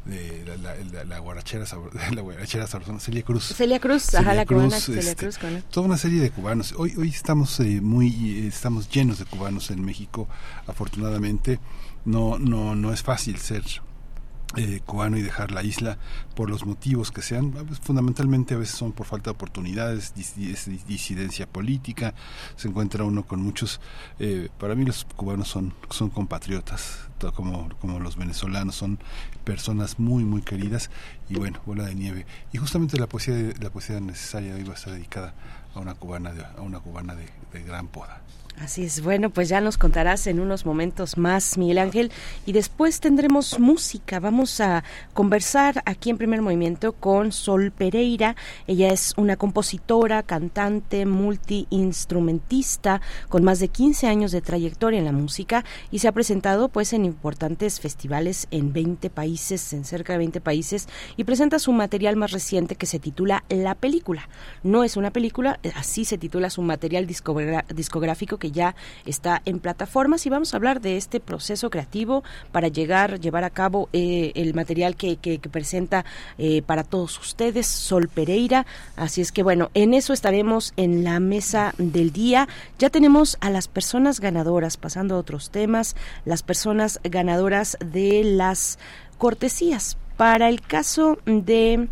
de la, la, guarachera [LAUGHS] la guarachera sabrosona, Celia Cruz. Celia Cruz, Celia ajá, la Cruz, cubana Celia este, Cruz. Con toda una serie de cubanos. Hoy hoy estamos eh, muy estamos llenos de cubanos en México, afortunadamente. No no no es fácil ser eh, cubano y dejar la isla por los motivos que sean, fundamentalmente a veces son por falta de oportunidades, dis, dis, disidencia política, se encuentra uno con muchos, eh, para mí los cubanos son, son compatriotas, como, como los venezolanos, son personas muy muy queridas y bueno, bola de nieve. Y justamente la poesía, la poesía necesaria hoy va a estar dedicada a una cubana de, a una cubana de, de gran poda. Así es, bueno, pues ya nos contarás en unos momentos más, Miguel Ángel, y después tendremos música. Vamos a conversar aquí en Primer Movimiento con Sol Pereira. Ella es una compositora, cantante, multiinstrumentista, con más de 15 años de trayectoria en la música y se ha presentado pues en importantes festivales en 20 países, en cerca de 20 países, y presenta su material más reciente que se titula La Película. No es una película, así se titula su material discográfico ya está en plataformas y vamos a hablar de este proceso creativo para llegar, llevar a cabo eh, el material que, que, presenta eh, para todos ustedes, Sol Pereira. Así es que bueno, en eso estaremos en la mesa del día. Ya tenemos a las personas ganadoras, pasando a otros temas, las personas ganadoras de las cortesías. Para el caso de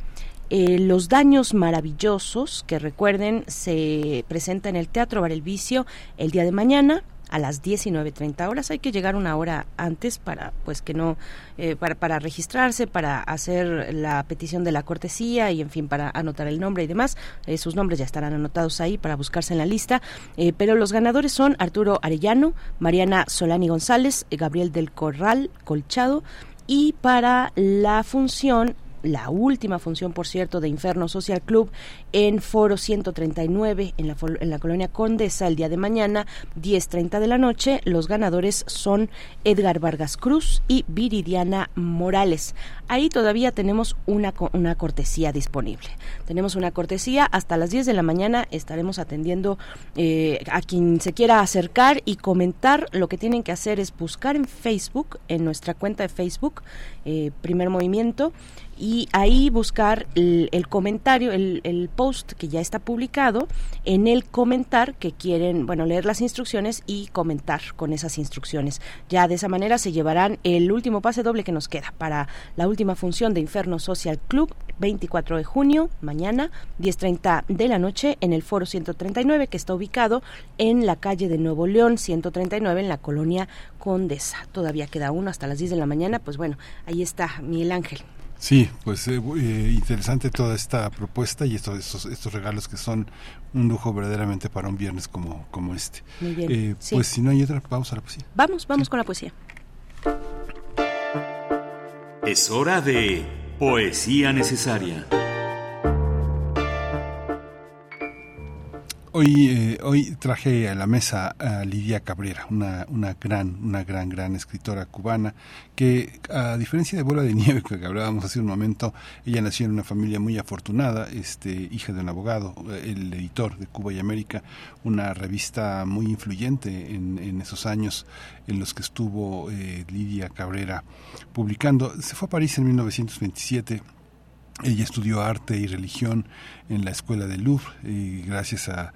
eh, los daños maravillosos, que recuerden, se presenta en el Teatro Bar el Vicio el día de mañana a las 19.30 horas. Hay que llegar una hora antes para, pues que no, eh, para, para registrarse, para hacer la petición de la cortesía y, en fin, para anotar el nombre y demás. Eh, sus nombres ya estarán anotados ahí para buscarse en la lista. pero los ganadores son Arturo Arellano, Mariana Solani González, Gabriel del Corral Colchado. Y para la función la última función, por cierto, de Inferno Social Club en Foro 139 en la, en la colonia Condesa el día de mañana, 10.30 de la noche. Los ganadores son Edgar Vargas Cruz y Viridiana Morales. Ahí todavía tenemos una, una cortesía disponible. Tenemos una cortesía hasta las 10 de la mañana. Estaremos atendiendo eh, a quien se quiera acercar y comentar. Lo que tienen que hacer es buscar en Facebook, en nuestra cuenta de Facebook, eh, Primer Movimiento y ahí buscar el, comentario, el, el, post que ya está publicado, en el comentar que quieren, bueno, leer las instrucciones y comentar con esas instrucciones. Ya de esa manera se llevarán el último pase doble que nos queda para la última función de Inferno Social Club, 24 de junio, mañana, 10.30 de la noche, en el Foro 139, que está ubicado en la calle de Nuevo León, 139, en la colonia Condesa. Todavía queda uno hasta las 10 de la mañana, pues bueno, ahí está Miguel Ángel. Sí, pues eh, eh, interesante toda esta propuesta y estos, estos, estos, regalos que son un lujo verdaderamente para un viernes como, como este. Muy bien. Eh, pues si no hay otra, vamos a la poesía. Vamos, vamos con la poesía. Es hora de poesía necesaria. Hoy, eh, hoy traje a la mesa a Lidia Cabrera, una, una gran, una gran, gran escritora cubana que, a diferencia de Bola de Nieve [LAUGHS] que hablábamos hace un momento, ella nació en una familia muy afortunada, este, hija de un abogado, el editor de Cuba y América, una revista muy influyente en, en esos años en los que estuvo eh, Lidia Cabrera publicando. Se fue a París en 1927 ella estudió arte y religión en la escuela de Louvre y gracias a,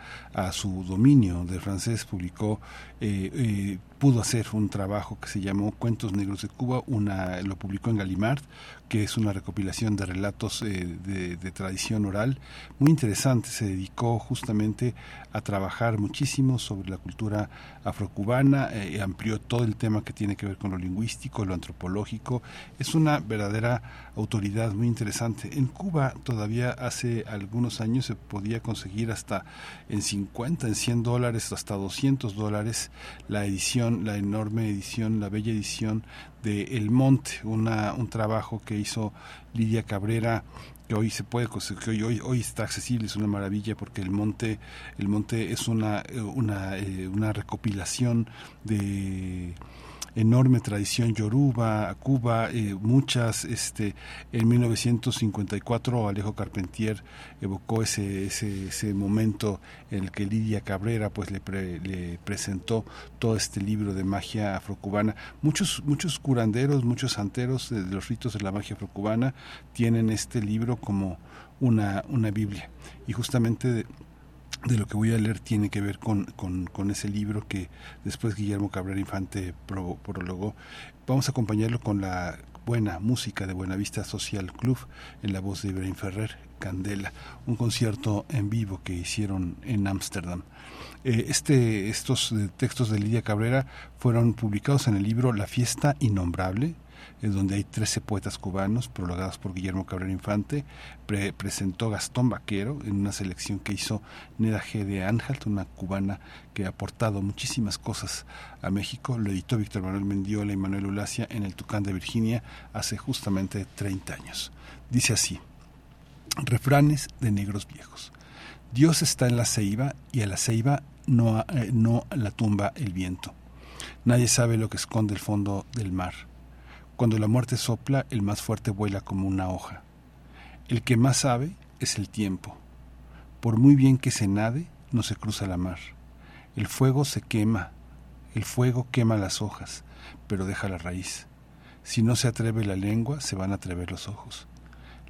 su dominio del francés publicó, eh, eh, pudo hacer un trabajo que se llamó Cuentos Negros de Cuba, una, lo publicó en Gallimard, que es una recopilación de relatos eh, de, tradición oral muy interesante. Se dedicó justamente a trabajar muchísimo sobre la cultura afrocubana, eh, amplió todo el tema que tiene que ver con lo lingüístico, lo antropológico. Es una verdadera autoridad muy interesante. En Cuba todavía hace algunos años se podía conseguir hasta en 50, en 100 dólares, hasta 200 dólares la edición, la enorme edición, la bella edición de El Monte, una, un trabajo que hizo Lidia Cabrera que hoy se puede que hoy, hoy, está accesible es una maravilla porque el monte el monte es una una, eh, una recopilación de enorme tradición yoruba, Cuba, eh, muchas, este, en 1954 Alejo Carpentier evocó ese, ese, ese momento en el que Lidia Cabrera pues le, le presentó todo este libro de magia afrocubana. Muchos, muchos curanderos, muchos santeros de los ritos de la magia afrocubana tienen este libro como una, una Biblia. Y justamente lo que voy a leer tiene que ver con, con, ese libro que después Guillermo Cabrera Infante prologó. Vamos a acompañarlo con la buena música de Buenavista Social Club en la voz de Ibrahim Ferrer, Candela, un concierto en vivo que hicieron en Ámsterdam. Eh, este, estos eh, textos de Lidia Cabrera fueron publicados en el libro La fiesta innombrable, es donde hay 13 poetas cubanos prologados por Guillermo Cabrera Infante. presentó Gastón Vaquero en una selección que hizo Neda G. de Ángel, una cubana que ha aportado muchísimas cosas a México. Lo editó Víctor Manuel Mendiola y Manuel Ulacia en el Tucán de Virginia hace justamente 30 años. Dice así, refranes de negros viejos. Dios está en la ceiba y a la ceiba no, eh, no la tumba el viento. Nadie sabe lo que esconde el fondo del mar. Cuando la muerte sopla, el más fuerte vuela como una hoja. El que más sabe es el tiempo. Por muy bien que se nade, no se cruza la mar. El fuego se quema, el fuego quema las hojas, pero deja la raíz. Si no se atreve la lengua, se van a atrever los ojos.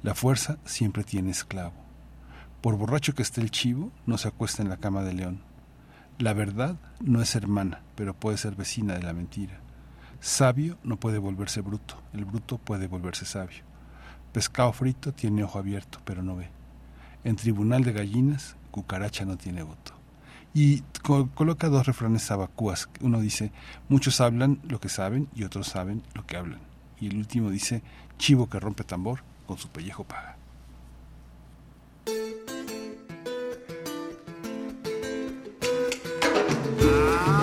La fuerza siempre tiene esclavo. Por borracho que esté el chivo, no se acuesta en la cama de león. La verdad no es hermana, pero puede ser vecina de la mentira. Sabio no puede volverse bruto, el bruto puede volverse sabio. Pescado frito tiene ojo abierto, pero no ve. En tribunal de gallinas, cucaracha no tiene voto. Y coloca dos refranes sabacúas. Uno dice, muchos hablan lo que saben y otros saben lo que hablan. Y el último dice, chivo que rompe tambor, con su pellejo paga. Ah.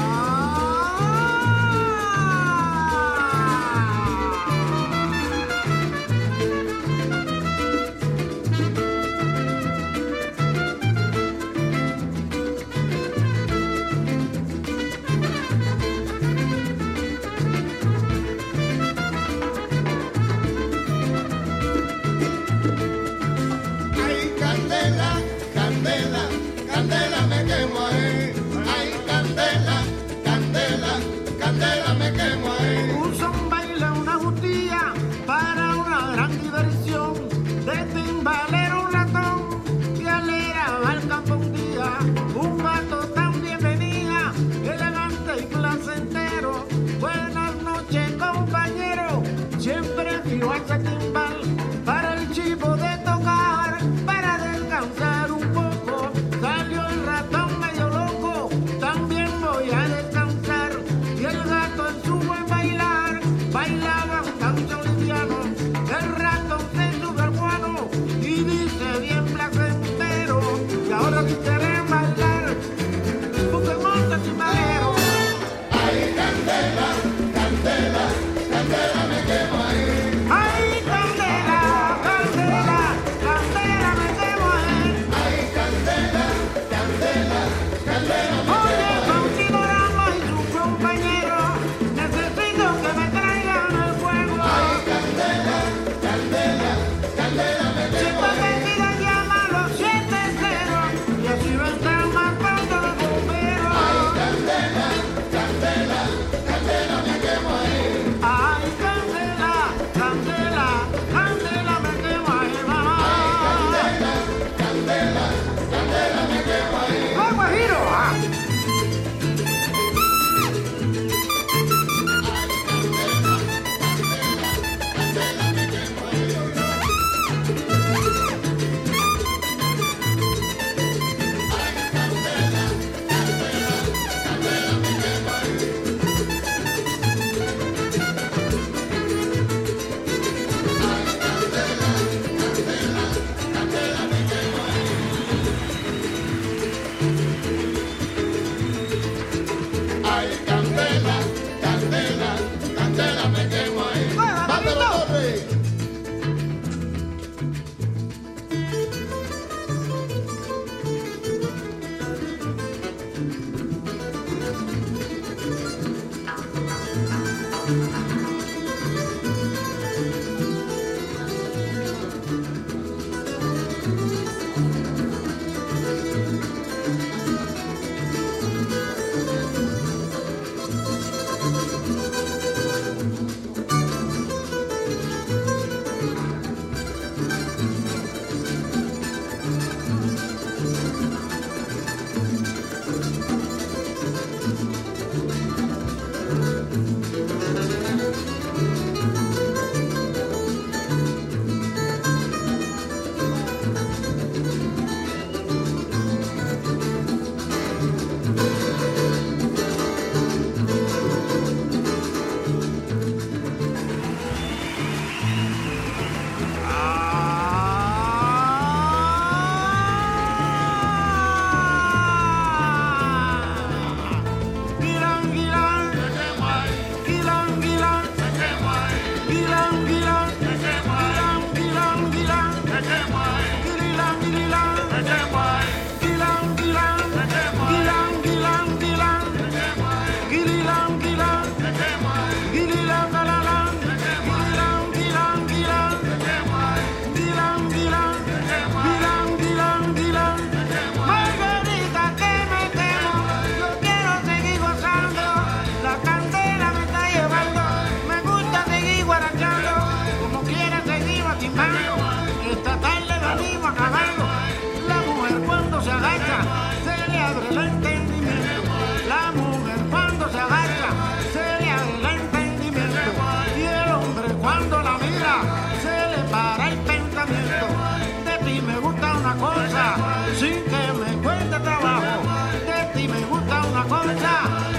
Una cosa, sin que me cuente trabajo. De ti me gusta una cosa,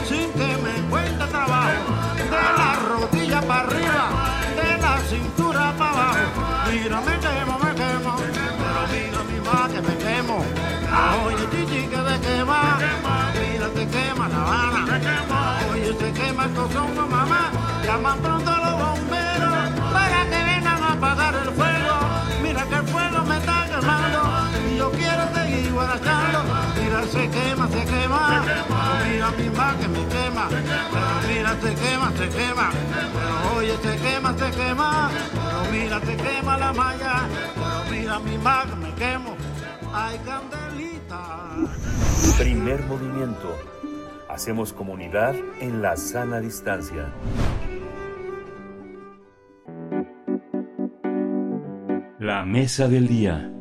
sin que me cuente trabajo. De la rodilla para arriba, de la cintura para abajo. Mira, me quemo, me quemo, pero mira mi ma que me quemo. Oye, chichi, que te quema, mira, te quema la Habana. Oye, se quema el cozongo, mamá, llaman pronto a los bomberos para que vengan a apagar el fuego. Quemando y yo quiero seguir guarachando. Mira, se quema, se quema, mira mi ma que me quema. Mira, se quema, se quema, pero oye, se quema, se quema. Mira, se quema la malla, mira mi ma que me quemo. Ay, candelita. Primer movimiento. Hacemos comunidad en la sana distancia. La mesa del día.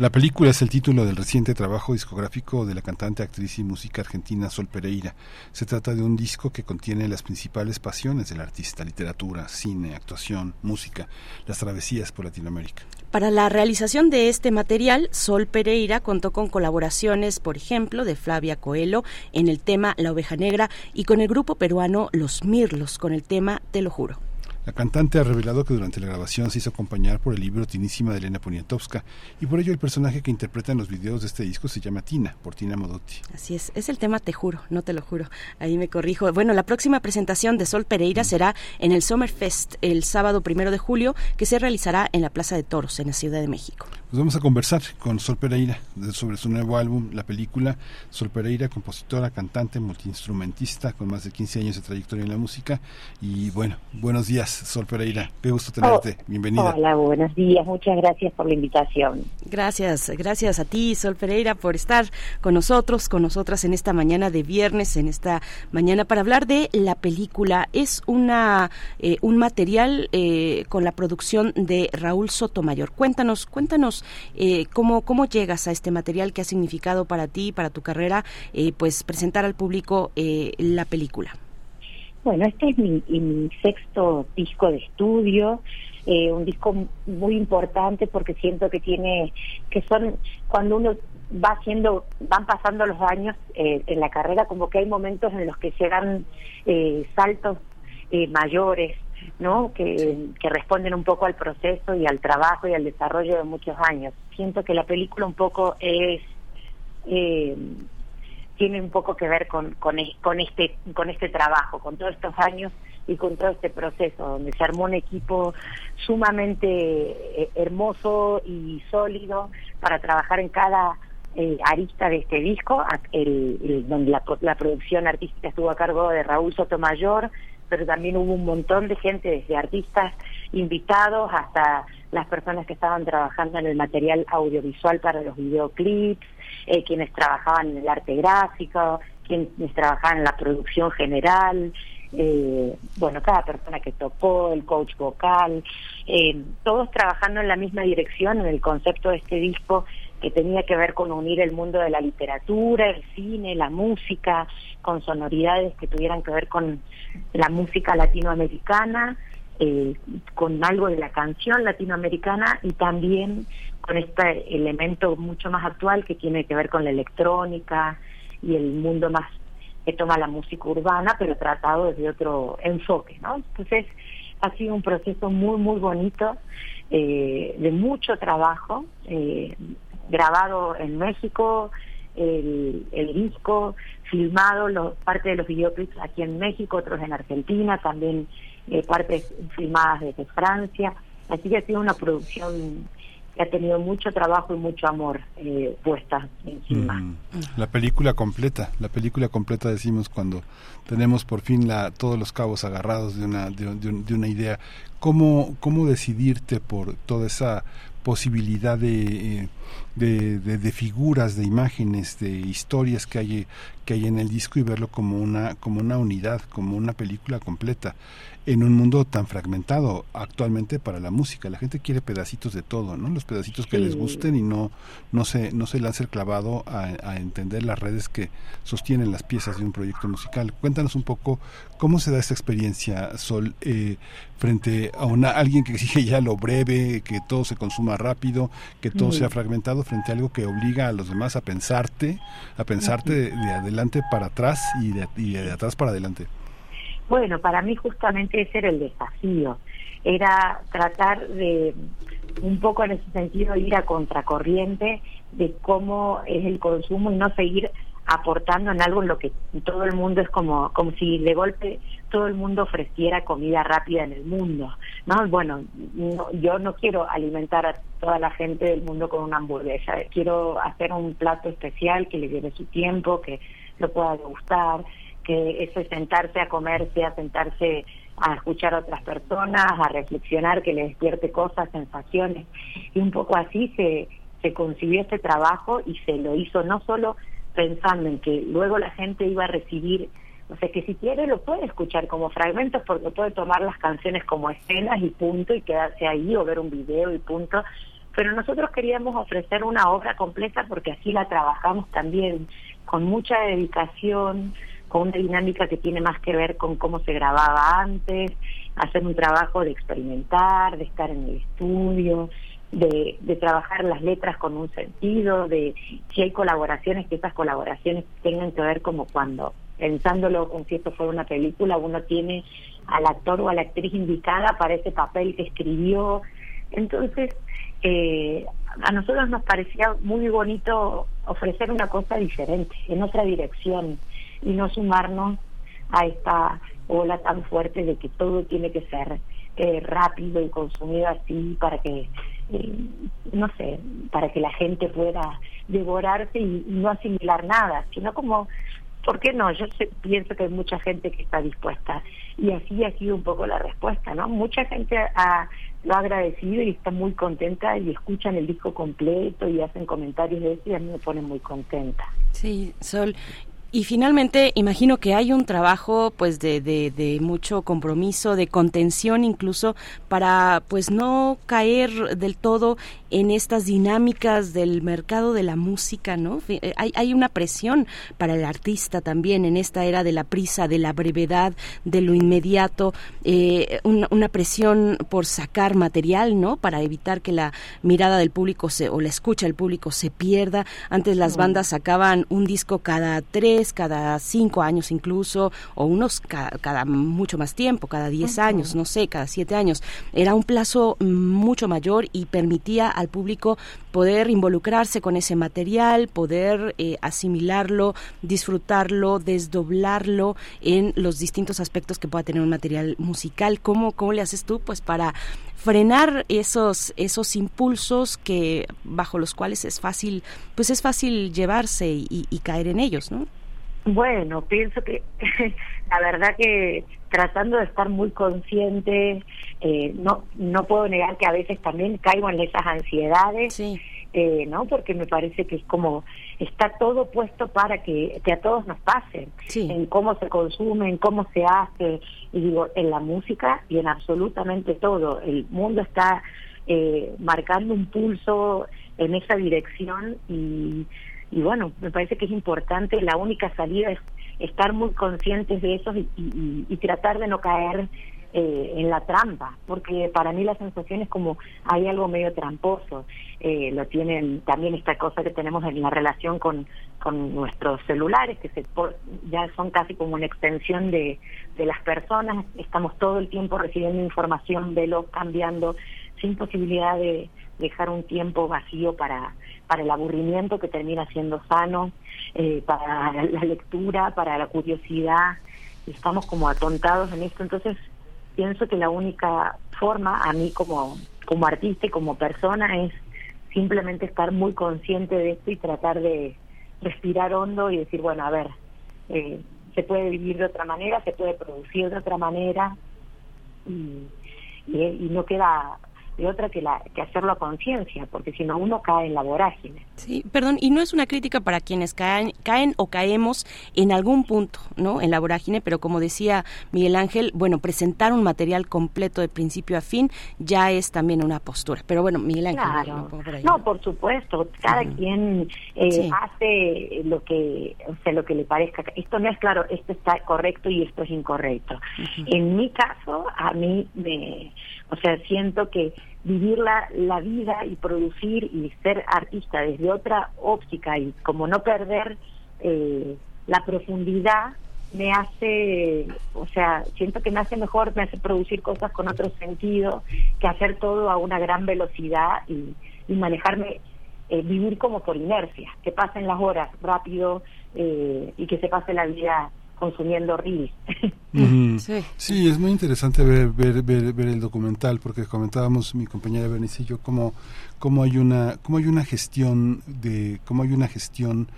La película es el título del reciente trabajo discográfico de la cantante, actriz y música argentina Sol Pereira. Se trata de un disco que contiene las principales pasiones del artista, literatura, cine, actuación, música, las travesías por Latinoamérica. Para la realización de este material, Sol Pereira contó con colaboraciones, por ejemplo, de Flavia Coelho en el tema La oveja negra y con el grupo peruano Los Mirlos con el tema Te lo juro. La cantante ha revelado que durante la grabación se hizo acompañar por el libro Tinísima de Elena Poniatowska y por ello el personaje que interpreta en los videos de este disco se llama Tina, por Tina Modotti. Así es, es el tema Te juro, no te lo juro. Ahí me corrijo. Bueno, la próxima presentación de Sol Pereira será en el Summerfest el sábado primero de julio, que se realizará en la Plaza de Toros, en la Ciudad de México. Pues vamos a conversar con Sol Pereira de- sobre su nuevo álbum, la película. Sol Pereira, compositora, cantante, multiinstrumentista, con más de 15 años de trayectoria en la música. Y bueno, buenos días, Sol Pereira. Qué gusto tenerte. Bienvenida. Hola, buenos días. Muchas gracias por la invitación. Gracias, gracias a ti, Sol Pereira, por estar con nosotros, con nosotras en esta mañana de viernes, en esta mañana para hablar de la película. Es una eh, un material eh, con la producción de Raúl Sotomayor. Cuéntanos, cuéntanos eh, cómo cómo llegas a este material que ha significado para ti, para tu carrera, eh, pues presentar al público eh, la película. Bueno, este es mi, y mi sexto disco de estudio, eh, un disco muy importante porque siento que tiene, que son, cuando uno va haciendo, van pasando los años eh, en la carrera, como que hay momentos en los que se dan eh, saltos mayores, ¿no? Que, que responden un poco al proceso y al trabajo y al desarrollo de muchos años. Siento que la película un poco es eh, tiene un poco que ver con, con, con este con este trabajo, con todos estos años y con todo este proceso donde se armó un equipo sumamente eh, hermoso y sólido para trabajar en cada eh, arista de este disco, el- el- donde la, la producción artística estuvo a cargo de Raúl Sotomayor, pero también hubo un montón de gente, desde artistas invitados hasta las personas que estaban trabajando en el material audiovisual para los videoclips, eh, quienes trabajaban en el arte gráfico, quienes trabajaban en la producción general, eh, bueno, cada persona que tocó, el coach vocal, eh, todos trabajando en la misma dirección en el concepto de este disco que tenía que ver con unir el mundo de la literatura, el cine, la música, con sonoridades que tuvieran que ver con la música latinoamericana, eh, con algo de la canción latinoamericana y también con este elemento mucho más actual que tiene que ver con la electrónica y el mundo más que toma la música urbana, pero tratado desde otro enfoque, ¿no? Entonces ha sido un proceso muy, muy bonito, eh, de mucho trabajo, eh, grabado en México, el, disco, filmado, lo- parte de los videoclips aquí en México, otros en Argentina, también eh, partes filmadas desde Francia. Así que ha sido una producción que ha tenido mucho trabajo y mucho amor eh, puesta encima. Mm, La película completa, la película completa decimos cuando tenemos por fin la, todos los cabos agarrados de una, de, de de una idea. cómo, cómo decidirte por toda esa posibilidad de, de, de, figuras, de imágenes, de historias que hay, que hay en el disco y verlo como una, como una unidad, como una película completa en un mundo tan fragmentado actualmente para la música. La gente quiere pedacitos de todo, ¿no? Los pedacitos que les gusten y no, no se, no se lanza el clavado a, entender las redes que sostienen las piezas de un proyecto musical. Cuéntanos un poco cómo se da esta experiencia, Sol, eh, frente a una, alguien que exige ya lo breve, que todo se consuma rápido, que todo sea fragmentado, frente a algo que obliga a los demás a pensarte, a pensarte de, adelante para atrás y de, y de atrás para adelante. Bueno, para mí justamente ese era el desafío, era tratar de un poco en ese sentido ir a contracorriente de cómo es el consumo y no seguir aportando en algo en lo que todo el mundo es como como si de golpe todo el mundo ofreciera comida rápida en el mundo no bueno yo no quiero alimentar a toda la gente del mundo con una hamburguesa quiero hacer un plato especial que le lleve su tiempo que lo pueda gustar que eso es sentarse a comerse, a sentarse a escuchar a otras personas, a reflexionar, que le despierte cosas, sensaciones. Y un poco así se, se concibió este trabajo y se lo hizo no solo pensando en que luego la gente iba a recibir, o sea, que si quiere lo puede escuchar como fragmentos porque puede tomar las canciones como escenas y punto y quedarse ahí o ver un video y punto. Pero nosotros queríamos ofrecer una obra completa porque así la trabajamos también con mucha dedicación, con una dinámica que tiene más que ver con cómo se grababa antes, hacer un trabajo de experimentar, de estar en el estudio, de, trabajar las letras con un sentido, de si hay colaboraciones, que esas colaboraciones tengan que ver como cuando, pensándolo como si esto fuera una película, uno tiene al actor o a la actriz indicada para ese papel que escribió. Entonces, eh, a nosotros nos parecía muy bonito ofrecer una cosa diferente, en otra dirección y no sumarnos a esta ola tan fuerte de que todo tiene que ser eh, rápido y consumido así para que eh, no sé para que la gente pueda devorarse y, no asimilar nada sino como ¿por qué no? Yo pienso que hay mucha gente que está dispuesta y así ha sido un poco la respuesta, ¿no? Mucha gente ha, lo ha agradecido y está muy contenta y escuchan el disco completo y hacen comentarios de eso y a mí me pone muy contenta. Sí, Sol, y finalmente, imagino que hay un trabajo, pues, de, de, de, mucho compromiso, de contención, incluso para, pues, no caer del todo en estas dinámicas del mercado de la música, ¿no? Eh, hay, hay una presión para el artista también en esta era de la prisa, de la brevedad, de lo inmediato, eh, una, presión por sacar material, ¿no? Para evitar que la mirada del público se, o la escucha del público se pierda. Antes las bandas sacaban un disco cada tres cada cinco años incluso, o unos cada, mucho más tiempo, cada diez años, no sé, cada siete años. Era un plazo mucho mayor y permitía al público poder involucrarse con ese material, poder eh, asimilarlo, disfrutarlo, desdoblarlo en los distintos aspectos que pueda tener un material musical. ¿Cómo, cómo le haces tú? Pues para frenar esos esos impulsos que bajo los cuales es fácil pues es fácil llevarse y, y caer en ellos no bueno, pienso que [LAUGHS] la verdad que tratando de estar muy consciente, eh, no no puedo negar que a veces también caigo en esas ansiedades, eh, ¿no? Porque me parece que es como está todo puesto para que, que a todos nos pase, en cómo se consume, en cómo se hace, y digo, en la música y en absolutamente todo. El mundo está eh, marcando un pulso en esa dirección y y bueno, me parece que es importante, la única salida es estar muy conscientes de eso y, tratar de no caer eh, en la trampa, porque para mí la sensación es como hay algo medio tramposo. Eh, lo tienen también esta cosa que tenemos en la relación con, con nuestros celulares, que se, ya son casi como una extensión de, de las personas. Estamos todo el tiempo recibiendo información, veloz, cambiando, sin posibilidad de dejar un tiempo vacío para para el aburrimiento que termina siendo sano, eh, para la lectura, para la curiosidad. Estamos como atontados en esto, entonces pienso que la única forma a mí como, como artista y como persona es simplemente estar muy consciente de esto y tratar de respirar hondo y decir, bueno, a ver, eh, se puede vivir de otra manera, se puede producir de otra manera y, y no queda de otra que, la, que hacerlo a conciencia, porque si no uno cae en la vorágine. Sí, perdón, y no es una crítica para quienes caen, caen o caemos en algún punto, ¿no? En la vorágine, pero como decía Miguel Ángel, bueno, presentar un material completo de principio a fin ya es también una postura. Pero bueno, Miguel Ángel. No, por supuesto, cada quien eh, hace lo que, o sea, lo que le parezca. Esto no es claro, esto está correcto y esto es incorrecto. En mi caso, a mí me, o sea, siento que vivir la, la vida y producir y ser artista desde otra óptica y como no perder eh, la profundidad me hace, o sea, siento que me hace mejor, me hace producir cosas con otro sentido que hacer todo a una gran velocidad y, y manejarme, eh, vivir como por inercia, que pasen las horas rápido eh, y que se pase la vida consumiendo reels. [LAUGHS] sí. es muy interesante ver, ver, ver, el documental porque comentábamos mi compañera Bernice y yo cómo, cómo hay una cómo hay una gestión de cómo hay una gestión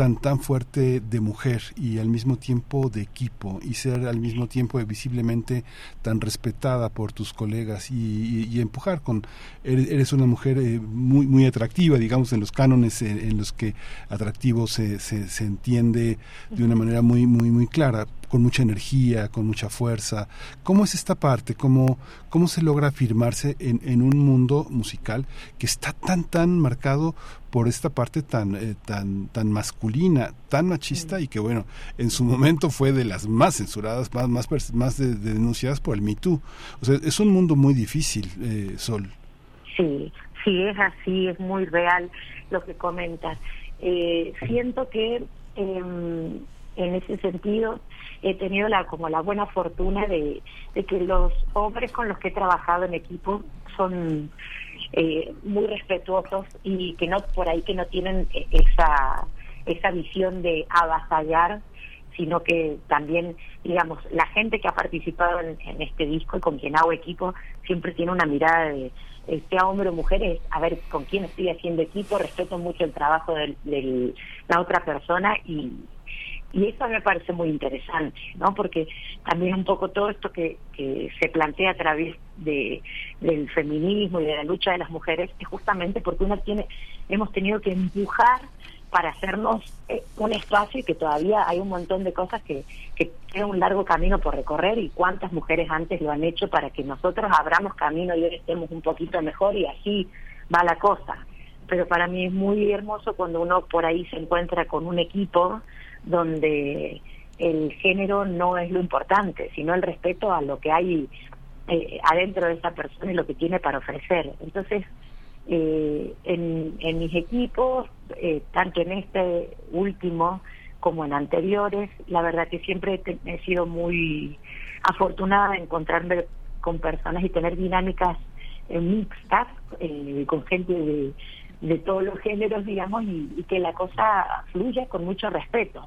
tan tan fuerte de mujer y al mismo tiempo de equipo y ser al mismo tiempo visiblemente tan respetada por tus colegas y, empujar con eres, una mujer eh, muy muy atractiva digamos en los cánones en, los que atractivo se, se, se entiende de una manera muy muy muy clara con mucha energía, con mucha fuerza. ¿Cómo es esta parte? ¿Cómo, cómo se logra afirmarse en, en un mundo musical que está tan, tan marcado por esta parte tan, eh, tan, tan masculina, tan machista y que bueno, en su momento fue de las más censuradas, más, más, más denunciadas por el Me Too. O sea, es un mundo muy difícil, eh, Sol. Sí, sí, es así, es muy real lo que comentas. Eh, siento que em, en ese sentido he tenido la como la buena fortuna de, que los hombres con los que he trabajado en equipo son eh, muy respetuosos y que no por ahí que no tienen esa esa visión de avasallar sino que también digamos la gente que ha participado en, este disco y con quien hago equipo siempre tiene una mirada de sea hombre o mujer a ver con quién estoy haciendo equipo respeto mucho el trabajo de la otra persona y, y eso me parece muy interesante, ¿no? Porque también un poco todo esto que, que se plantea a través de, del feminismo y de la lucha de las mujeres es justamente porque uno tiene, hemos tenido que empujar para hacernos eh, un espacio y que todavía hay un montón de cosas que, que queda un largo camino por recorrer y cuántas mujeres antes lo han hecho para que nosotros abramos camino y hoy estemos un poquito mejor y así va la cosa. Pero para mí es muy hermoso cuando uno por ahí se encuentra con un equipo donde el género no es lo importante, sino el respeto a lo que hay eh, adentro de esa persona y lo que tiene para ofrecer. Entonces, eh, en, en, mis equipos, eh, tanto en este último como en anteriores, la verdad que siempre he, sido muy afortunada de encontrarme con personas y tener dinámicas mixtas, con gente de de todos los géneros, digamos, y, que la cosa fluya con mucho respeto.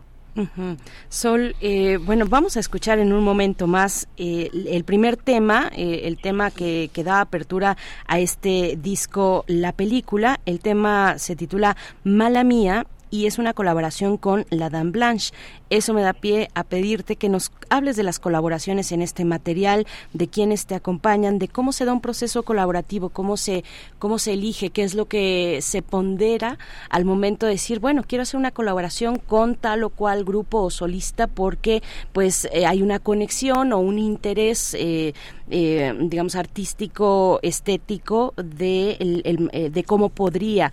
Sol, eh, bueno, vamos a escuchar en un momento más eh, el primer tema, eh, el tema que, que, da apertura a este disco, la película. El tema se titula Mala Mía y es una colaboración con la Dame Blanche. Eso me da pie a pedirte que nos hables de las colaboraciones en este material, de quienes te acompañan, de cómo se da un proceso colaborativo, cómo se, cómo se elige, qué es lo que se pondera al momento de decir, bueno, quiero hacer una colaboración con tal o cual grupo o solista porque pues eh, hay una conexión o un interés eh, eh, digamos, artístico, estético de, eh, de cómo podría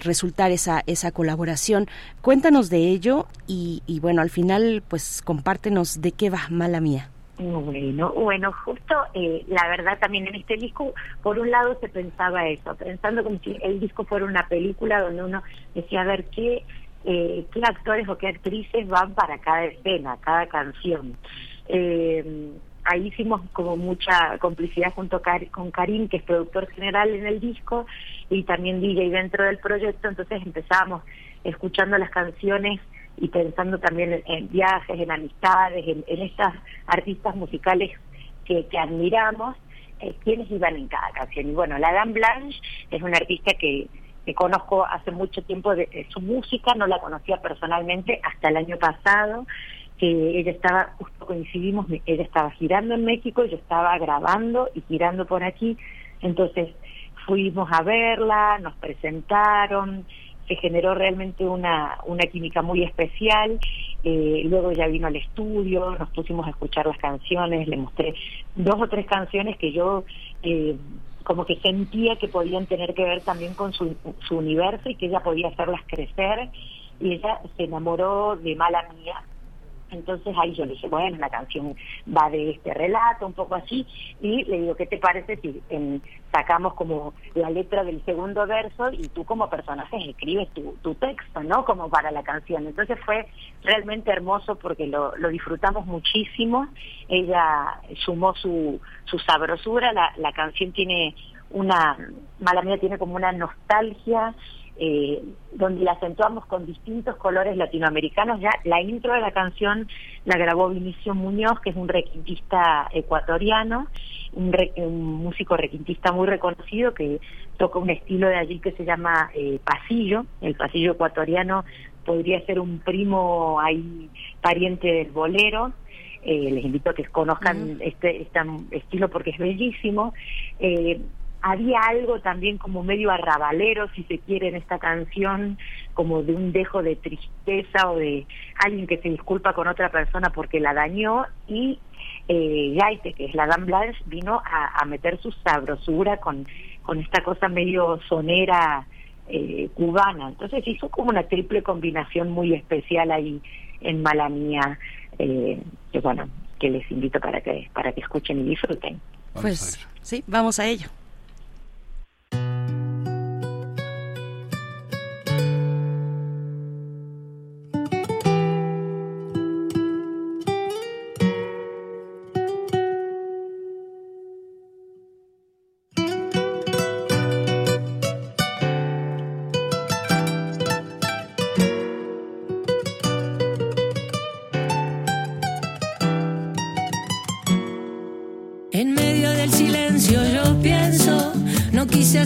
resultar esa, esa colaboración. Cuéntanos de ello y bueno, al final, pues compártenos de qué va Mala Mía. Bueno, bueno, justo la verdad también en este disco, por un lado se pensaba eso, pensando como si el disco fuera una película donde uno decía, a ver, ¿qué, eh, qué actores o qué actrices van para cada escena, cada canción? Eh, ahí hicimos como mucha complicidad junto con Karim, que es productor general en el disco y también DJ dentro del proyecto, entonces empezábamos escuchando las canciones y pensando también en, viajes, en amistades, en, estas artistas musicales que, admiramos, eh, quienes iban en cada canción. Y bueno, la Dan Blanche es una artista que, conozco hace mucho tiempo de, su música, no la conocía personalmente hasta el año pasado, que ella estaba, justo coincidimos, ella estaba girando en México, yo estaba grabando y girando por aquí, entonces fuimos a verla, nos presentaron, se generó realmente una, una química muy especial, eh, luego ya vino al estudio, nos pusimos a escuchar las canciones, le mostré dos o tres canciones que yo eh, como que sentía que podían tener que ver también con su, su universo y que ella podía hacerlas crecer. Y ella se enamoró de Mala Mía, entonces ahí yo le dije, bueno, la canción va de este relato, un poco así, y le digo, ¿qué te parece si sacamos como la letra del segundo verso y tú como personaje escribes tu, tu texto, ¿no? Como para la canción. Entonces fue realmente hermoso porque lo, lo disfrutamos muchísimo. Ella sumó su, su sabrosura, la, la canción tiene una, mala mía, tiene como una nostalgia eh, donde la acentuamos con distintos colores latinoamericanos. Ya la intro de la canción la grabó Vinicio Muñoz, que es un requintista ecuatoriano, un, músico requintista muy reconocido que toca un estilo de allí que se llama eh, pasillo. El pasillo ecuatoriano podría ser un primo ahí pariente del bolero. Eh, les invito a que conozcan este, este estilo porque es bellísimo. Eh, había algo también como medio arrabalero, si se quiere, en esta canción, como de un dejo de tristeza o de alguien que se disculpa con otra persona porque la dañó y eh, Gaite, que es la Dan Blanche, vino a, meter su sabrosura con, con esta cosa medio sonera eh, cubana. Entonces hizo como una triple combinación muy especial ahí en Malamía, eh, que bueno, que les invito para que, para que escuchen y disfruten. Pues sí, vamos a ello.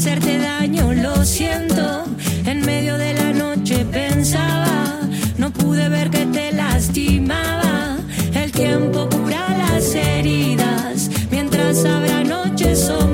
Hacerte daño, lo siento. En medio de la noche pensaba, no pude ver que te lastimaba. El tiempo cura las heridas, mientras habrá noches sombrías,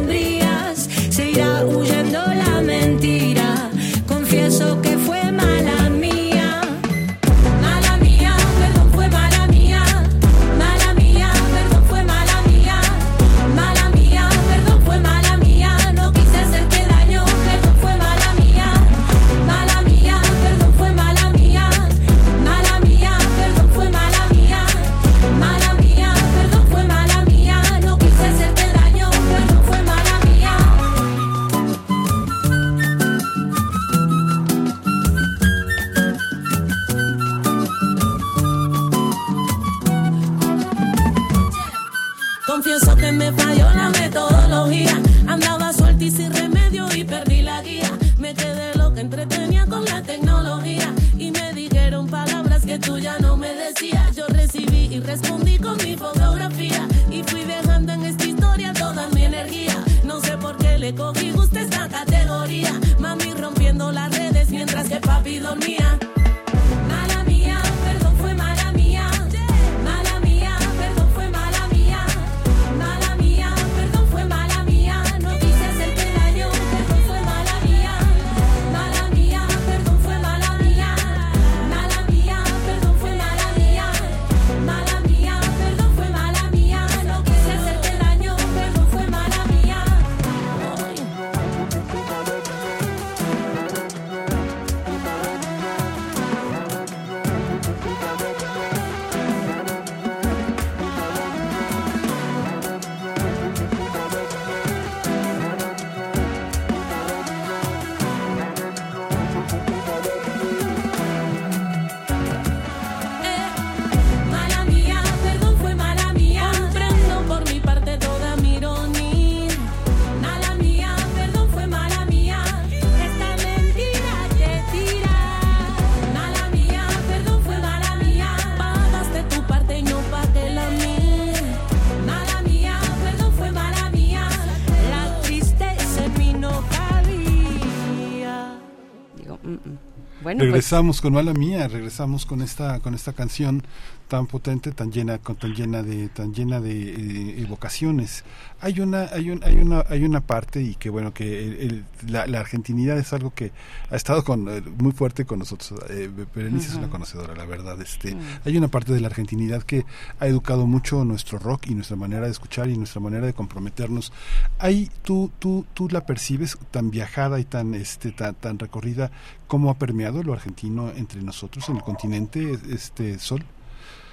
Pues regresamos con Mala Mía, regresamos con esta, con esta canción tan potente, tan llena, con tan llena de, tan llena de eh, evocaciones. Hay una, hay un, hay una, hay una parte y que bueno que la, argentinidad es algo que ha estado con eh, muy fuerte con nosotros. Eh, Berenice es una conocedora, la verdad. Este, hay una parte de la argentinidad que ha educado mucho nuestro rock y nuestra manera de escuchar y nuestra manera de comprometernos. Hay, tú, tú, tú la percibes tan viajada y tan, este, tan, tan recorrida, ¿cómo ha permeado lo argentino entre nosotros en el continente, este Sol?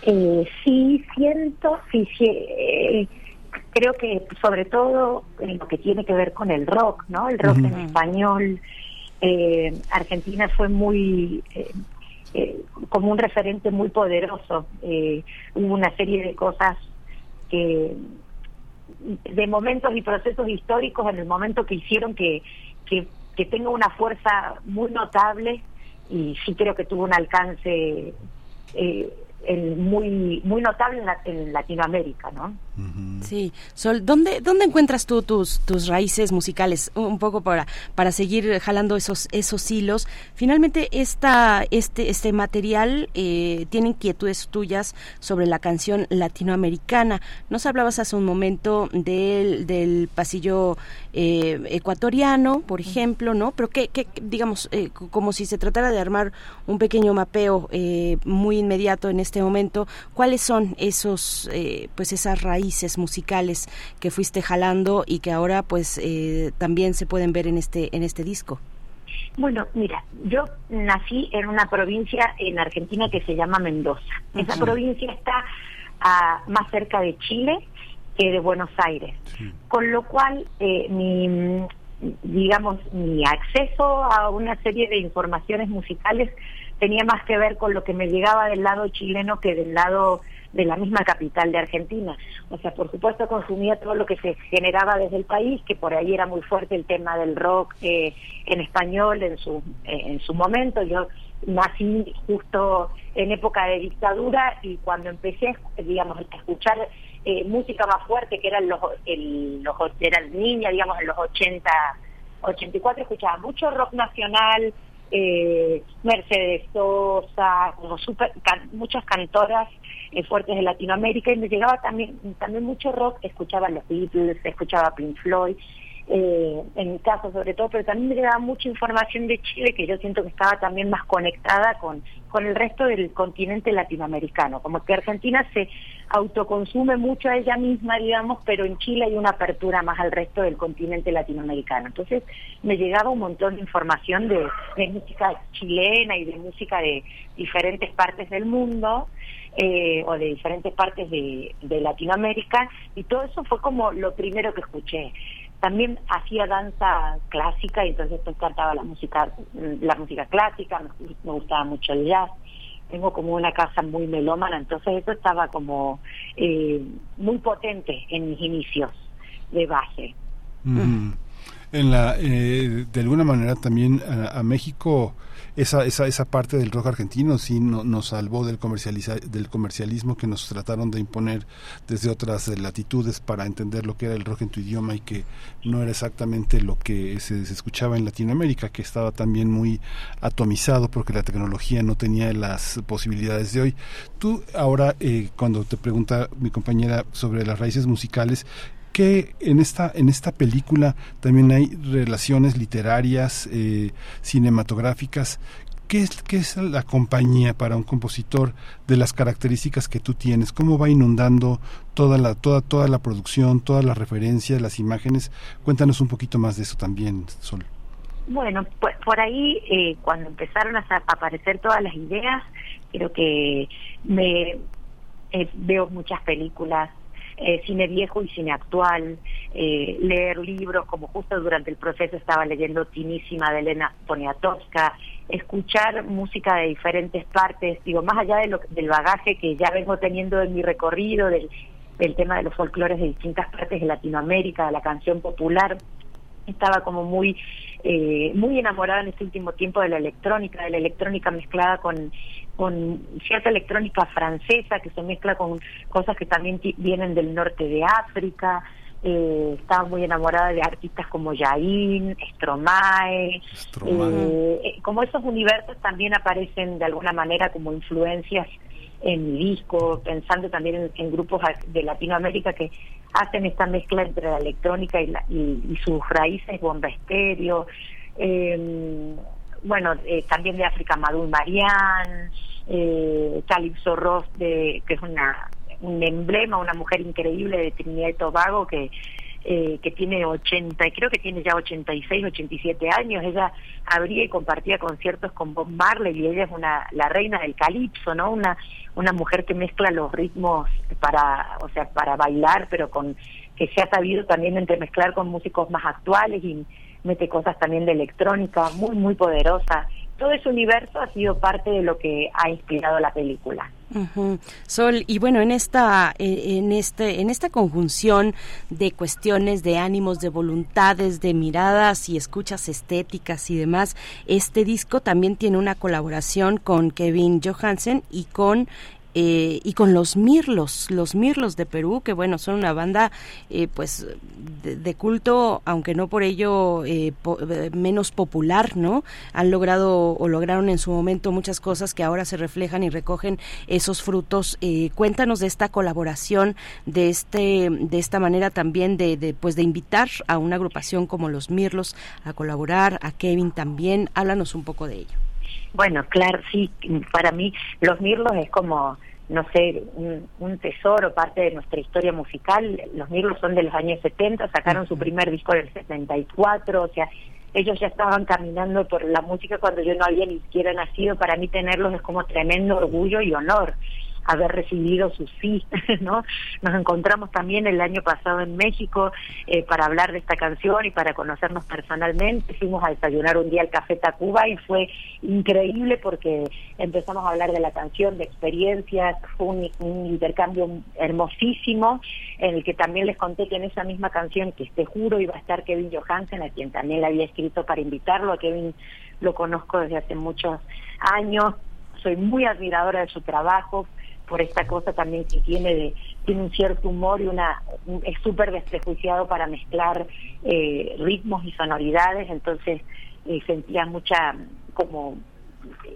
Eh, sí, siento, sí, sí eh, creo que sobre todo en lo que tiene que ver con el rock, ¿no? El rock en español. Eh, Argentina fue muy como un referente muy poderoso. hubo una serie de cosas que de momentos y procesos históricos en el momento que hicieron que, que, que tenga una fuerza muy notable y sí creo que tuvo un alcance eh, muy muy notable en, Latinoamérica, ¿no? Sí, Sol, ¿dónde, ¿dónde encuentras tú tus, tus raíces musicales? Un poco para, para seguir jalando esos, esos hilos. Finalmente, esta, este, este material eh, tiene inquietudes tuyas sobre la canción latinoamericana. Nos hablabas hace un momento del, del pasillo eh, ecuatoriano, por ejemplo, ¿no? Pero que, digamos, eh, como si se tratara de armar un pequeño mapeo muy inmediato en este momento, ¿cuáles son esos, pues esas raíces? musicales que fuiste jalando y que ahora pues eh, también se pueden ver en este en este disco. Bueno, mira, yo nací en una provincia en Argentina que se llama Mendoza. Esa provincia está ah, más cerca de Chile que de Buenos Aires, con lo cual eh, mi digamos mi acceso a una serie de informaciones musicales tenía más que ver con lo que me llegaba del lado chileno que del lado de la misma capital de Argentina. O sea, por supuesto consumía todo lo que se generaba desde el país, que por ahí era muy fuerte el tema del rock eh, en español en su, eh, en su momento. Yo nací justo en época de dictadura y cuando empecé, digamos, a escuchar eh, música más fuerte, que eran los, el, los eran niña, digamos, en los 80, 84, escuchaba mucho rock nacional, eh, Mercedes Sosa, como super, muchas cantoras eh, fuertes de Latinoamérica y me llegaba también también mucho rock, escuchaba los Beatles, escuchaba Pink Floyd, eh, en mi caso sobre todo, pero también me llegaba mucha información de Chile que yo siento que estaba también más conectada con, con el resto del continente latinoamericano, como que Argentina se autoconsume mucho a ella misma, digamos, pero en Chile hay una apertura más al resto del continente latinoamericano. Entonces me llegaba un montón de información de, de música chilena y de música de diferentes partes del mundo. Eh, o de diferentes partes de, de Latinoamérica y todo eso fue como lo primero que escuché también hacía danza clásica y entonces pues cantaba la música la música clásica me, gustaba mucho el jazz. Tengo como una casa muy melómana entonces eso estaba como eh, muy potente en mis inicios de base. En la eh, de alguna manera también a México esa, esa, esa parte del rock argentino sí no, nos salvó del, comercializa, del comercialismo que nos trataron de imponer desde otras latitudes para entender lo que era el rock en tu idioma y que no era exactamente lo que se, escuchaba en Latinoamérica, que estaba también muy atomizado porque la tecnología no tenía las posibilidades de hoy. Tú ahora, eh, cuando te pregunta mi compañera sobre las raíces musicales, que en esta en esta película también hay relaciones literarias eh, cinematográficas ¿Qué es, ¿Qué es la compañía para un compositor de las características que tú tienes? ¿Cómo va inundando toda la, toda, toda la producción, todas las referencias, las imágenes? Cuéntanos un poquito más de eso también, Sol. Bueno, pues por ahí eh, cuando empezaron a aparecer todas las ideas, creo que me eh, veo muchas películas eh, cine viejo y cine actual, eh, leer libros, como justo durante el proceso estaba leyendo Tinísima de Elena Poniatowska, escuchar música de diferentes partes, digo, más allá de lo, del bagaje que ya vengo teniendo en mi recorrido, del, del tema de los folclores de distintas partes de Latinoamérica, de la canción popular, estaba como muy eh, muy enamorada en este último tiempo de la electrónica, de la electrónica mezclada con, con cierta electrónica francesa que se mezcla con cosas que también vienen del norte de África. Eh, estaba muy enamorada de artistas como Yain, Stromae, eh, como esos universos también aparecen de alguna manera como influencias en mi disco, pensando también en, grupos de Latinoamérica que hacen esta mezcla entre la electrónica y, y, sus raíces bomba estéreo. Eh, bueno, eh, también de África Madul Marian, eh, Calypso Ross, de, que es una un emblema, una mujer increíble de Trinidad y Tobago que eh, que tiene 80, creo que tiene ya 86, 87 años. Ella abría y compartía conciertos con Bob Marley y ella es una la reina del calipso, ¿no? Una una mujer que mezcla los ritmos para, o sea, para bailar, pero con que se ha sabido también entremezclar con músicos más actuales y mete cosas también de electrónica, muy muy poderosa. Todo ese universo ha sido parte de lo que ha inspirado la película. Sol y bueno en esta eh, en este en esta conjunción de cuestiones de ánimos de voluntades de miradas y escuchas estéticas y demás este disco también tiene una colaboración con Kevin Johansen y con eh, y con los Mirlos, los Mirlos de Perú, que bueno, son una banda eh, pues de, culto, aunque no por ello eh, menos popular, ¿no? Han logrado o lograron en su momento muchas cosas que ahora se reflejan y recogen esos frutos. cuéntanos de esta colaboración, de este, de esta manera también de, de, pues de invitar a una agrupación como los Mirlos a colaborar, a Kevin también. Háblanos un poco de ello. Bueno, claro, sí, para mí los Mirlos es como, no sé, un, tesoro, parte de nuestra historia musical. Los Mirlos son de los años 70, sacaron su primer disco en el 74, o sea, ellos ya estaban caminando por la música cuando yo no había ni siquiera nacido. Para mí tenerlos es como tremendo orgullo y honor haber recibido sus sí, [LAUGHS] ¿no? Nos encontramos también el año pasado en México eh, para hablar de esta canción y para conocernos personalmente. Fuimos a desayunar un día al Café Tacuba y fue increíble porque empezamos a hablar de la canción, de experiencias, fue un, intercambio hermosísimo en el que también les conté que en esa misma canción, que te juro iba a estar Kevin Johansen, a quien también le había escrito para invitarlo, a Kevin lo conozco desde hace muchos años, soy muy admiradora de su trabajo, por esta cosa también que tiene de tiene un cierto humor y una es súper desprejuiciado para mezclar eh, ritmos y sonoridades entonces eh, sentía mucha como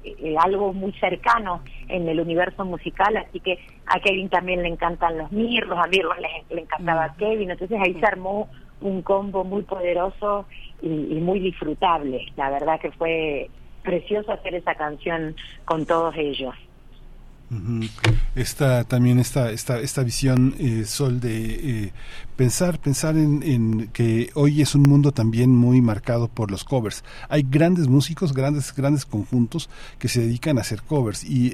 eh, algo muy cercano en el universo musical así que a Kevin también le encantan los mirros a Mirros le, le encantaba a Kevin entonces ahí se armó un combo muy poderoso y muy disfrutable la verdad que fue precioso hacer esa canción con todos ellos Esta también esta esta esta visión eh, sol de eh, pensar pensar en, que hoy es un mundo también muy marcado por los covers. Hay grandes músicos, grandes grandes conjuntos que se dedican a hacer covers y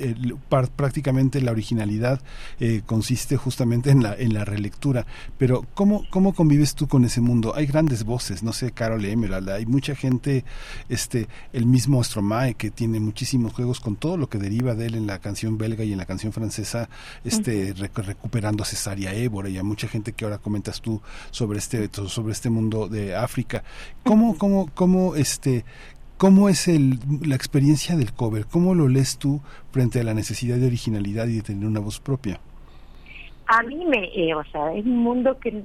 prácticamente la originalidad eh, consiste justamente en la en la relectura. Pero cómo cómo convives tú con ese mundo? Hay grandes voces, no sé, Carol Emerald, hay mucha gente, este el mismo Stromae que tiene muchísimos juegos con todo lo que deriva de él en la canción belga y en la canción francesa este recuperando a Cesaria Évora y a mucha gente que ahora comentas tú sobre este sobre este mundo de África cómo cómo cómo este ¿Cómo es el, la experiencia del cover? ¿Cómo lo lees tú frente a la necesidad de originalidad y de tener una voz propia? A mí me, eh, o sea, es un mundo que,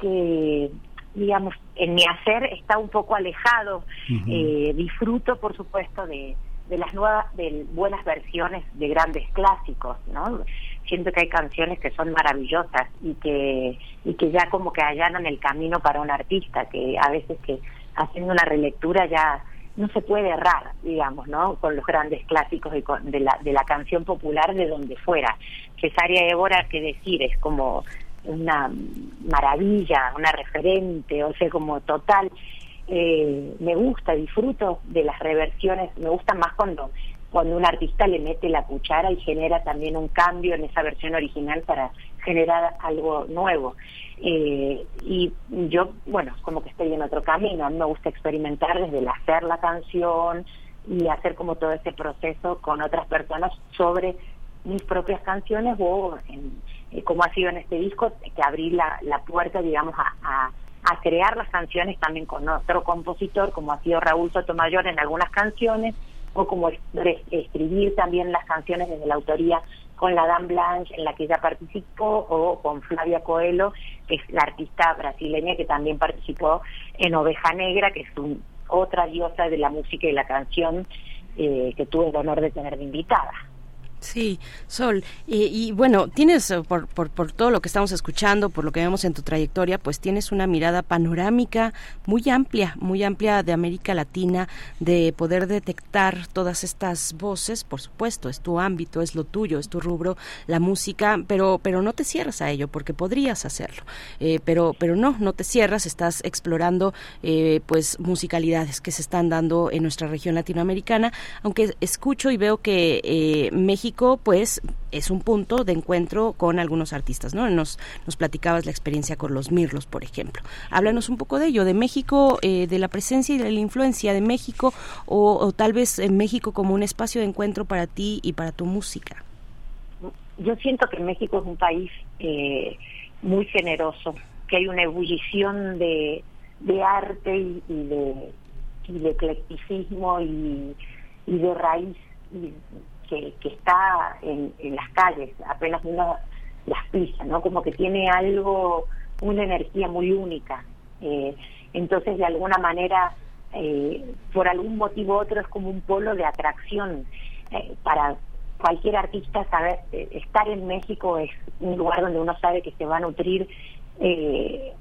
que, digamos, en mi hacer está un poco alejado. eh, disfruto, por supuesto, de, de las nuevas, de buenas versiones de grandes clásicos, ¿no? Siento que hay canciones que son maravillosas y que, y que ya como que allanan el camino para un artista, que a veces que haciendo una relectura ya no se puede errar, digamos, ¿no? Con los grandes clásicos de, de, la, de la canción popular de donde fuera. Cesárea Évora, que decir, es como una maravilla, una referente, o sea, como total eh, me gusta, disfruto de las reversiones, me gusta más cuando cuando un artista le mete la cuchara y genera también un cambio en esa versión original para generar algo nuevo. Eh, y yo, bueno, como que estoy en otro camino, a mí me gusta experimentar desde el hacer la canción y hacer como todo ese proceso con otras personas sobre mis propias canciones o en, eh, como ha sido en este disco, que abrí la, puerta, digamos, a a crear las canciones también con otro compositor, como ha sido Raúl Sotomayor en algunas canciones, o como escribir también las canciones desde la autoría con la Dan Blanche, en la que ella participó, o con Flavia Coelho, que es la artista brasileña que también participó en Oveja Negra, que es otra diosa de la música y la canción eh, que tuve el honor de tener de invitada. Sí, Sol. Y, y bueno, tienes, eh, por, por, por, todo lo que estamos escuchando, por lo que vemos en tu trayectoria, pues tienes una mirada panorámica muy amplia, muy amplia de América Latina, de poder detectar todas estas voces, por supuesto, es tu ámbito, es lo tuyo, es tu rubro, la música, pero, pero no te cierras a ello, porque podrías hacerlo. Eh, pero, pero no, no te cierras, estás explorando eh, pues musicalidades que se están dando en nuestra región latinoamericana, aunque escucho y veo que eh, México pues es un punto de encuentro con algunos artistas, ¿no? Nos, nos platicabas la experiencia con los Mirlos, por ejemplo. Háblanos un poco de ello, de México, eh, de la presencia y de la influencia de México, o, tal vez en México como un espacio de encuentro para ti y para tu música. Yo siento que México es un país eh, muy generoso, que hay una ebullición de, arte y, de, y de eclecticismo y, de raíz que, está en, las calles, apenas uno las pisa, ¿no? Como que tiene algo, una energía muy única. Eh, entonces, de alguna manera, eh, por algún motivo u otro, es como un polo de atracción eh, para cualquier artista. Saber estar en México es un lugar donde uno sabe que se va a nutrir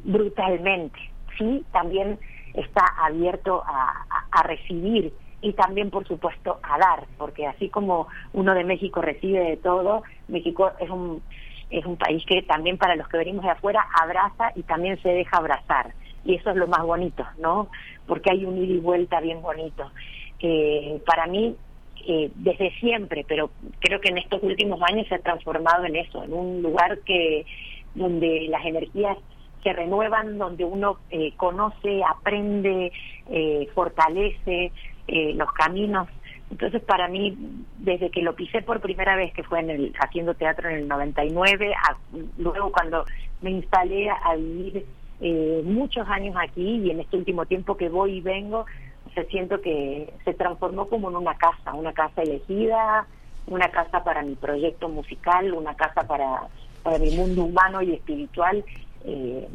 brutalmente. Sí, también está abierto a recibir y también, por supuesto, a dar, porque así como uno de México recibe de todo, México es un, es un país que también para los que venimos de afuera abraza y también se deja abrazar. Y eso es lo más bonito, ¿no? Porque hay un ida y vuelta bien bonito. Eh, para mí, eh, desde siempre, pero creo que en estos últimos años se ha transformado en eso, en un lugar que donde las energías se renuevan, donde uno eh, conoce, aprende, eh, fortalece, eh, los caminos. Entonces, para mí, desde que lo pisé por primera vez, que fue en el, haciendo teatro en el 99, luego cuando me instalé a vivir eh, muchos años aquí y en este último tiempo que voy y vengo, se siento que se transformó como en una casa, una casa elegida, una casa para mi proyecto musical, una casa para, para mi mundo humano y espiritual, eh,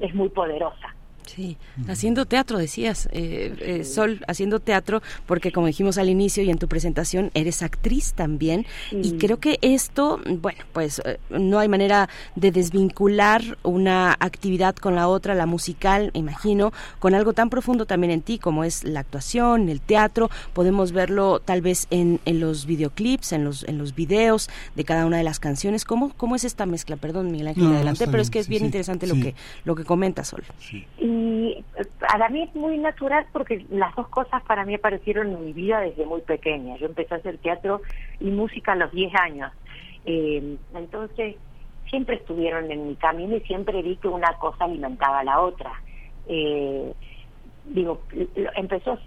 es muy poderosa. Sí, haciendo teatro, decías, eh, eh, Sol, haciendo teatro, porque como dijimos al inicio y en tu presentación, eres actriz también, y creo que esto, bueno, pues eh, no hay manera de desvincular una actividad con la otra, la musical, imagino, con algo tan profundo también en ti como es la actuación, el teatro, podemos verlo tal vez en, en los videoclips, en los, en los videos de cada una de las canciones, ¿cómo, cómo es esta mezcla? Perdón, Miguel Ángel, adelante, pero es que es bien interesante lo que lo que comenta Sol. Y para mí es muy natural porque las dos cosas para mí aparecieron en mi vida desde muy pequeña. Yo empecé a hacer teatro y música a los 10 años. Eh, entonces, siempre estuvieron en mi camino y siempre vi que una cosa alimentaba a la otra. Eh, digo, empezó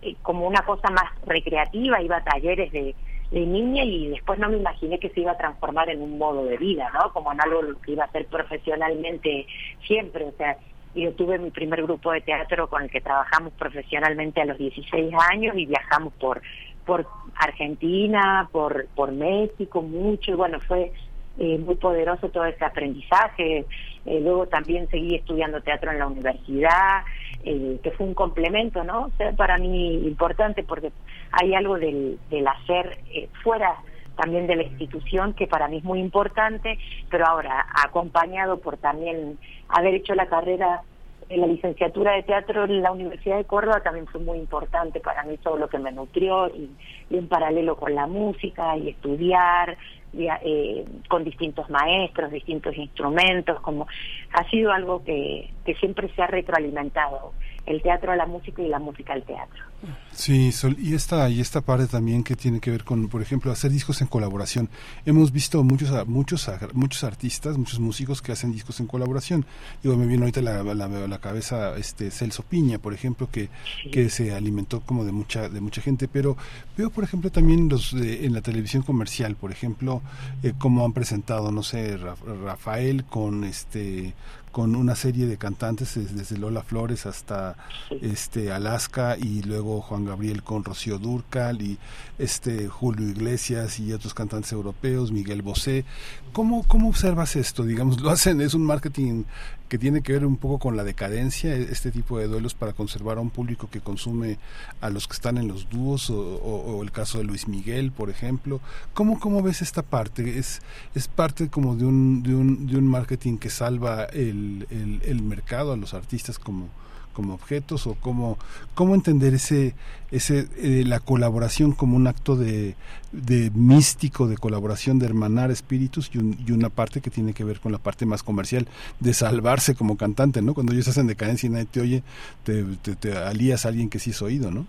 eh, como una cosa más recreativa, iba a talleres de, de niña y después no me imaginé que se iba a transformar en un modo de vida, ¿no? Como en algo que iba a ser profesionalmente siempre, o sea, yo tuve mi primer grupo de teatro con el que trabajamos profesionalmente a los 16 años y viajamos por por Argentina, por por México mucho y bueno, fue eh, muy poderoso todo ese aprendizaje. Eh, luego también seguí estudiando teatro en la universidad, eh, que fue un complemento, ¿no? O sea, para mí importante porque hay algo del, del hacer fuera también de la institución que para mí es muy importante, pero ahora acompañado por también haber hecho la carrera en la licenciatura de teatro en la Universidad de Córdoba también fue muy importante para mí todo lo que me nutrió y, en paralelo con la música y estudiar eh, con distintos maestros, distintos instrumentos, como ha sido algo que, que siempre se ha retroalimentado el teatro a la música y la música al teatro. Sí, y esta y esta parte también que tiene que ver con, por ejemplo, hacer discos en colaboración. Hemos visto muchos muchos muchos artistas, muchos músicos que hacen discos en colaboración. Digo, me viene ahorita la, la, la cabeza este Celso Piña, por ejemplo, que, que se alimentó como de mucha de mucha gente, pero veo, por ejemplo, también los en la televisión comercial, por ejemplo, eh, como han presentado, no sé, Rafael con este con una serie de cantantes desde Lola Flores hasta este Alaska y luego Juan Gabriel con Rocío Durcal y este Julio Iglesias y otros cantantes europeos, Miguel Bosé. ¿Cómo, cómo observas esto? Digamos, lo hacen, es un marketing que tiene que ver un poco con la decadencia, e, este tipo de duelos para conservar a un público que consume a los que están en los dúos o, el caso de Luis Miguel, por ejemplo. ¿Cómo, cómo ves esta parte? ¿Es, es parte como de un, de un, de un marketing que salva el, el, el mercado a los artistas como como objetos o cómo, cómo entender ese, ese eh, la colaboración como un acto de, de, místico, de colaboración, de hermanar espíritus y, y, una parte que tiene que ver con la parte más comercial, de salvarse como cantante, ¿no? Cuando ellos hacen decadencia y nadie te oye, te, te, alías a alguien que sí es oído, ¿no?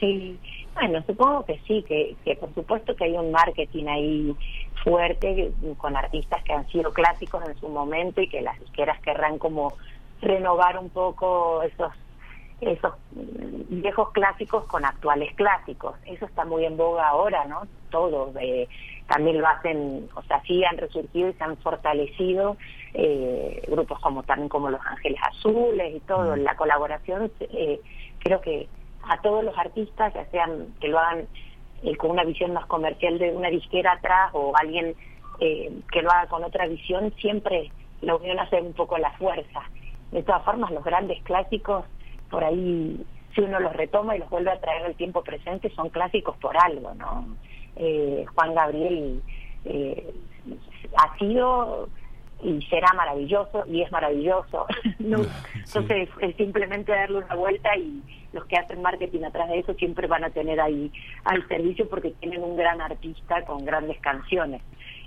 Sí, bueno, supongo que sí, que, que por supuesto que hay un marketing ahí fuerte con artistas que han sido clásicos en su momento y que las disqueras querrán como renovar un poco esos esos viejos clásicos con actuales clásicos. Eso está muy en boga ahora, ¿no? Todos eh, también lo hacen, o sea, sí han resurgido y se han fortalecido eh, grupos como también como Los Ángeles Azules y todo. La colaboración, eh, creo que a todos los artistas, ya sean que lo hagan eh, con una visión más comercial de una disquera atrás o alguien que lo haga con otra visión, siempre la unión hace un poco la fuerza de todas formas, los grandes clásicos, por ahí, si uno los retoma y los vuelve a traer al tiempo presente, son clásicos por algo, ¿no? Eh, Juan Gabriel eh, ha sido y será maravilloso y es maravilloso. [LAUGHS] Entonces es simplemente darle una vuelta y los que hacen marketing atrás de eso siempre van a tener ahí al servicio porque tienen un gran artista con grandes canciones.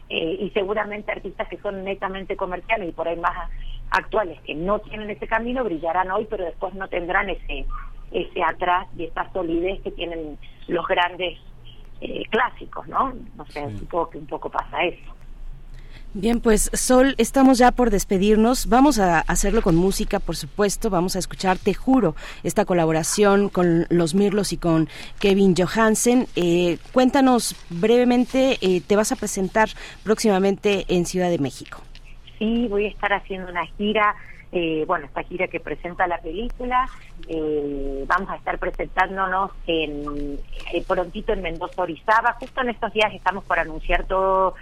Eh, y seguramente artistas que son netamente comerciales y por ahí más actuales que no tienen ese camino brillarán hoy, pero después no tendrán ese ese atrás y esa solidez que tienen los grandes eh, clásicos, ¿no? No sé, supongo que un poco pasa eso. Bien, pues Sol, estamos ya por despedirnos. Vamos a hacerlo con música, por supuesto. Vamos a escuchar Te Juro, esta colaboración con los Mirlos y con Kevin Johansen. Eh, cuéntanos brevemente, eh, te vas a presentar próximamente en Ciudad de México. Sí, voy a estar haciendo una gira, eh, bueno, esta gira que presenta la película. Eh, vamos a estar presentándonos en eh, prontito en Mendoza, Orizaba. Justo en estos días estamos por anunciar todo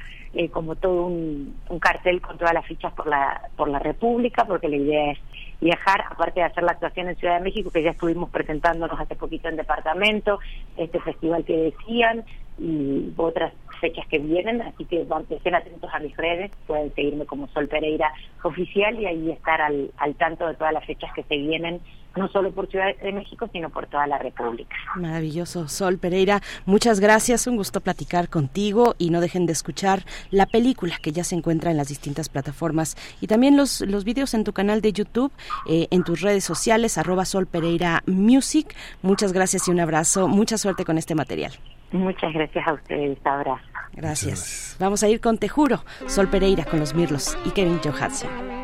como todo un, un, cartel con todas las fichas por la por la República, porque la idea es viajar, aparte de hacer la actuación en Ciudad de México, que ya estuvimos presentándonos hace poquito en departamento, este festival que decían, y otras fechas que vienen, así que estén atentos a mis redes, pueden seguirme como Sol Pereira Oficial y ahí estar al, al tanto de todas las fechas que se vienen no solo por Ciudad de México, sino por toda la República. Maravilloso. Sol Pereira, muchas gracias, un gusto platicar contigo y no dejen de escuchar la película que ya se encuentra en las distintas plataformas y también los, los videos en tu canal de YouTube, eh, en tus redes sociales, arroba Sol Pereira Music. Muchas gracias y un abrazo. Mucha suerte con este material. Muchas gracias a ustedes. Abrazo. Gracias. Vamos a ir con Te Juro, Sol Pereira con los Mirlos y Kevin Johansson.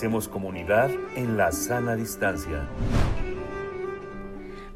Hacemos comunidad en la sana distancia.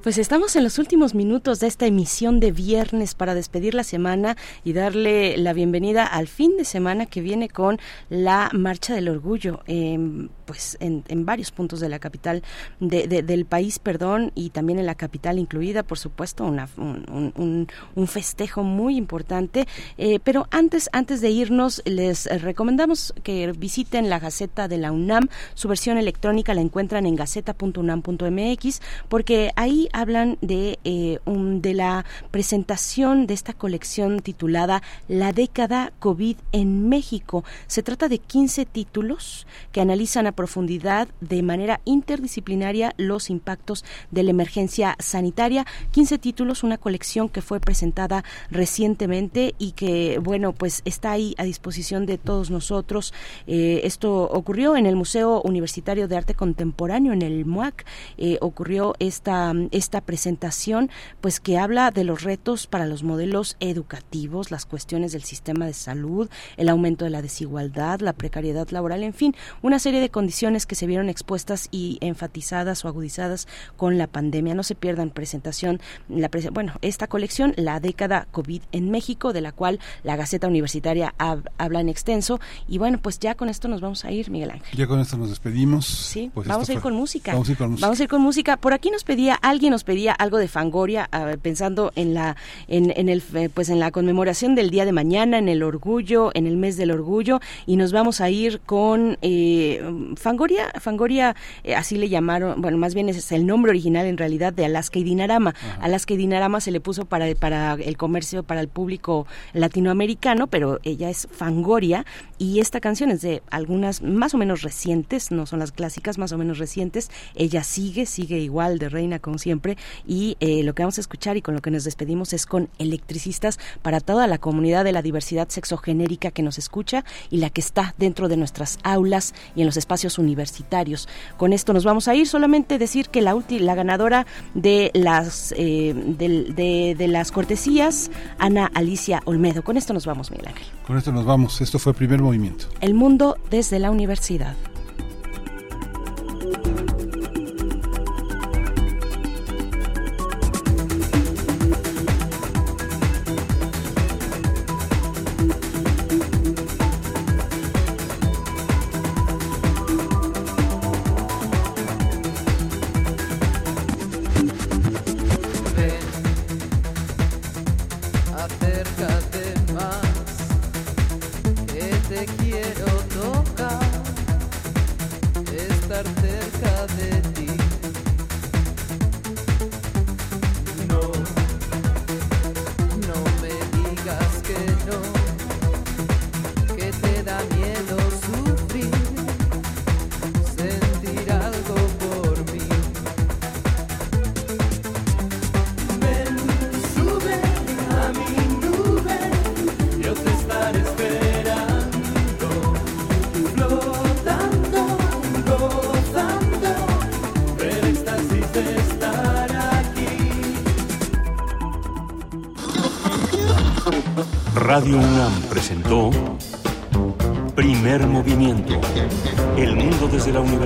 Pues estamos en los últimos minutos de esta emisión de viernes para despedir la semana y darle la bienvenida al fin de semana que viene con la Marcha del Orgullo, eh, pues en, varios puntos de la capital de, de, del país, perdón, y también en la capital incluida, por supuesto, una, un, festejo muy importante. Eh, pero antes, antes de irnos, les recomendamos que visiten la Gaceta de la UNAM. Su versión electrónica la encuentran en gaceta.unam.mx porque ahí hablan de, eh, de la presentación de esta colección titulada La década COVID en México. Se trata de 15 títulos que analizan a profundidad de manera interdisciplinaria los impactos de la emergencia sanitaria. 15 títulos, una colección que fue presentada recientemente y que, bueno, pues está ahí a disposición de todos nosotros. Eh, esto ocurrió en el Museo Universitario de Arte Contemporáneo, en el MUAC. Eh, ocurrió esta esta presentación, pues que habla de los retos para los modelos educativos, las cuestiones del sistema de salud, el aumento de la desigualdad, la precariedad laboral, en fin, una serie de condiciones que se vieron expuestas y enfatizadas o agudizadas con la pandemia. No se pierdan presentación, la bueno, esta colección, la década COVID en México, de la cual la Gaceta Universitaria hab habla en extenso. Y bueno, pues ya con esto nos vamos a ir, Miguel Ángel. Ya con esto nos despedimos. Sí, pues vamos a ir fue... con música. Vamos a ir con música. Vamos a ir con música. Por aquí nos pedía, alguien nos pedía algo de Fangoria, uh, pensando en la, en, en, el, pues en la conmemoración del día de mañana, en el orgullo, en el mes del orgullo, y nos vamos a ir con eh, Fangoria, Fangoria, eh, así le llamaron, bueno, más bien ese es el nombre original en realidad de Alaska y Dinarama. Ajá. Alaska y Dinarama se le puso para, para el comercio, para el público latinoamericano, pero ella es Fangoria, y esta canción es de algunas más o menos recientes, no son las clásicas, más o menos recientes. Ella sigue, sigue igual de reina como siempre, y eh, lo que vamos a escuchar y con lo que nos despedimos es con electricistas para toda la comunidad de la diversidad sexogenérica que nos escucha y la que está dentro de nuestras aulas y en los espacios universitarios. Con esto nos vamos a ir, solamente decir que la, la ganadora de las, eh, de, de, de, las cortesías, Ana Alicia Olmedo. Con esto nos vamos, Miguel Ángel. Con esto nos vamos. Esto fue Primer Movimiento. El mundo desde la universidad.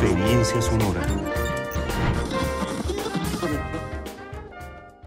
Experiencia sonora.